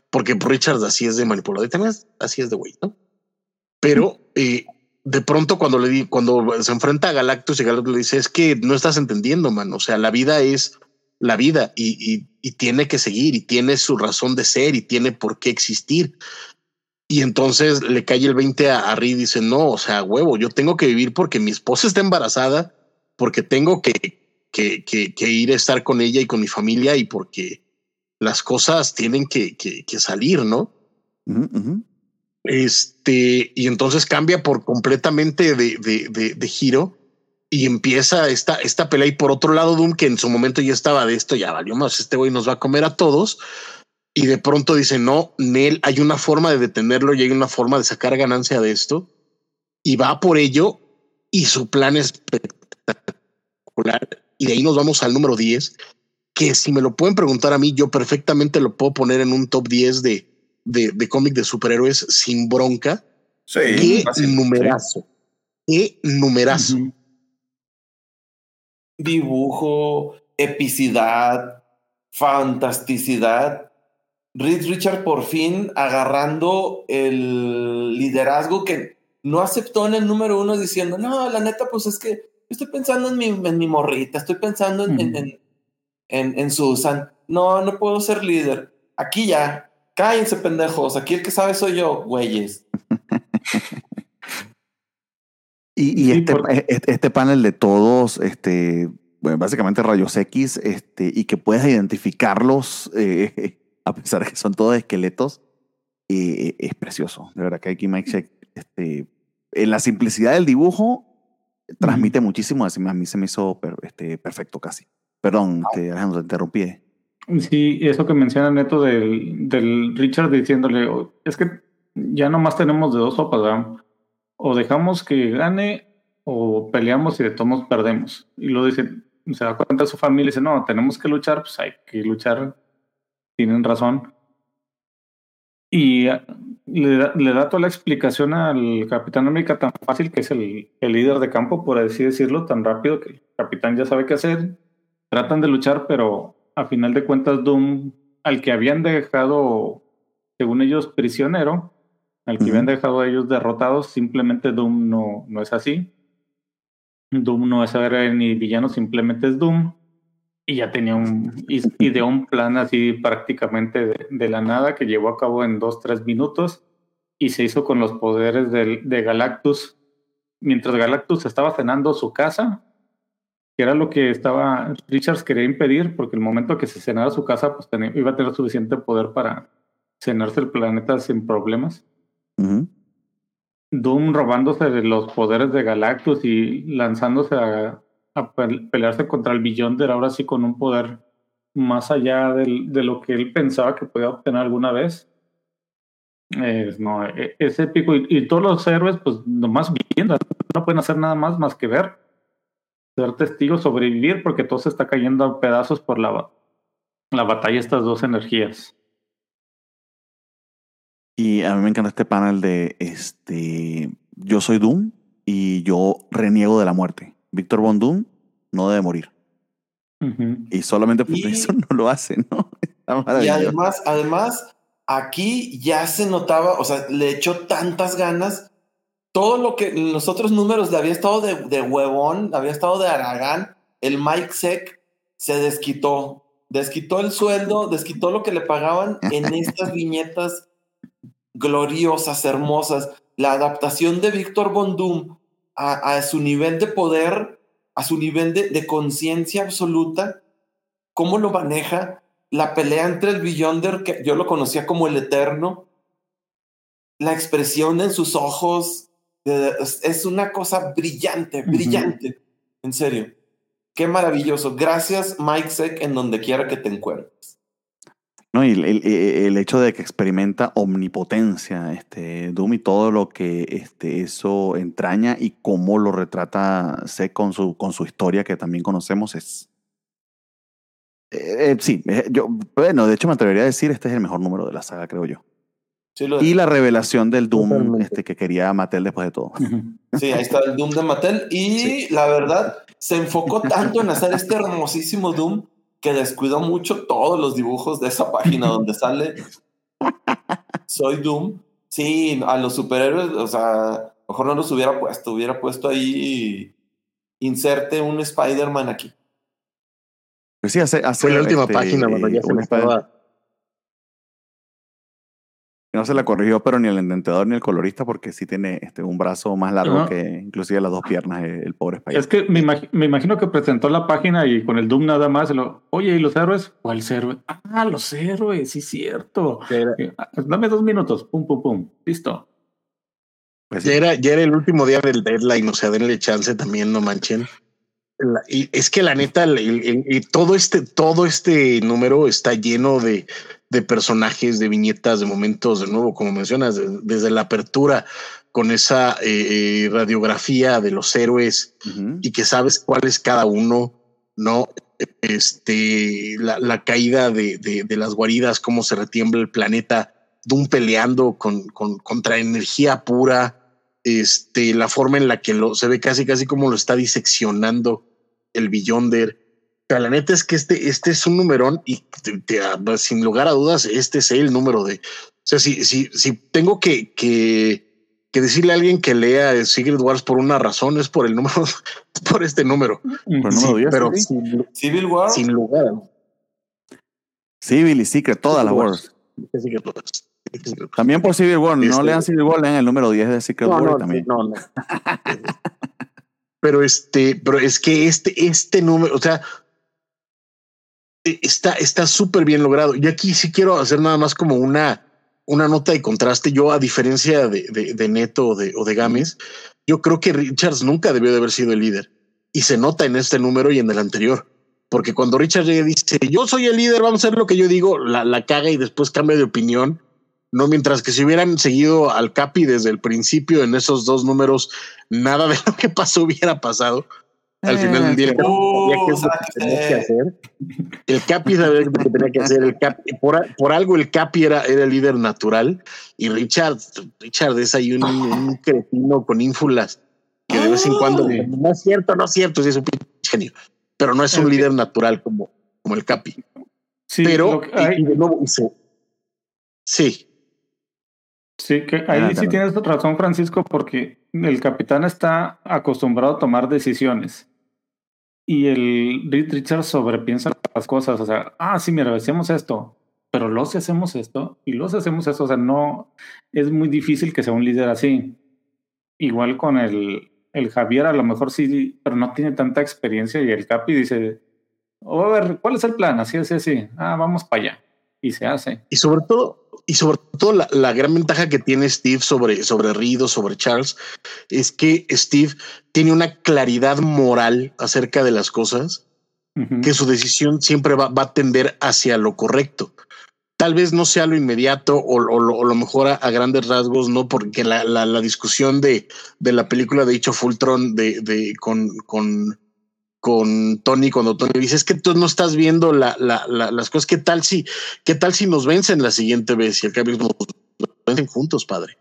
Porque Richards así es de manipulador y también así es de güey, ¿no? Pero eh, de pronto cuando le di, cuando se enfrenta a Galactus y Galactus le dice, es que no estás entendiendo, man. O sea, la vida es la vida y, y, tiene que seguir y tiene su razón de ser y tiene por qué existir. Y entonces le cae el 20 a, a Reed y dice, no, o sea, huevo, yo tengo que vivir porque mi esposa está embarazada, porque tengo que, que, que, ir a estar con ella y con mi familia y porque las cosas tienen que, que, salir, ¿no? Este, y entonces cambia por completamente de, de, de, giro y empieza esta, esta pelea. Y por otro lado, Doom, que en su momento ya estaba de esto, ya valió más, este güey nos va a comer a todos. Y de pronto dice, no, Nel, hay una forma de detenerlo y hay una forma de sacar ganancia de esto. Y va por ello y su plan es espectacular. Y de ahí nos vamos al número 10, que si me lo pueden preguntar a mí, yo perfectamente lo puedo poner en un top 10 de, de, de cómic de superhéroes sin bronca. Sí, Qué fácil. numerazo. Qué numerazo. Dibujo, epicidad, fantasticidad. Reed Richard por fin agarrando el liderazgo que no aceptó en el número uno diciendo, no, la neta, pues es que estoy pensando en mi, en mi morrita, estoy pensando en, en- en Susan. No, no puedo ser líder. Aquí ya, cállense pendejos, aquí el que sabe soy yo, güeyes. Y, y Sí, este, por- e- este, panel de todos, este, bueno, básicamente rayos X, este, y que puedes identificarlos, eh, a pesar de que son todos esqueletos, eh, es precioso. De verdad que aquí Mike Sheck, este, en la simplicidad del dibujo, transmite muchísimo. Así a mí se me hizo per- este, perfecto casi. Perdón, este, Alejandro, te interrumpí. Sí, eso que menciona Neto del, Richard diciéndole, "O- es que ya nomás tenemos de dos sopas, ¿verdad? O dejamos que gane o peleamos y de todos perdemos. Y lo dice, se da cuenta su familia y dice, no, tenemos que luchar, pues hay que luchar. Tienen razón. Y ah, le da, le da toda la explicación al Capitán América tan fácil que es el, el líder de campo, por así decirlo, tan rápido que el capitán ya sabe qué hacer. Tratan de luchar, pero a final de cuentas Doom, al que habían dejado, según ellos, prisionero, al que habían dejado a ellos derrotados, simplemente Doom no, no es así. Doom no es héroe ni villano, simplemente es Doom. y ya tenía un, ideó un plan así prácticamente de, de, la nada que llevó a cabo en dos, tres minutos y se hizo con los poderes de, de Galactus. Mientras Galactus estaba cenando su casa, que era lo que estaba Richards quería impedir, porque el momento que se cenara su casa, pues tenía, iba a tener suficiente poder para cenarse el planeta sin problemas. Uh -huh. Doom robándose de los poderes de Galactus y lanzándose a, a pelearse contra el Beyonder, ahora sí con un poder más allá del, de lo que él pensaba que podía obtener alguna vez. Es, no, e, es épico. Y, y, todos los héroes, pues nomás viendo, no pueden hacer nada más más que ver, ser testigos, sobrevivir, porque todo se está cayendo a pedazos por la, la batalla, estas dos energías. Y a mí me encanta este panel de este yo soy Doom y yo reniego de la muerte. Víctor Von Doom no debe morir. Uh -huh. Y solamente por y, eso no lo hace, ¿no? y además, además, aquí ya se notaba, o sea, le echó tantas ganas. Todo lo que los otros números le había estado de, de huevón, había estado de Aragán, el Mike Sec se desquitó, desquitó el sueldo, desquitó lo que le pagaban en estas viñetas gloriosas, hermosas. La adaptación de Víctor Von Doom a, a, su nivel de poder, a su nivel de, de conciencia absoluta, cómo lo maneja, la pelea entre el Beyonder, que yo lo conocía como el Eterno, la expresión en sus ojos, es, una cosa brillante, brillante, uh -huh. en serio. Qué maravilloso. Gracias, Mike Seck, en donde quiera que te encuentres. No, y el, el, el, hecho de que experimenta omnipotencia, este, Doom y todo lo que este, eso entraña y cómo lo retrata Seth con su, con su historia que también conocemos es... Eh, eh, sí, eh, yo, bueno, de hecho me atrevería a decir este es el mejor número de la saga, creo yo. Sí, lo y la revelación del Doom este, que quería Mattel después de todo. Sí, ahí está el Doom de Mattel. Y sí. la verdad, se enfocó tanto en hacer este hermosísimo Doom que descuidó mucho todos los dibujos de esa página donde sale Soy Doom. Sí, a los superhéroes, o sea, mejor no los hubiera puesto, hubiera puesto ahí inserte un Spider-Man aquí. Pues sí, hace, hace Fue la última este, página, bueno, ya se me estaba no se la corrigió, pero ni el entendedor ni el colorista, porque sí tiene este, un brazo más largo no. que inclusive las dos piernas, el, el pobre Spider. Es que me, imag me, imagino que presentó la página y con el Doom nada más, lo, oye, ¿y los héroes? ¿Cuál héroe? Ah, los héroes, sí, cierto. Eh, dame dos minutos, pum, pum, pum, listo. Pues, ya, era, ya era el último día del deadline, o sea, denle chance también, no manchen. La, y es que la neta, el, el, el, todo este, todo este número está lleno de, de personajes, de viñetas, de momentos, de nuevo, como mencionas, de, desde la apertura con esa eh, radiografía de los héroes uh -huh. y que sabes cuál es cada uno, ¿no? Este, la, la caída de, de, de, las guaridas, cómo se retiembla el planeta, Doom peleando con, con, contra energía pura, este, la forma en la que lo, se ve casi, casi como lo está diseccionando el Beyonder pero la neta es que este, este es un numerón y te, te, sin lugar a dudas, este es el número de. O sea, si, si, si tengo que, que, que decirle a alguien que lea Secret Wars por una razón, es por el número, por este número. Por sí, número 10, pero ¿sí? sin, Civil War. sin lugar. Civil y Secret, todas las Wars. También por Civil War, no este, lean Civil War, lean el número 10 de Secret no, War no, también. No, no. pero este, pero es que este, este número, o sea, está está súper bien logrado. Y aquí sí quiero hacer nada más como una, una nota de contraste. Yo, a diferencia de, de, Neto o de, o de Games, yo creo que Richards nunca debió de haber sido el líder. Y se nota en este número y en el anterior. Porque cuando Richards llega y dice, yo soy el líder, vamos a hacer lo que yo digo, la, la caga y después cambia de opinión. No, mientras que si hubieran seguido al Capi desde el principio en esos dos números, nada de lo que pasó hubiera pasado. Al final del día, el Capi sabía qué es lo que tenía que hacer. El Capi sabía lo que tenía que hacer. El Capi, por, por algo el Capi era, era el líder natural y Richard, Richard es ahí un, un cretino con ínfulas que de vez en cuando no es cierto, no es cierto, sí es un genio, pero no es un líder natural como, como el Capi. Sí, pero y, y de nuevo hizo. Sí. Sí, que ahí ah, sí tienes razón, Francisco, porque el capitán está acostumbrado a tomar decisiones Y el Reed Richards sobrepiensa las cosas. O sea, ah, sí, mira, hacemos esto, pero luego si hacemos esto y si hacemos esto. O sea, no es muy difícil que sea un líder así. Igual con el, el Javier, a lo mejor sí, pero no tiene tanta experiencia. Y el Capi dice, oh, a ver, ¿cuál es el plan? Así, así, así. Ah, vamos para allá. Y se hace. Y sobre todo, y sobre todo la, la, gran ventaja que tiene Steve sobre, sobre Rido, sobre Charles, es que Steve tiene una claridad moral acerca de las cosas, uh -huh. que su decisión siempre va, va, a tender hacia lo correcto. Tal vez no sea lo inmediato o, o, lo, o lo, mejor a, a, grandes rasgos, no, porque la, la, la, discusión de, de la película de Hecho Fultron de, de, con, con, con Tony cuando Tony dice es que tú no estás viendo la, la, la, las cosas. ¿Qué tal si, qué tal si nos vencen la siguiente vez y el cambio nos vencen juntos, padre?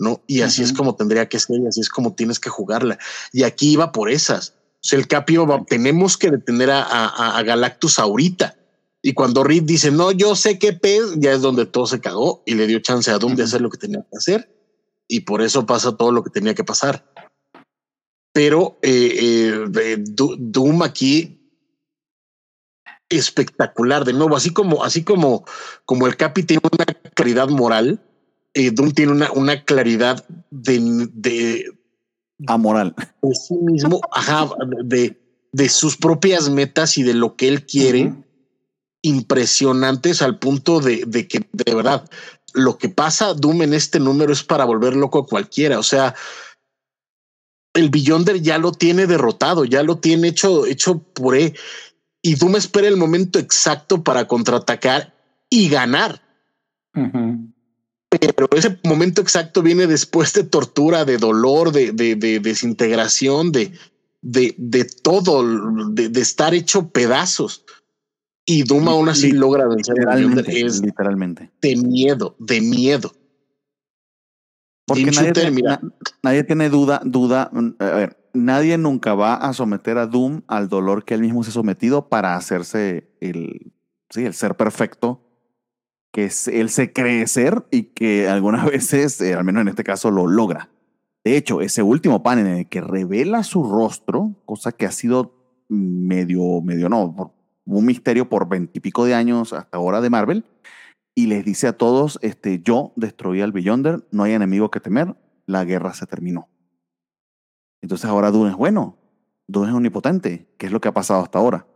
No, y así uh -huh. es como tendría que ser, y así es como tienes que jugarla. Y aquí iba por esas. O sea, el Capio va, tenemos que detener a, a, a, Galactus ahorita. Y cuando Reed dice, no, yo sé qué pez, ya es donde todo se cagó y le dio chance a Doom uh -huh. de hacer lo que tenía que hacer. Y por eso pasa todo lo que tenía que pasar pero eh, eh, Doom aquí espectacular de nuevo. Así como así como como el Capi tiene una claridad moral eh, Doom tiene una, una claridad de, de amoral. de sí mismo ajá, de, de sus propias metas y de lo que él quiere uh -huh. impresionantes al punto de, de que de verdad lo que pasa Doom en este número es para volver loco a cualquiera. O sea el Beyonder ya lo tiene derrotado, ya lo tiene hecho, hecho puré. Y Doom espera el momento exacto para contraatacar y ganar. Uh -huh. Pero ese momento exacto viene después de tortura, de dolor, de, de, de desintegración, de, todo, de, de, estar hecho pedazos. Y Doom aún así logra vencer literalmente, es literalmente. De miedo, de miedo. Porque nadie, tiene, na, nadie tiene duda, duda, mm, a ver, nadie nunca va a someter a Doom al dolor que él mismo se ha sometido para hacerse el, sí, el ser perfecto que él se cree ser y que algunas veces, eh, al menos en este caso, lo logra. De hecho, ese último panel en el que revela su rostro, cosa que ha sido medio, medio no, un misterio por veintipico de años hasta ahora de Marvel, y les dice a todos, este, yo destruí al Beyonder, no hay enemigo que temer, la guerra se terminó. Entonces ahora Dune es bueno, Dune es omnipotente, que es lo que ha pasado hasta ahora.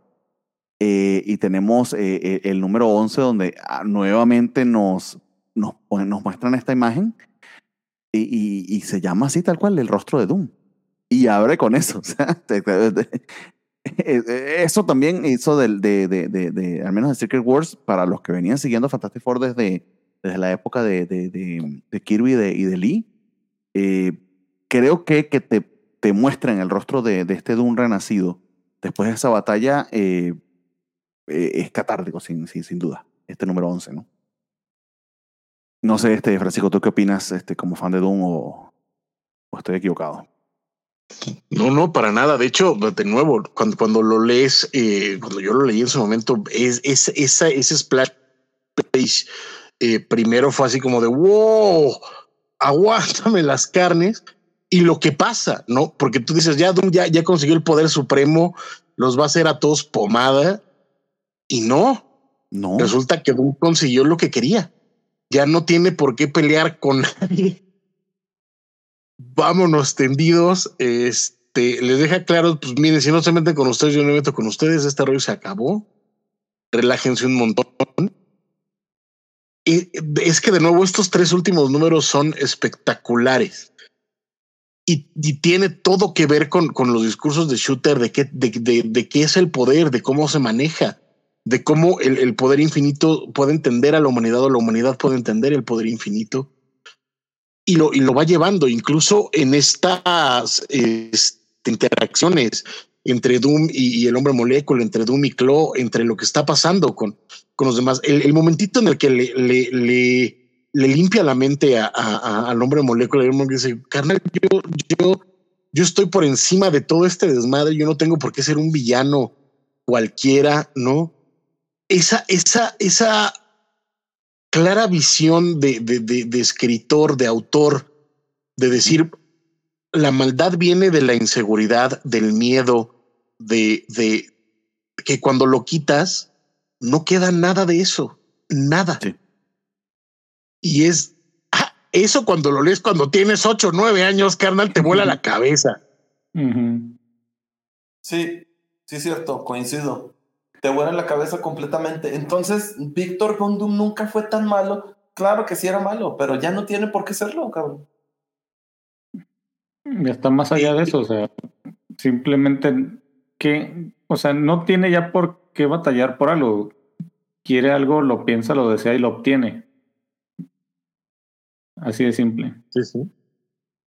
Eh, y tenemos eh, eh el número 11 donde ah, nuevamente nos, nos, nos muestran esta imagen y, y, se llama así tal cual el rostro de Doom. Y abre con eso. eso también hizo de, al menos de Secret Wars, para los que venían siguiendo Fantastic Four desde, la época de, Kirby y de, Lee, eh, creo que, que te, te muestran el rostro de, este Doom renacido después de esa batalla eh, eh, es catártico, sin, sin, duda, este número 11, ¿no? No sé, este, Francisco, ¿tú qué opinas este, como fan de Doom o estoy equivocado? No, no, para nada. De hecho, de nuevo, cuando, cuando lo lees, eh, cuando yo lo leí en su momento, es, es esa, ese splash page eh, primero fue así como de wow, aguántame las carnes y lo que pasa, no? Porque tú dices ya Doom ya, ya consiguió el poder supremo, los va a hacer a todos pomada y no, no. Resulta que Doom consiguió lo que quería. Ya no tiene por qué pelear con nadie vámonos tendidos. Este les deja claro, pues miren, si no se meten con ustedes, yo no me meto con ustedes. Este rollo se acabó. Relájense un montón. Y es que de nuevo, estos tres últimos números son espectaculares. Y, tiene todo que ver con, con, los discursos de Shooter, de qué, de qué es el poder, de cómo se maneja, de cómo el, el poder infinito puede entender a la humanidad o la humanidad puede entender el poder infinito y lo, y lo va llevando, incluso en estas este, interacciones entre Doom y, y, el hombre molécula, entre Doom y Clo, entre lo que está pasando con, con los demás. El, el momentito en el que le, le, limpia la mente a, a, al hombre molécula, y dice, carnal, yo estoy por encima de todo este desmadre, yo no tengo por qué ser un villano cualquiera, ¿no? Esa, esa, esa clara visión de, de, de, de, escritor, de autor, de decir, la maldad viene de la inseguridad, del miedo, de, de que cuando lo quitas, no queda nada de eso, nada. Sí. Y es ah, eso cuando lo lees cuando tienes ocho o nueve años, carnal, te vuela la cabeza. Sí, sí es cierto, coincido. Te vuela la cabeza completamente. Entonces, Víctor Von Doom nunca fue tan malo. Claro que sí era malo, pero ya no tiene por qué serlo, cabrón. Ya está más allá de eso, o sea, simplemente que, o sea, no tiene ya por qué batallar por algo. Quiere algo, lo piensa, lo desea y lo obtiene. Así de simple. Sí, sí.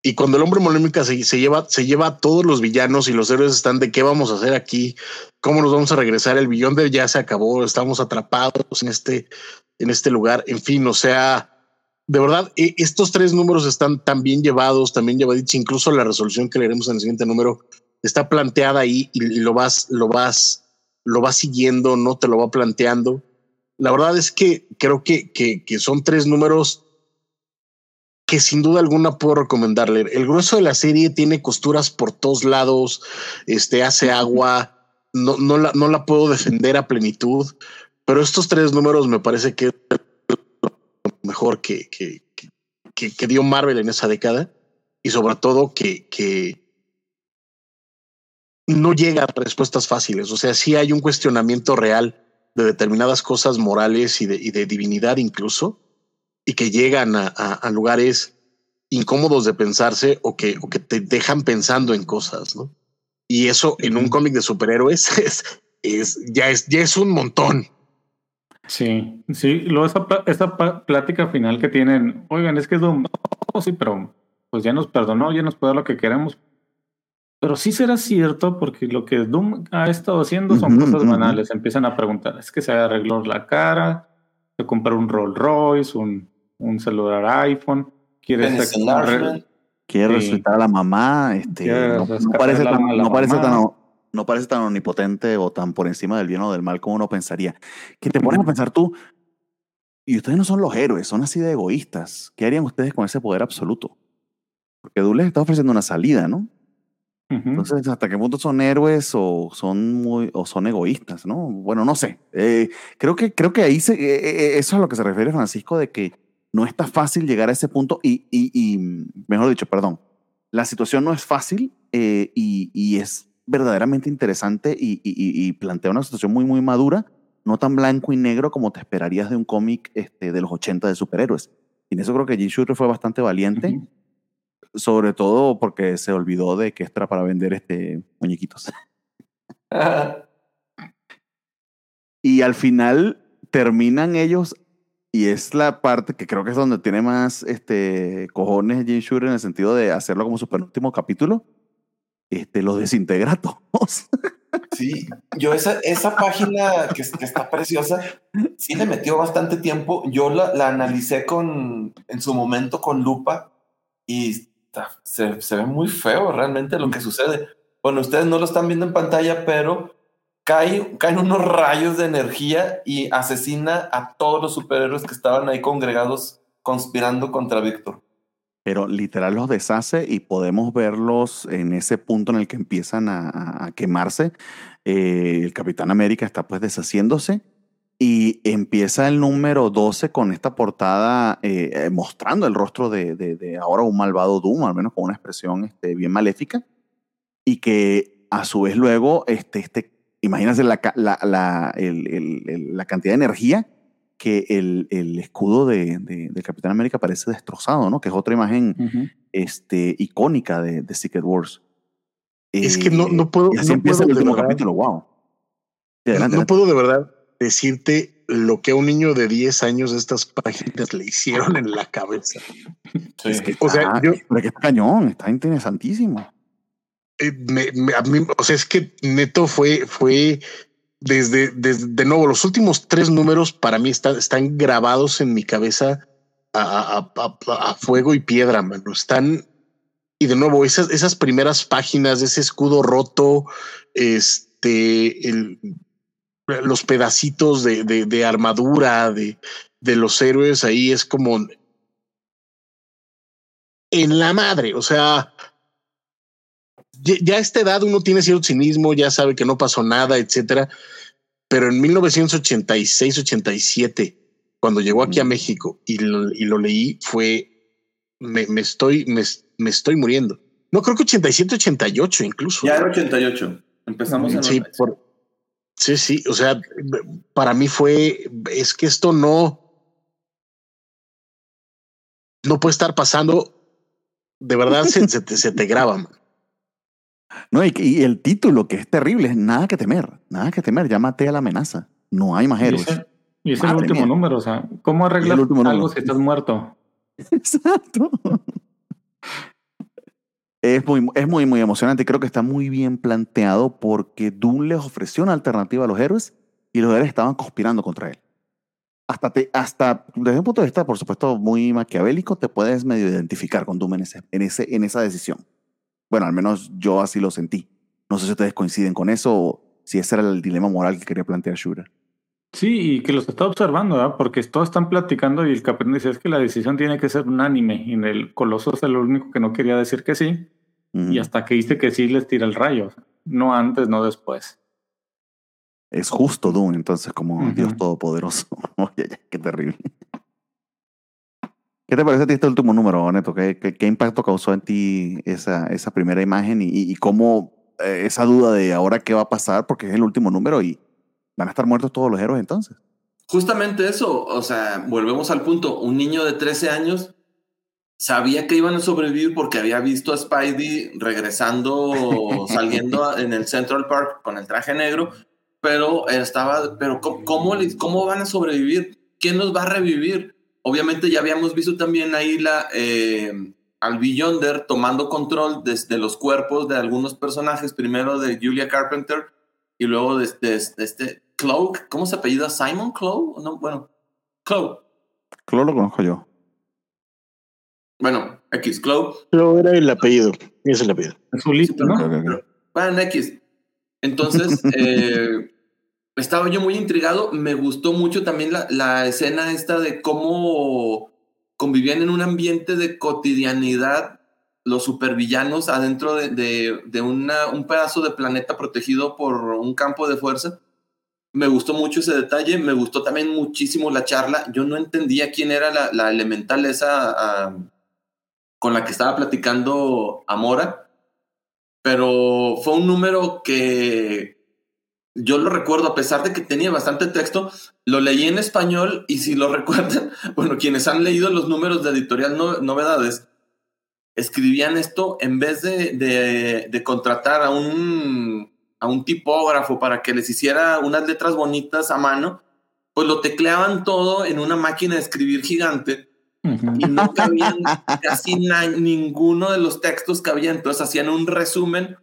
Y cuando el hombre molémica se, lleva, se lleva a todos los villanos y los héroes están de qué vamos a hacer aquí, cómo nos vamos a regresar, el billón de ya se acabó, estamos atrapados en este, en este lugar, en fin, o sea, de verdad, e- estos tres números están tan bien llevados, también llevaditos, incluso la resolución que leeremos en el siguiente número está planteada ahí y, lo vas, lo vas, lo vas siguiendo, no te lo va planteando. La verdad es que creo que, que son tres números que sin duda alguna puedo recomendarle. El grueso de la serie tiene costuras por todos lados, este hace agua, no, no, la, no la puedo defender a plenitud, pero estos tres números me parece que es lo mejor que, que, que, dio Marvel en esa década y sobre todo que, que no llega a respuestas fáciles. O sea, sí hay un cuestionamiento real de determinadas cosas morales y de, y de divinidad incluso, y que llegan a, a- a lugares incómodos de pensarse o que, o que te dejan pensando en cosas, ¿no? Y eso en un cómic de superhéroes es, es, ya, es, ya es un montón. Sí, sí, luego esa, esa plática final que tienen, oigan, es que Doom, no, sí, pero pues ya nos perdonó, ya nos puede dar lo que queremos. Pero sí será cierto, porque lo que Doom ha estado haciendo son cosas banales. Empiezan a preguntar, es que se arregló la cara, se compró un Rolls Royce, un, un celular iPhone, quiere. Quiere Sí. resucitar a la mamá. Este, no, parece tan, no parece mamá. tan, no parece tan omnipotente o tan por encima del bien o del mal como uno pensaría. Que te pones a pensar tú, y ustedes no son los héroes, son así de egoístas. ¿Qué harían ustedes con ese poder absoluto? Porque Doom les está ofreciendo una salida, ¿no? Entonces, ¿hasta qué punto son héroes o son muy o son egoístas, no? Bueno, no sé. Eh, creo que creo que ahí se, eh, eh, eso es a lo que se refiere Francisco de que no está fácil llegar a ese punto y, y, y, mejor dicho, perdón, la situación no es fácil eh, y, y es verdaderamente interesante y, plantea una situación muy muy madura, no tan blanco y negro como te esperarías de un cómic este, de los 80 de superhéroes. Y en eso creo que Jim Shooter fue bastante valiente sobre todo porque se olvidó de que esto era para vender este muñequitos. Y al final terminan ellos, y es la parte que creo que es donde tiene más este, cojones Jim Shooter en el sentido de hacerlo como su penúltimo capítulo, este, los desintegra todos. Sí, yo esa, esa página que, que está preciosa, sí le metió bastante tiempo. Yo la, la analicé con, en su momento con lupa y se, se ve muy feo realmente lo que sucede. Bueno, ustedes no lo están viendo en pantalla, pero cae, caen unos rayos de energía y asesina a todos los superhéroes que estaban ahí congregados conspirando contra Víctor. Pero literal los deshace y podemos verlos en ese punto en el que empiezan a, quemarse. Eh, el Capitán América está pues deshaciéndose y empieza el número 12 con esta portada eh, eh, mostrando el rostro de, de- de ahora un malvado Doom, al menos con una expresión este, bien maléfica. Y que a su vez luego, este, este, imagínense la, la, la, el- el- el- la cantidad de energía que el, el escudo de, de- del Capitán América parece destrozado, ¿no? Que es otra imagen Ujú. este, icónica de, de Secret Wars. Es que no- no puedo- Y así no empieza puedo el de último verdad. capítulo, wow. No, adelante, no adelante. puedo de verdad decirte lo que a un niño de 10 años estas páginas le hicieron en la cabeza. Sí. Es que O sea, está- yo- pero que está cañón, está interesantísimo. Eh, me- me- a mí, o sea, es que neto fue, fue desde, desde, de nuevo, los últimos tres números para mí están, están grabados en mi cabeza a, a- a- fuego y piedra, mano. Están, y de nuevo, esas, esas primeras páginas ese escudo roto, este, el, los pedacitos de, de, de armadura de, de los héroes ahí es como en la madre, o sea, ya, a esta edad uno tiene cierto cinismo, ya sabe que no pasó nada, etcétera. Pero en 1986, 87, cuando llegó aquí a Mm. México y lo, y lo leí, fue me, me estoy, me, me estoy muriendo. No creo que 87, 88 incluso. Ya era 88. Empezamos en Sí, por- sí, sí. O sea, para mí fue, es que esto no, no puede estar pasando. De verdad se, se te, se te graba. man. No, y, y el título, que es terrible, es nada que temer, nada que temer, ya maté a la amenaza. No hay más Y héroes. ese, y es el último mía. número, o sea, ¿cómo arreglas algo número. si estás muerto? Exacto. Es muy, es muy, muy emocionante. y Creo que está muy bien planteado porque Doom les ofreció una alternativa a los héroes y los héroes estaban conspirando contra él. Hasta, te, hasta desde un punto de vista, por supuesto, muy maquiavélico, te puedes medio identificar con Doom en, ese, en, ese, en esa decisión. Bueno, al menos yo así lo sentí. No sé si ustedes coinciden con eso o si ese era el dilema moral que quería plantear Shooter. Sí, y que los está observando, ¿verdad? Porque todos están platicando y el capitán dice, es que la decisión tiene que ser unánime. Y el Coloso es el único que no quería decir que sí. Y hasta que dice que sí, les tira el rayo. No antes, no después. Es justo Doom, entonces, como. Dios Todopoderoso. Oye, qué terrible. ¿Qué te parece a ti este último número, Neto? ¿Qué, qué, qué impacto causó en ti esa, esa primera imagen y, y cómo eh, esa duda de ahora qué va a pasar? Porque es el último número y van a estar muertos todos los héroes entonces. Justamente eso, o sea, volvemos al punto. Un niño de 13 años sabía que iban a sobrevivir porque había visto a Spidey regresando, saliendo en el Central Park con el traje negro, pero estaba, pero ¿cómo, cómo, cómo van a sobrevivir? ¿Quién los va a revivir? Obviamente ya habíamos visto también ahí la, eh, al Beyonder tomando control desde los cuerpos de algunos personajes, primero de Julia Carpenter y luego de, de- de este Chloe, ¿cómo se apellida? Simon Chloe? No, bueno, Chloe. Claro, lo conozco yo. Bueno, X, Chloe. Pero era el apellido. Es el apellido. Azulito, Sí, ¿no? Ok, ok, ok. Bueno, X. Entonces, eh, estaba yo muy intrigado. Me gustó mucho también la, la escena esta de cómo convivían en un ambiente de cotidianidad los supervillanos adentro de, de, de una, un pedazo de planeta protegido por un campo de fuerza. Me gustó mucho ese detalle, me gustó también muchísimo la charla. Yo no entendía quién era la, la elemental esa ah, con la que estaba platicando Amora, pero fue un número que yo lo recuerdo, a pesar de que tenía bastante texto, lo leí en español y si lo recuerdan, bueno, quienes han leído los números de editorial no, Novedades, escribían esto en vez de, de, de contratar a un, a un tipógrafo para que les hiciera unas letras bonitas a mano, pues lo tecleaban todo en una máquina de escribir gigante y no cabían casi ninguno de los textos cabía. Entonces hacían un resumen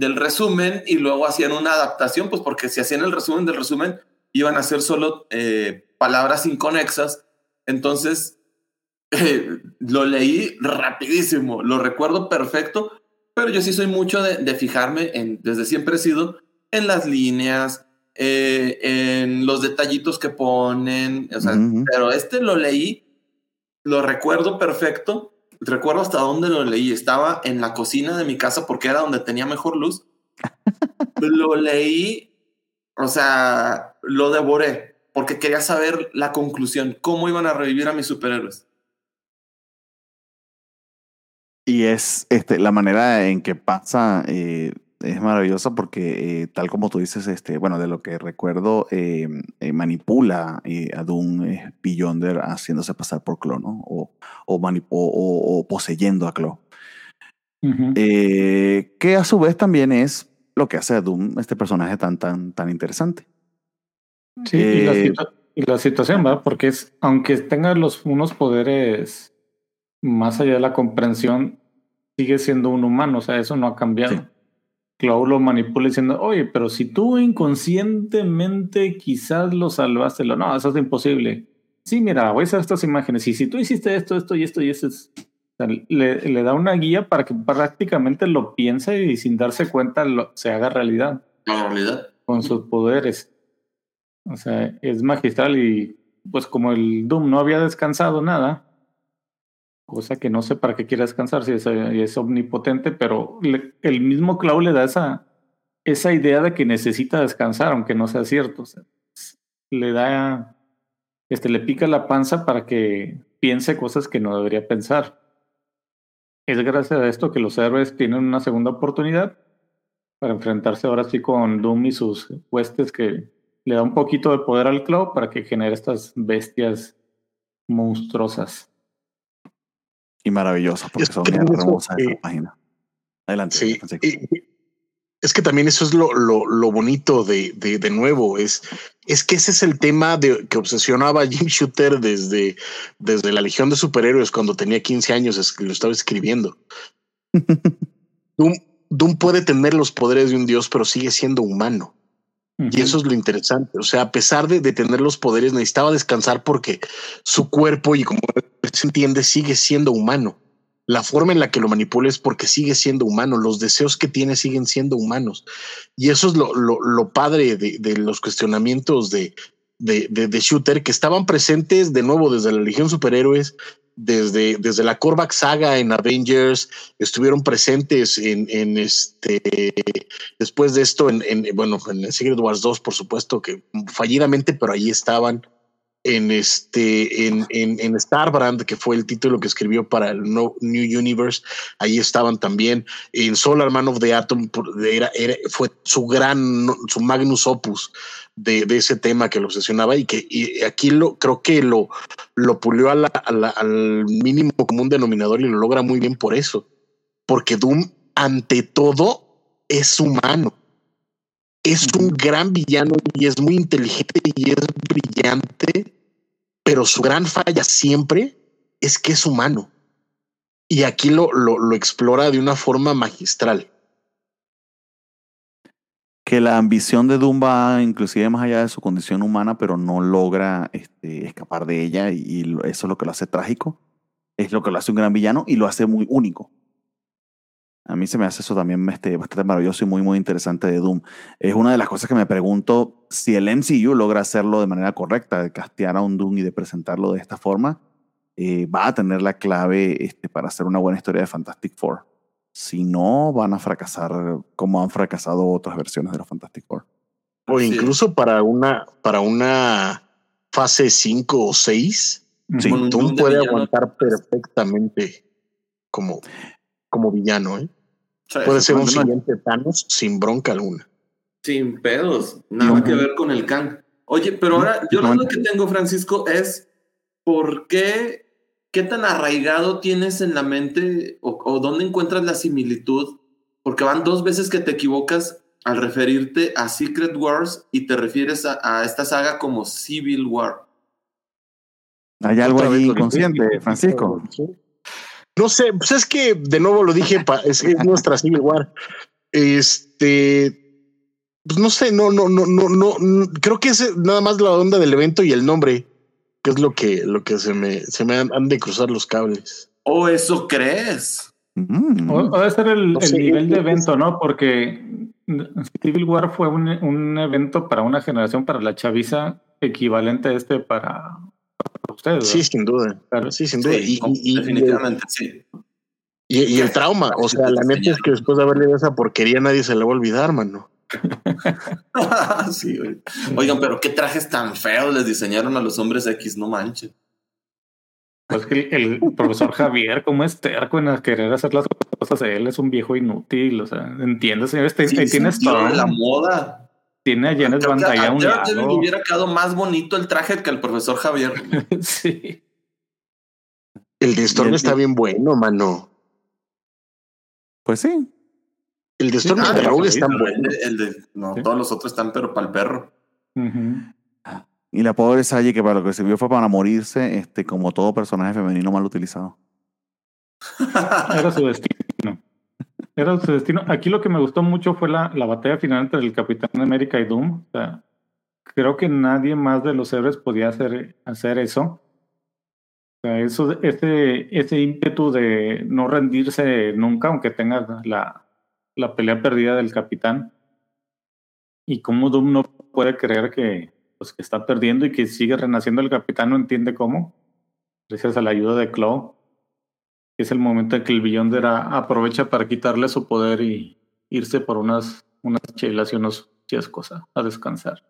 del resumen y luego hacían una adaptación, pues porque si hacían el resumen del resumen iban a ser solo eh, palabras inconexas. Entonces eh, lo leí rapidísimo, lo recuerdo perfecto, pero yo sí soy mucho de, de fijarme en, desde siempre he sido en las líneas, eh, en los detallitos que ponen, o sea, Ujú. pero este lo leí, lo recuerdo perfecto, recuerdo hasta dónde lo leí, estaba en la cocina de mi casa porque era donde tenía mejor luz, lo leí, o sea, lo devoré porque quería saber la conclusión, cómo iban a revivir a mis superhéroes. Y es este, la manera en que pasa eh, es maravillosa porque, eh, tal como tú dices, este, bueno, de lo que recuerdo, eh, eh, manipula a Doom Beyonder haciéndose pasar por Clo, ¿no? O, o, manip- o, o- o poseyendo a Clo. Que a su vez también es lo que hace a Doom este personaje tan, tan, tan interesante. Sí, y, la situa- y la situación, ¿verdad? Porque es, aunque tenga los, unos poderes más allá de la comprensión, sigue siendo un humano, o sea, eso no ha cambiado. Sí. Clau lo manipula diciendo, oye, pero si tú inconscientemente quizás lo salvaste, lo, no, eso es imposible. Sí, mira, voy a hacer estas imágenes, y si tú hiciste esto, esto y esto y eso, es- o sea, le, le da una guía para que prácticamente lo piense y sin darse cuenta lo, se haga realidad La realidad. con sus poderes. O sea, es magistral y pues como el Doom no había descansado nada, cosa que no sé para qué quiere descansar, si es, es omnipotente, pero el mismo Clau le da esa, idea de que necesita descansar, aunque no sea cierto. Le da, este, le pica la panza para que piense cosas que no debería pensar. Es gracias a esto que los héroes tienen una segunda oportunidad para enfrentarse ahora sí con Doom y sus huestes que le da un poquito de poder al Clau para que genere estas bestias monstruosas. Y maravillosas, porque Es son que bien hermosas eh, esas páginas. Adelante. Sí, y- es que también eso es lo, lo, lo bonito de, de, de nuevo, es, es que ese es el tema de, que obsesionaba a Jim Shooter desde, desde la Legión de Superhéroes cuando tenía 15 años, es que lo estaba escribiendo. Doom, Doom puede tener los poderes de un dios, pero sigue siendo humano. Y eso es lo interesante. O sea, a pesar de, de tener los poderes, necesitaba descansar porque su cuerpo, y como se entiende, sigue siendo humano. La forma en la que lo manipula es porque sigue siendo humano. Los deseos que tiene siguen siendo humanos. Y eso es lo, lo, lo padre de, de, los cuestionamientos de, de, de, Shooter, que estaban presentes de nuevo desde la Legión Superhéroes, desde, desde la Korvac saga en Avengers, estuvieron presentes en, en este, después de esto, en, en, bueno, en Secret Wars 2, por supuesto, que fallidamente, pero ahí estaban. En este, en, en, en Starbrand, que fue el título que escribió para el New Universe, ahí estaban también. En Solar Man of the Atom, era, fue su gran, su magnus opus de, de, ese tema que lo obsesionaba y que y aquí lo creo que lo, lo pulió a la, a la, al mínimo común denominador y lo logra muy bien por eso. Porque Doom, ante todo, es humano. Es un gran villano y es muy inteligente y es brillante, pero su gran falla siempre es que es humano. Y aquí lo, lo, lo explora de una forma magistral que la ambición de Doom va inclusive más allá de su condición humana, pero no logra este, escapar de ella y, eso es lo que lo hace trágico, es lo que lo hace un gran villano y lo hace muy único. A mí se me hace eso también este, bastante maravilloso y muy, muy interesante de Doom. Es una de las cosas que me pregunto si el MCU logra hacerlo de manera correcta, de castear a un Doom y de presentarlo de esta forma, eh, va a tener la clave este, para hacer una buena historia de Fantastic Four. Si no, van a fracasar como han fracasado otras versiones de los Fantastic Four. O sí. incluso para una, para una fase 5 o 6, sí, Doom puede aguantar perfectamente como, como villano. ¿eh? Sí, puede ser un siguiente Thanos sin bronca alguna. Sin pedos, nada que ver con el Kang. Oye, pero ahora yo lo que tengo, Francisco, es ¿por qué ¿qué tan arraigado tienes en la mente o, o, dónde encuentras la similitud? Porque van dos veces que te equivocas al referirte a Secret Wars y te refieres a, a esta saga como Civil War. Hay algo ahí inconsciente, Francisco. No sé, pues es que de nuevo lo dije, es, es nuestra Civil War. Este, pues no sé, no, no, no, no, no, creo que es nada más la onda del evento y el nombre que es lo que, lo que se me, se me han, han de cruzar los cables. ¿O eso crees? Mm. O, debe ser el, no sé, el nivel de evento, ¿no? Porque Civil War fue un, un, evento para una generación, para la chaviza, equivalente a este para, para ustedes. Sí, sin duda. Claro. Sí, sin duda. Sí, y, y, definitivamente, y, sí. Y, y, el trauma, o sea, la neta es que después de haberle esa porquería nadie se le va a olvidar, mano. sí, Oigan, pero qué trajes tan feos les diseñaron a los hombres X, no manches. Pues que el, el, profesor Javier, como es terco en querer hacer las cosas, él es un viejo inútil, o sea, entiende, señor, este, sí, ahí tienes todo. la moda. Tiene a Janet Van Dyne a un lado. le hubiera quedado más bonito el traje que el profesor Javier. sí. El de Storm está bien bueno, mano. Pues sí. El de Storm ah, de Rogue está bueno. El de, de, no, ¿Sí? todos los otros están, pero para el perro. Uh -huh. Y la pobre Sally, que para lo que sirvió fue para morirse, este, como todo personaje femenino mal utilizado. Era su destino. Era su destino. Aquí lo que me gustó mucho fue la, la batalla final entre el Capitán América y Doom. O sea, creo que nadie más de los héroes podía hacer, hacer eso. O sea, eso ese, ese ímpetu de no rendirse nunca, aunque tenga la, la pelea perdida del capitán. Y cómo Doom no puede creer que, pues, que está perdiendo y que sigue renaciendo el capitán, no entiende cómo. Gracias a la ayuda de Claw. es el momento en que el Beyonder aprovecha para quitarle su poder y irse por unas, unas chelas y unos a, a descansar.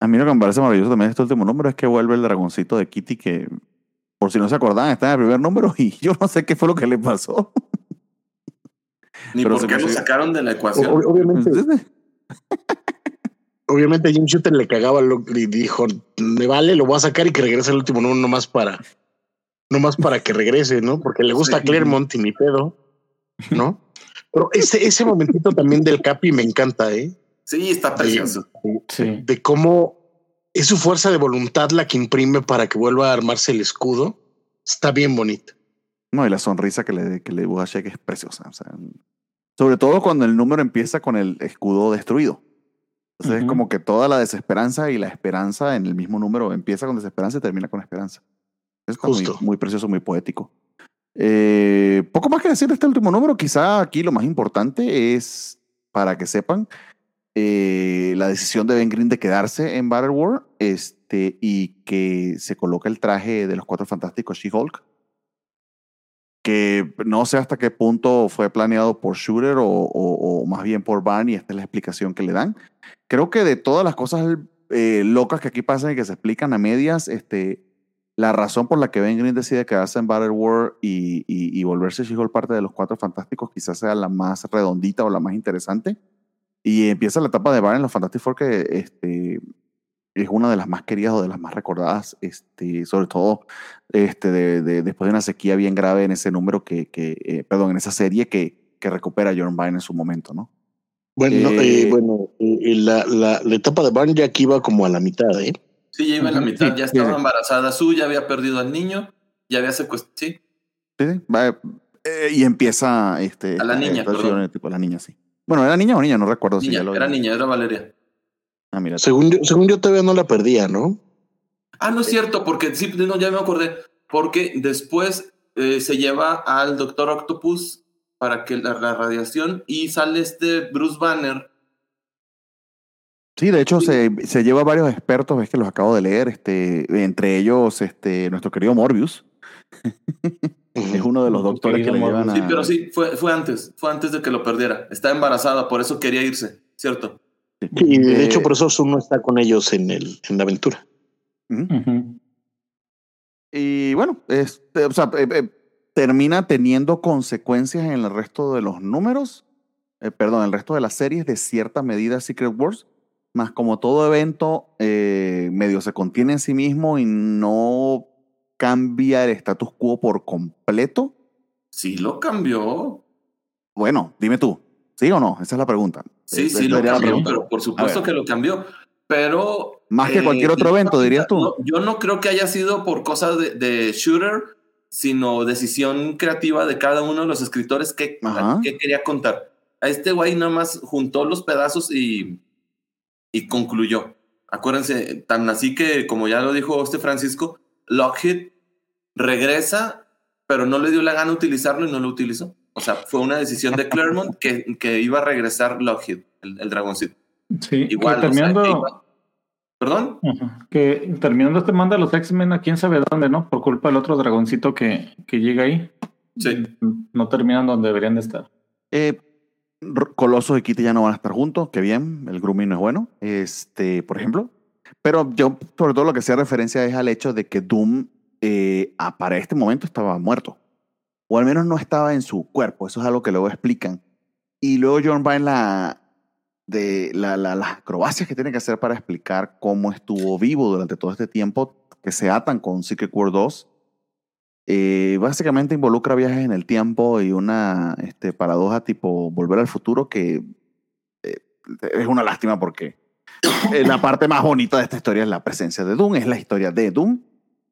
A mí lo que me parece maravilloso también de este último número es que vuelve el dragoncito de Kitty que, por si no se acordaban, está en el primer número y yo no sé qué fue lo que le pasó. Ni Pero por qué lo sacaron de la ecuación. obviamente, obviamente Jim Shooter le cagaba lo, y dijo, me vale, lo voy a sacar y que regrese el último número nomás para, nomás para que regrese, ¿no? Porque le gusta Sí. Claremont y mi pedo, ¿no? Pero ese, ese momentito también del Capi me encanta, ¿eh? Sí, está De, precioso. Sí. de cómo es su fuerza de voluntad la que imprime para que vuelva a armarse el escudo. Está bien bonito. No, y la sonrisa que le, que le dibuja es preciosa. o sea, sobre todo cuando el número empieza con el escudo destruido. Entonces es como que toda la desesperanza y la esperanza en el mismo número empieza con desesperanza y termina con esperanza. Muy, Justo. muy precioso, muy poético. Eh, poco más que decir de este último número. Quizá aquí lo más importante es, para que sepan, eh, la decisión de Ben Green de quedarse en Battle War este, y que se coloca el traje de los Cuatro Fantásticos She-Hulk que no sé hasta qué punto fue planeado por Shooter o, más bien por Barney, esta es la explicación que le dan. Creo que de todas las cosas eh, locas que aquí pasan y que se explican a medias, este, la razón por la que Ben Green decide quedarse en Battle y, y, y volverse She-Hulk parte de los Cuatro Fantásticos quizás sea la más redondita o la más interesante. Y empieza la etapa de Barney en los Fantastic Four que este, es una de las más queridas o de las más recordadas, este, sobre todo este, de, de- después de una sequía bien grave en ese número que, que eh, perdón, en esa serie que, que recupera John Byrne en su momento, ¿no? Bueno, no, Eh, eh, bueno, eh, la, la, la etapa de Barn ya aquí iba como a la mitad, ¿eh? Sí, ya iba a la mitad, sí, ya estaba sí. embarazada Su, ya había perdido al niño, ya había secuestrado. Sí, Sí, sí, va, eh, y empieza este, A la niña, perdón. tipo, la niña, sí. Bueno, ¿era niña o niña? No recuerdo si ya lo era niña, era Valeria. Ah, mira. Según yo, según yo todavía no la perdía, ¿no? Ah, no es cierto, porque sí, no, ya me acordé. Porque después eh, se lleva al Doctor Octopus para que la, la radiación y sale este Bruce Banner. Sí, de hecho se, se lleva varios expertos, ves que los acabo de leer, este, entre ellos este, nuestro querido Morbius, es uno de los doctores que le llevan a... Sí, pero sí, fue, fue antes, fue antes de que lo perdiera. Estaba embarazada, por eso quería irse, ¿cierto? Y de Eh, hecho, por eso Sun no está con ellos en, el, en la aventura. Y bueno, este, o sea, eh, eh, termina teniendo consecuencias en el resto de los números, eh, perdón, en el resto de las series de cierta medida Secret Wars, más como todo evento eh, medio se contiene en sí mismo y no cambia el status quo por completo. Sí lo cambió. Bueno, dime tú, ¿sí o no? Esa es la pregunta. Sí, sí lo cambió, pero por supuesto que lo cambió. Pero. Más que eh, cualquier otro evento, dirías tú. no, yo no creo que haya sido por cosas de, de shooter, sino decisión creativa de cada uno de los escritores que, que quería contar. A este güey nada más juntó los pedazos y, y concluyó. Acuérdense, tan así que, como ya lo dijo este Francisco, Lockheed regresa, pero no le dio la gana utilizarlo y no lo utilizó. O sea, fue una decisión de Claremont que, que iba a regresar Lockheed, el, el dragoncito. Sí, Igual, que o sea, terminando, que iba- ¿Perdón? Ajá. que terminando este manda a los X-Men a quién sabe dónde, ¿no? Por culpa del otro dragoncito que, que llega ahí. Sí. No terminan donde deberían de estar. Eh, Colosos y Kitty ya no van a estar juntos, qué bien, el grooming no es bueno, este, por ejemplo. Pero yo, sobre todo, lo que hacía referencia es al hecho de que Doom eh, para este momento estaba muerto. O al menos no estaba en su cuerpo, eso es algo que luego explican. Y luego John en la, de la, la- las acrobacias que tiene que hacer para explicar cómo estuvo vivo durante todo este tiempo que se atan con Secret World 2. Eh, básicamente involucra viajes en el tiempo y una este, paradoja tipo volver al futuro que eh, es una lástima porque eh, la parte más bonita de esta historia es la presencia de Doom, es la historia de Doom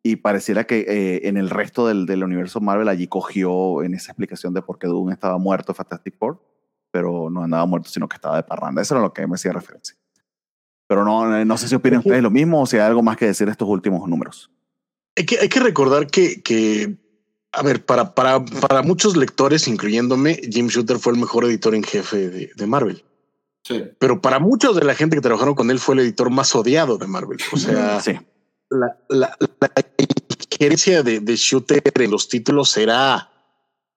y pareciera que eh, en el resto del, del universo Marvel allí cogió en esa explicación de por qué Doom estaba muerto en Fantastic Four, pero no andaba muerto sino que estaba de parranda. Eso era lo que me hacía referencia. Pero no, eh, no sé si opinan ustedes lo mismo o si hay algo más que decir de estos últimos números. Hay que, hay que recordar que, que, a ver, para, para, para muchos lectores, incluyéndome, Jim Shooter fue el mejor editor en jefe de, de Marvel. Sí. Pero para muchos de la gente que trabajaron con él fue el editor más odiado de Marvel. O sea, Sí. La, la, la gerencia de, de Shooter en los títulos era,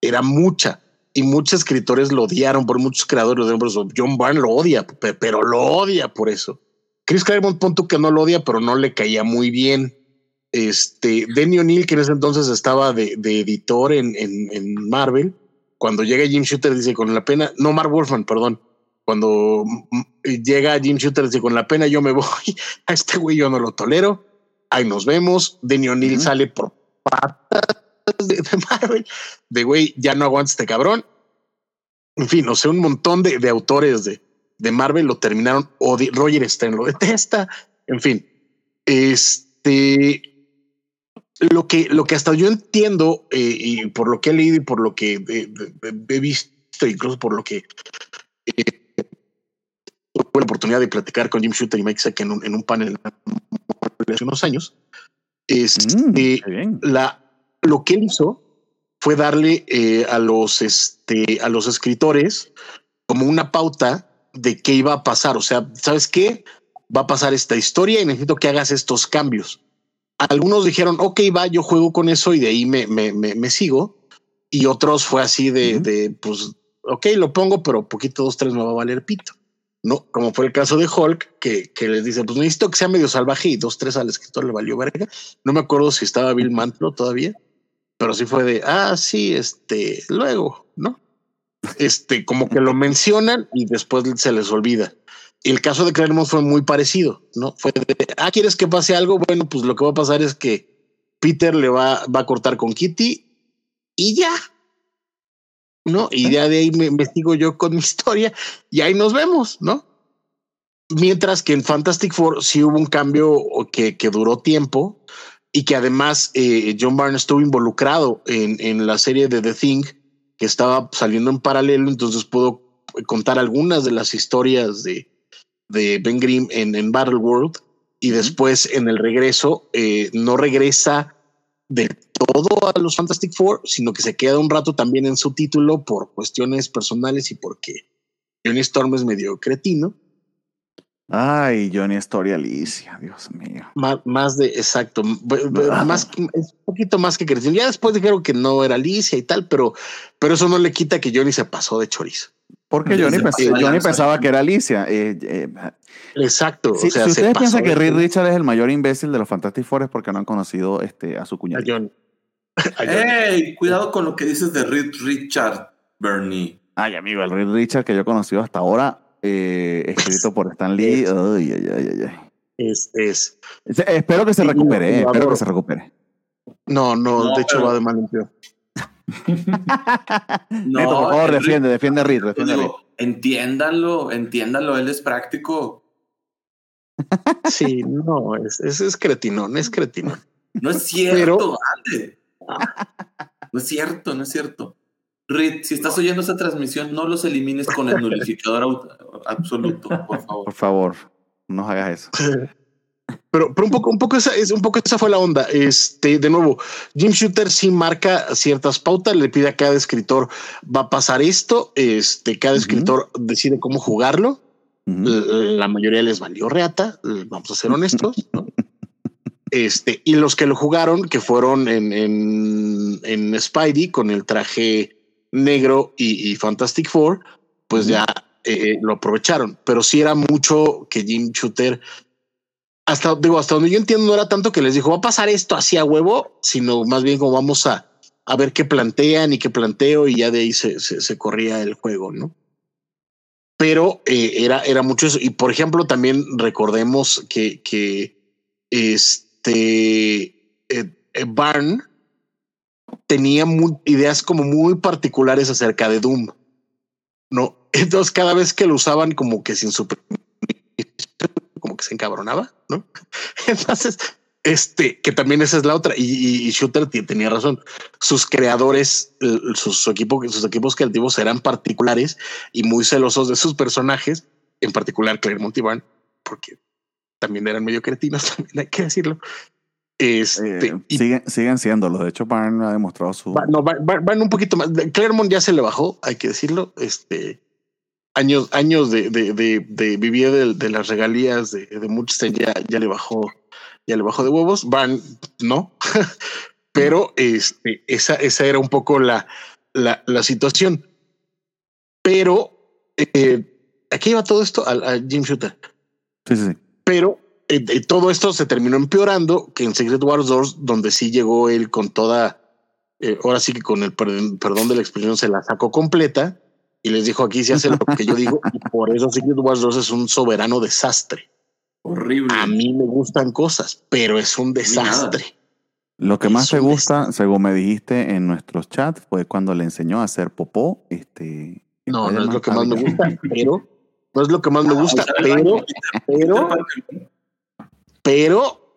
era mucha y muchos escritores lo odiaron, por muchos creadores lo odiaron. John Byrne lo odia, pe- pero lo odia por eso. Chris Claremont, punto que no lo odia, pero no le caía muy bien. Este, Denny O'Neill, que en ese entonces estaba de, de editor en, en, en Marvel, cuando llega Jim Shooter, dice con la pena, no, Mark Wolfman, perdón. Cuando mm, llega Jim Shooter, dice con la pena, yo me voy. A este güey yo no lo tolero. Ahí nos vemos. Denny O'Neill Ujú. sale por patas de, de Marvel. De güey, ya no aguanta este cabrón. En fin, o sea, un montón de, de autores de, de Marvel lo terminaron. odi- Roger Stern lo detesta. En fin, este lo que, lo que hasta yo entiendo eh, y por lo que he leído y por lo que de- de- he visto, incluso por lo que eh, tuve la oportunidad de platicar con Jim Shooter y Mike Sack en un, en un panel hace unos años, este, Mm, la, lo que él hizo fue darle eh, a los este, a los escritores como una pauta de qué iba a pasar. O sea, ¿sabes qué? Va a pasar esta historia y necesito que hagas estos cambios. Algunos dijeron, ok, va, yo juego con eso y de ahí me, me, me, me sigo. Y otros fue así de, Ujú. de, pues, ok, lo pongo, pero poquito, dos, tres me va a valer pito. No, como fue el caso de Hulk, que, que les dice, pues necesito que sea medio salvaje y dos, tres al escritor le valió verga. No me acuerdo si estaba Bill Mantlo todavía, pero sí fue de, ah, sí, este, luego, ¿no? Este, como que lo mencionan y después se les olvida. El caso de Claremont fue muy parecido, ¿no? Fue de, ah, ¿quieres que pase algo? Bueno, pues lo que va a pasar es que Peter le va, va a cortar con Kitty y ya. ¿No? Y ya de ahí me, sigo yo con mi historia y ahí nos vemos, ¿no? Mientras que en Fantastic Four sí hubo un cambio que, que duró tiempo y que además eh, John Byrne estuvo involucrado en, en la serie de The Thing que estaba saliendo en paralelo, entonces pudo contar algunas de las historias de, de Ben Grimm en, en Battle World y después en el regreso eh, no regresa de todo a los Fantastic Four, sino que se queda un rato también en su título por cuestiones personales y porque Johnny Storm es medio cretino. Ay, Johnny Story Alicia, Dios mío. Más, más de exacto, Ah. más es un poquito más que cretino. Ya después dijeron que no era Alicia y tal, pero, pero eso no le quita que Johnny se pasó de chorizo. Porque Johnny, pens- pasadas Johnny las pensaba cosas. que era Alicia. Eh, eh, Exacto. si, o sea, si se ustedes piensan que Reed chorizo Richard es el mayor imbécil de los Fantastic Four es porque no han conocido este, a su cuñado. Johnny. A Johnny. Ey, cuidado con lo que dices de Reed Richard, Bernie. Ay, amigo, el Reed Richard que yo he conocido hasta ahora, eh, escrito por Stan Lee. Es- Ay, ay, ay, ay, ay. Es, Espero que se recupere, eh, espero que se recupere. no, no, No, de hecho pero- va de mal en peor. Neto, por favor, defiende, defiende a Reed, defiende a Reed. digo, entiéndanlo, entiéndanlo, él es práctico. Sí, no, es, es, es cretinón, es cretinón. No es cierto, ande. No es cierto, no es cierto. Reed, si estás oyendo esta transmisión, no los elimines con el nulificador absoluto, por favor. Por favor, no hagas eso. Pero, pero un poco, un poco esa es un poco esa fue la onda. Este, de nuevo, Jim Shooter sí marca ciertas pautas, le pide a cada escritor va a pasar esto. Este, cada escritor decide cómo jugarlo. La mayoría les valió reata, vamos a ser honestos. ¿no? Este, y los que lo jugaron, que fueron en, en, en Spidey con el traje negro y, y Fantastic Four, pues ya eh, lo aprovecharon. Pero sí era mucho que Jim Shooter, hasta digo, hasta donde yo entiendo, no era tanto que les dijo va a pasar esto así a huevo, sino más bien como vamos a, a ver qué plantean y qué planteo, y ya de ahí se, se, corría el juego, ¿no? pero eh, era, era mucho eso. Y por ejemplo, también recordemos que, que este eh, eh, Barn tenía mu- ideas como muy particulares acerca de Doom. No, entonces cada vez que lo usaban como que sin su como que se encabronaba, ¿no? Entonces, este, que también esa es la otra. Y, Shooter tenía razón. Sus creadores, sus, su equipo, sus equipos creativos eran particulares y muy celosos de sus personajes, en particular Claremont y Barn, porque también eran medio cretinos, también hay que decirlo. Este, Eh, y siguen, siguen siéndolo. De hecho, Barn ha demostrado su. Va- no, va- va- van un poquito más. Claremont ya se le bajó, hay que decirlo. Este años, años de, de, de, de vivir de, las regalías de, de Munchstein ya, ya le bajó ya le bajo de huevos. Van, no. Pero este, esa, esa era un poco la, la, la situación. Pero eh, aquí iba todo esto a, a Jim Shooter. Sí, sí, sí. Pero eh, eh, todo esto se terminó empeorando que en Secret Wars 2, donde sí llegó él con toda, eh, ahora sí que con el perdón, perdón de la expresión se la sacó completa y les dijo aquí se hace lo que yo digo y por eso Secret Wars 2 es un soberano desastre. Horrible. A mí me gustan cosas, pero es un desastre. Lo que Es más te gusta, según me dijiste en nuestros chats, fue cuando le enseñó a hacer popó. Este, No, no es lo que más me gusta, pero no es lo que más me gusta, Usar el pero, pero, pero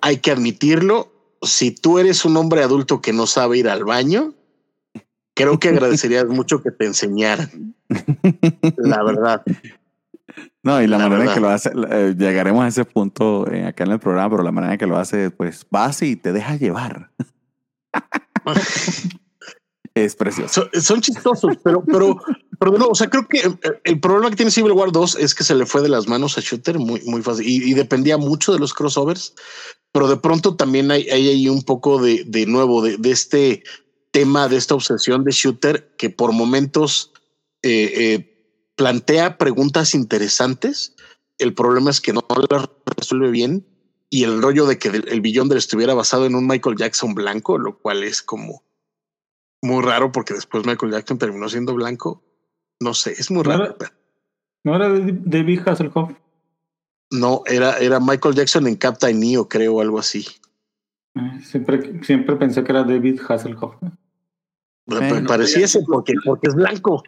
hay que admitirlo. Si tú eres un hombre adulto que no sabe ir al baño, creo que agradecerías mucho que te enseñaran. La verdad. No, y la, La manera en verdad. que lo hace, eh, llegaremos a ese punto eh, acá en el programa, pero la manera en que lo hace, pues vas y te dejas llevar. es precioso. Son, son chistosos, pero, pero, pero nuevo, o sea, creo que el, el problema que tiene Civil War 2 es que se le fue de las manos a Shooter muy, muy fácil y, y dependía mucho de los crossovers, pero de pronto también hay, hay ahí un poco de, de nuevo de, de este tema, de esta obsesión de Shooter que por momentos eh, eh, plantea preguntas interesantes. El problema es que no las resuelve bien y el rollo de que el, Beyonder estuviera basado en un Michael Jackson blanco, lo cual es como muy raro porque después Michael Jackson terminó siendo blanco. No sé, es muy No raro. era- ¿No era David Hasselhoff? No, era, era Michael Jackson en Captain Neo, creo, algo así. Eh, Siempre, siempre pensé que era David Hasselhoff. Bueno, pareciese porque, porque es blanco,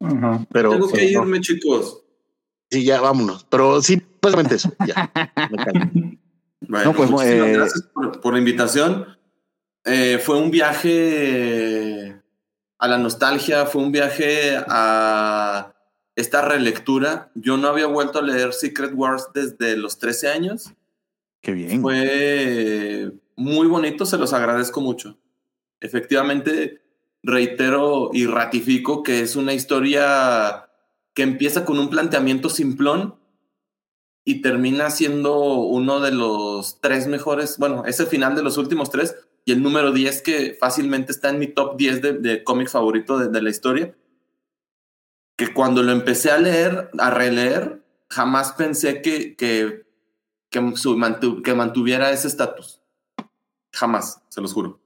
Ajá. pero, Tengo que pero no. irme, chicos. sí, ya vámonos. Pero sí, básicamente eso. Ya, me. Bueno, No, pues, eh, gracias por, por la invitación. Eh, fue un viaje a la nostalgia, fue un viaje a esta relectura. Yo no había vuelto a leer Secret Wars desde los 13 años. Qué bien. Fue muy bonito, se los agradezco mucho. Efectivamente, reitero y ratifico que es una historia que empieza con un planteamiento simplón y termina siendo uno de los tres mejores, bueno, ese final de los últimos tres y el número 10 que fácilmente está en mi top 10 de, de cómic favorito de, la historia. Que cuando lo empecé a leer, a releer, jamás pensé que, que, que, que mantuviera ese estatus. Jamás, se los juro.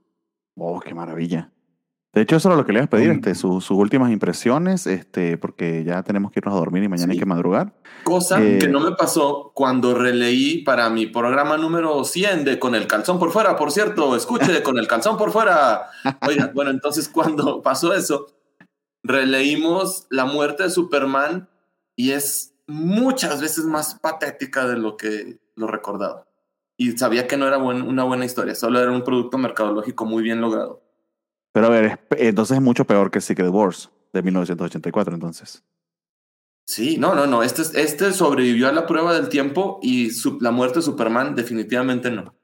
Oh, qué maravilla. De hecho, eso era lo que le iba a pedir, este, su- sus últimas impresiones, este, porque ya tenemos que irnos a dormir y mañana hay que madrugar. Cosa Eh, que no me pasó cuando releí para mi programa número 100 de Con el calzón por fuera, por cierto, escuche de Con el calzón por fuera. Oiga, bueno, entonces cuando pasó eso, releímos la muerte de Superman y es muchas veces más patética de lo que lo recordaba. Y sabía que no era buen- una buena historia, solo era un producto mercadológico muy bien logrado. Pero a ver, es entonces es mucho peor que Secret Wars de 1984, entonces. Sí, no, no, no. Este, este sobrevivió a la prueba del tiempo y su- la muerte de Superman definitivamente no.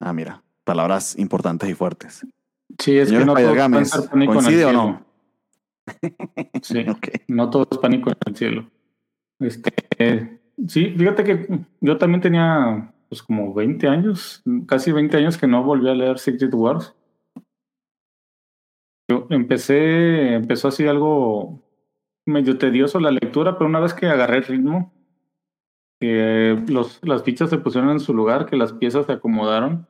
Ah, mira, palabras importantes y fuertes. Sí, es Señor que no todo Spider-Games, puede ser pánico en el ¿coincide o cielo. no? Sí, Ok. no todo es pánico en el cielo. Este, eh, sí, fíjate que yo también tenía pues como 20 años, casi 20 años que no volví a leer Secret Wars. Yo empecé, empezó así algo medio tedioso la lectura, pero una vez que agarré el ritmo, que los, las fichas se pusieron en su lugar, que las piezas se acomodaron,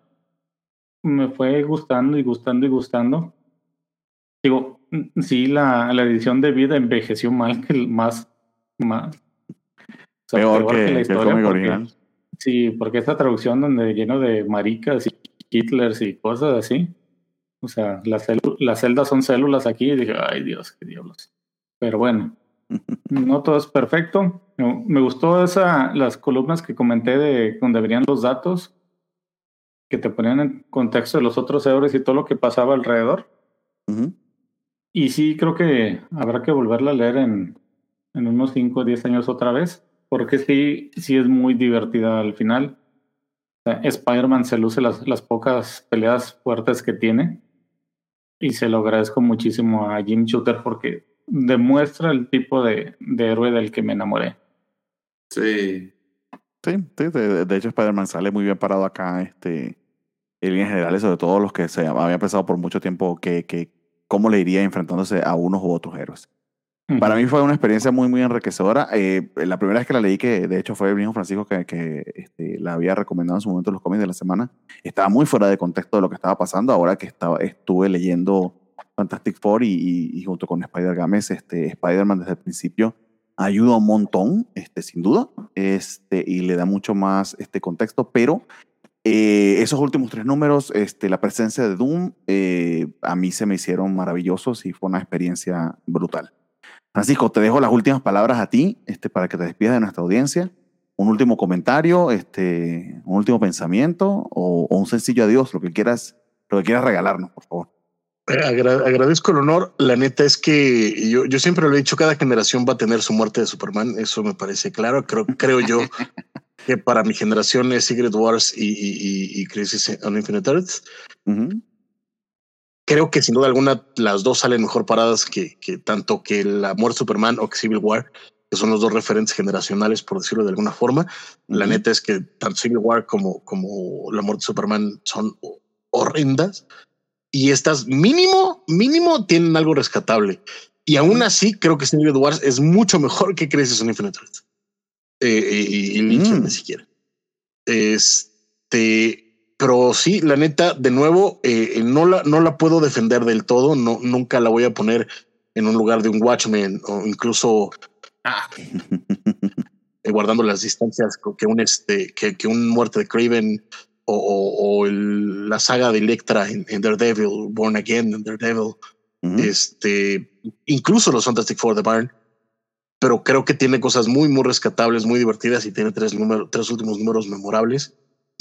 me fue gustando y gustando y gustando. Digo, sí, la, la edición de vida envejeció mal que el más, más o sea, Peor que- porque- original. Sí, porque esta traducción donde lleno de maricas y hitlers y cosas así. O sea, las, las celdas son células aquí y dije, ay Dios, qué diablos. Pero bueno, no todo es perfecto. Me gustó esa, las columnas que comenté de donde venían los datos, que te ponían en contexto de los otros héroes y todo lo que pasaba alrededor. Y sí, creo que habrá que volverla a leer en, en unos 5 o 10 años otra vez, porque sí, sí es muy divertida al final. O sea, Spider-Man se luce las, las pocas peleas fuertes que tiene. Y se lo agradezco muchísimo a Jim Shooter porque demuestra el tipo de, de héroe del que me enamoré. Sí. Sí, sí, de, de hecho Spider-Man sale muy bien parado acá, este, en líneas generales, sobre todo los que se había pensado por mucho tiempo que, que cómo le iría enfrentándose a unos u otros héroes. Para mí fue una experiencia muy, muy enriquecedora. Eh, la primera vez que la leí, que de hecho fue el mismo Francisco que, que este, la había recomendado en su momento en los cómics de la semana, estaba muy fuera de contexto de lo que estaba pasando. Ahora que estaba, estuve leyendo Fantastic Four y, y- y junto con Spider-Games, este, Spider-Man desde el principio ayuda un montón, este, sin duda, este, y le da mucho más este, contexto, pero eh, esos últimos tres números, este, la presencia de Doom, eh, a mí se me hicieron maravillosos y fue una experiencia brutal. Francisco, te dejo las últimas palabras a ti este, para que te despidas de nuestra audiencia. Un último comentario, este, un último pensamiento o, o un sencillo adiós, lo que quieras, lo que quieras regalarnos, por favor. Agra- agradezco el honor. La neta es que yo, yo siempre lo he dicho, cada generación va a tener su muerte de Superman. Eso me parece claro. Creo, creo yo que para mi generación es Secret Wars y, y, y- y Crisis on Infinite Earths. Creo que sin duda alguna las dos salen mejor paradas que, que tanto que la muerte de Superman o que Civil War, que son los dos referentes generacionales, por decirlo de alguna forma. La neta es que tanto Civil War como, como la muerte de Superman son ho- horrendas y estas mínimo, mínimo tienen algo rescatable. Y aún así creo que Civil War es mucho mejor que Crisis on Infinite Earths. Eh, y, y Legion Mm. ni siquiera. Este, pero sí, la neta, de nuevo, eh, no la, no la puedo defender del todo. No, nunca la voy a poner en un lugar de un Watchmen o incluso eh, guardando las distancias que un este que, que un muerte de Craven o, o- o el- la saga de Electra en, en Daredevil, Born Again en Daredevil, Ujú. este, incluso los Fantastic Four de Barn. Pero creo que tiene cosas muy, muy rescatables, muy divertidas y tiene tres, números, tres últimos números memorables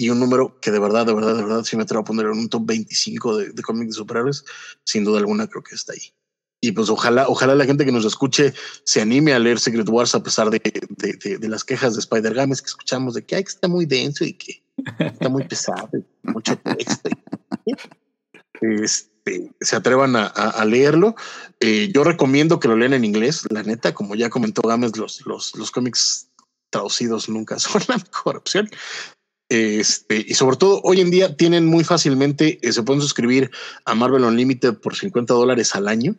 y un número que de verdad, de verdad, de verdad, si me atrevo a poner en un top 25 de, de cómics de superhéroes, sin duda alguna creo que está ahí. Y pues ojalá, ojalá la gente que nos escuche se anime a leer Secret Wars a pesar de, de, de- de las quejas de Spider Games que escuchamos de que, ay, que está muy denso y que está muy pesado, mucho texto. este, se atrevan a, a- a leerlo. Eh, yo recomiendo que lo lean en inglés, la neta, como ya comentó Gámez, los, los, los cómics traducidos nunca son la mejor opción. Este, y sobre todo hoy en día tienen muy fácilmente, eh, se pueden suscribir a Marvel Unlimited por 50 dólares al año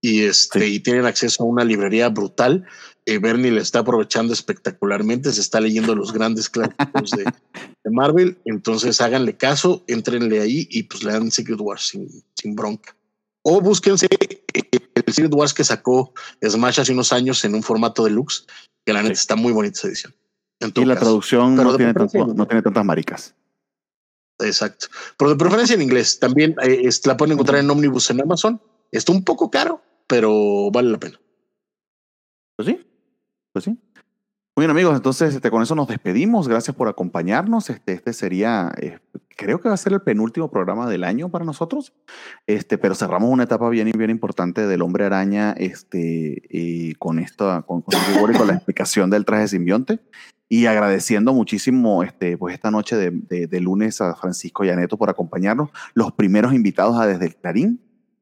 y este, y tienen acceso a una librería brutal. Eh, Bernie le está aprovechando espectacularmente, se está leyendo los grandes clásicos de, de Marvel. Entonces háganle caso, entrenle ahí y pues lean Secret Wars sin, sin bronca. O búsquense eh, el Secret Wars que sacó Smash hace unos años en un formato deluxe, que la neta está muy bonita esa edición. Y la caso. traducción no tiene, tanto- no tiene tantas maricas. Exacto. Pero de preferencia en inglés. También eh, es- la pueden encontrar en Omnibus en Amazon. Está un poco caro, pero vale la pena. Pues sí, pues sí. Muy bien amigos, entonces este, con eso nos despedimos. Gracias por acompañarnos. Este, este sería, eh, creo que va a ser el penúltimo programa del año para nosotros. Este, pero cerramos una etapa bien y bien importante del Hombre Araña, este, y con esta, con, con con la explicación del traje simbionte. Y agradeciendo muchísimo, este, pues esta noche de, de- de lunes a Francisco y a Neto por acompañarnos, los primeros invitados a Desde el Clarín.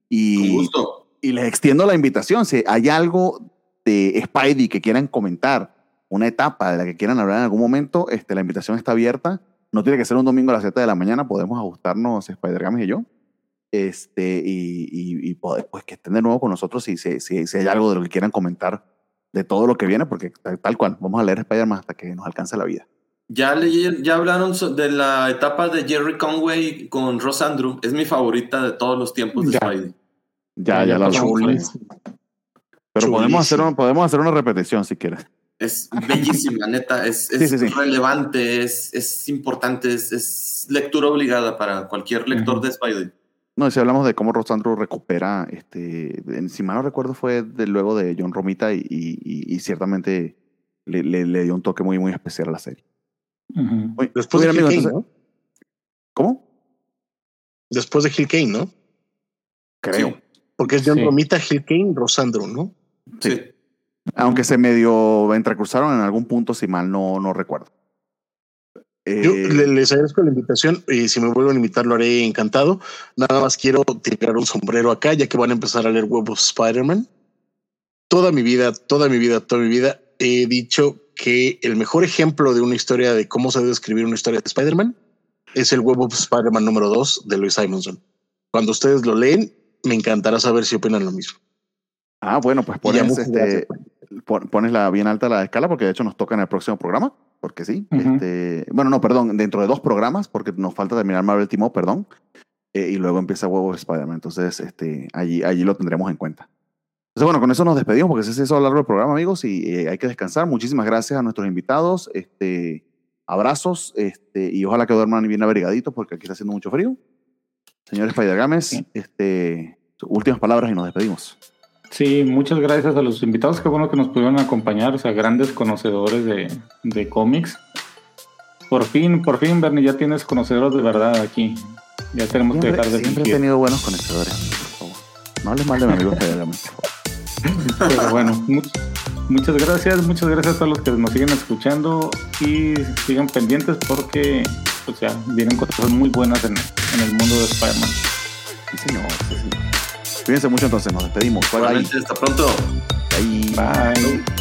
Y Con gusto. y les extiendo la invitación. Si hay algo de Spidey que quieran comentar, una etapa de la que quieran hablar en algún momento, este, la invitación está abierta. No tiene que ser un domingo a las 7 de la mañana, podemos ajustarnos Spider Games y yo. Este, y, y, y poder, pues que estén de nuevo con nosotros si, si, si hay algo de lo que quieran comentar de todo lo que viene, porque tal, tal cual, vamos a leer Spider-Man hasta que nos alcance la vida. Ya, leí- ya hablaron de la etapa de Jerry Conway con Ross Andrew. Es mi favorita de todos los tiempos de Ya. Spidey. Ya, Ya, ya, ya la hablamos. Pero podemos hacer, una, podemos hacer una repetición si quieres. Es bellísima, neta. Es, es Sí, sí, sí. relevante, es, es importante, es, es lectura obligada para cualquier lector Ujú. de Spidey. No, si hablamos de cómo Rosandro recupera, este, en- si mal no recuerdo, fue de, luego de John Romita y, y- y- y ciertamente le, le- le dio un toque muy, muy especial a la serie. Después de Hill Kane, entonces- ¿no? ¿Cómo? Después de Hill Kane, ¿no? Creo. Sí. Porque es John Sí. Romita, Hill Kane, Rosandro, ¿no? Sí. Sí. Aunque se medio entrecruzaron en algún punto, si mal no, no recuerdo. Yo Eh, le- les agradezco la invitación y si me vuelven a invitar lo haré encantado. Nada más quiero tirar un sombrero acá ya que van a empezar a leer Web of Spider-Man. Toda mi vida, toda mi vida, toda mi vida he dicho que el mejor ejemplo de una historia de cómo se debe escribir una historia de Spider-Man es el Web of Spider-Man número 2 de Louis Simonson. Cuando ustedes lo leen, me encantará saber si opinan lo mismo. Ah, bueno, pues pones, este, pones la bien alta la escala porque de hecho nos toca en el próximo programa, porque sí. Este, bueno, no, perdón, dentro de dos programas, porque nos falta terminar Marvel Up, perdón. eh, y luego empieza Huevos Spider-Man. Entonces, este, allí, allí lo tendremos en cuenta. Entonces, bueno, con eso nos despedimos porque ese es eso a lo largo del programa, amigos, y eh, hay que descansar. Muchísimas gracias a nuestros invitados. Este, abrazos este, y ojalá que duerman bien abrigaditos porque aquí está haciendo mucho frío. Señor Spider Games, Sí. este, últimas palabras y nos despedimos. Sí, muchas gracias a los invitados. Qué bueno que nos pudieron acompañar, o sea, grandes conocedores de, de cómics. Por fin, por fin, Bernie, ya tienes conocedores de verdad aquí. Ya tenemos que dejar de siempre he tenido buenos conocedores, por favor. No hables mal de mi amigo favor. Pero bueno, much- muchas gracias, muchas gracias a los que nos siguen escuchando y sigan pendientes porque pues ya vienen cosas muy buenas en, en el mundo de Spider-Man. Sí, señor, sí, señor. Cuídense mucho entonces, nos despedimos. Bye, bye. Hasta pronto. Bye. Bye.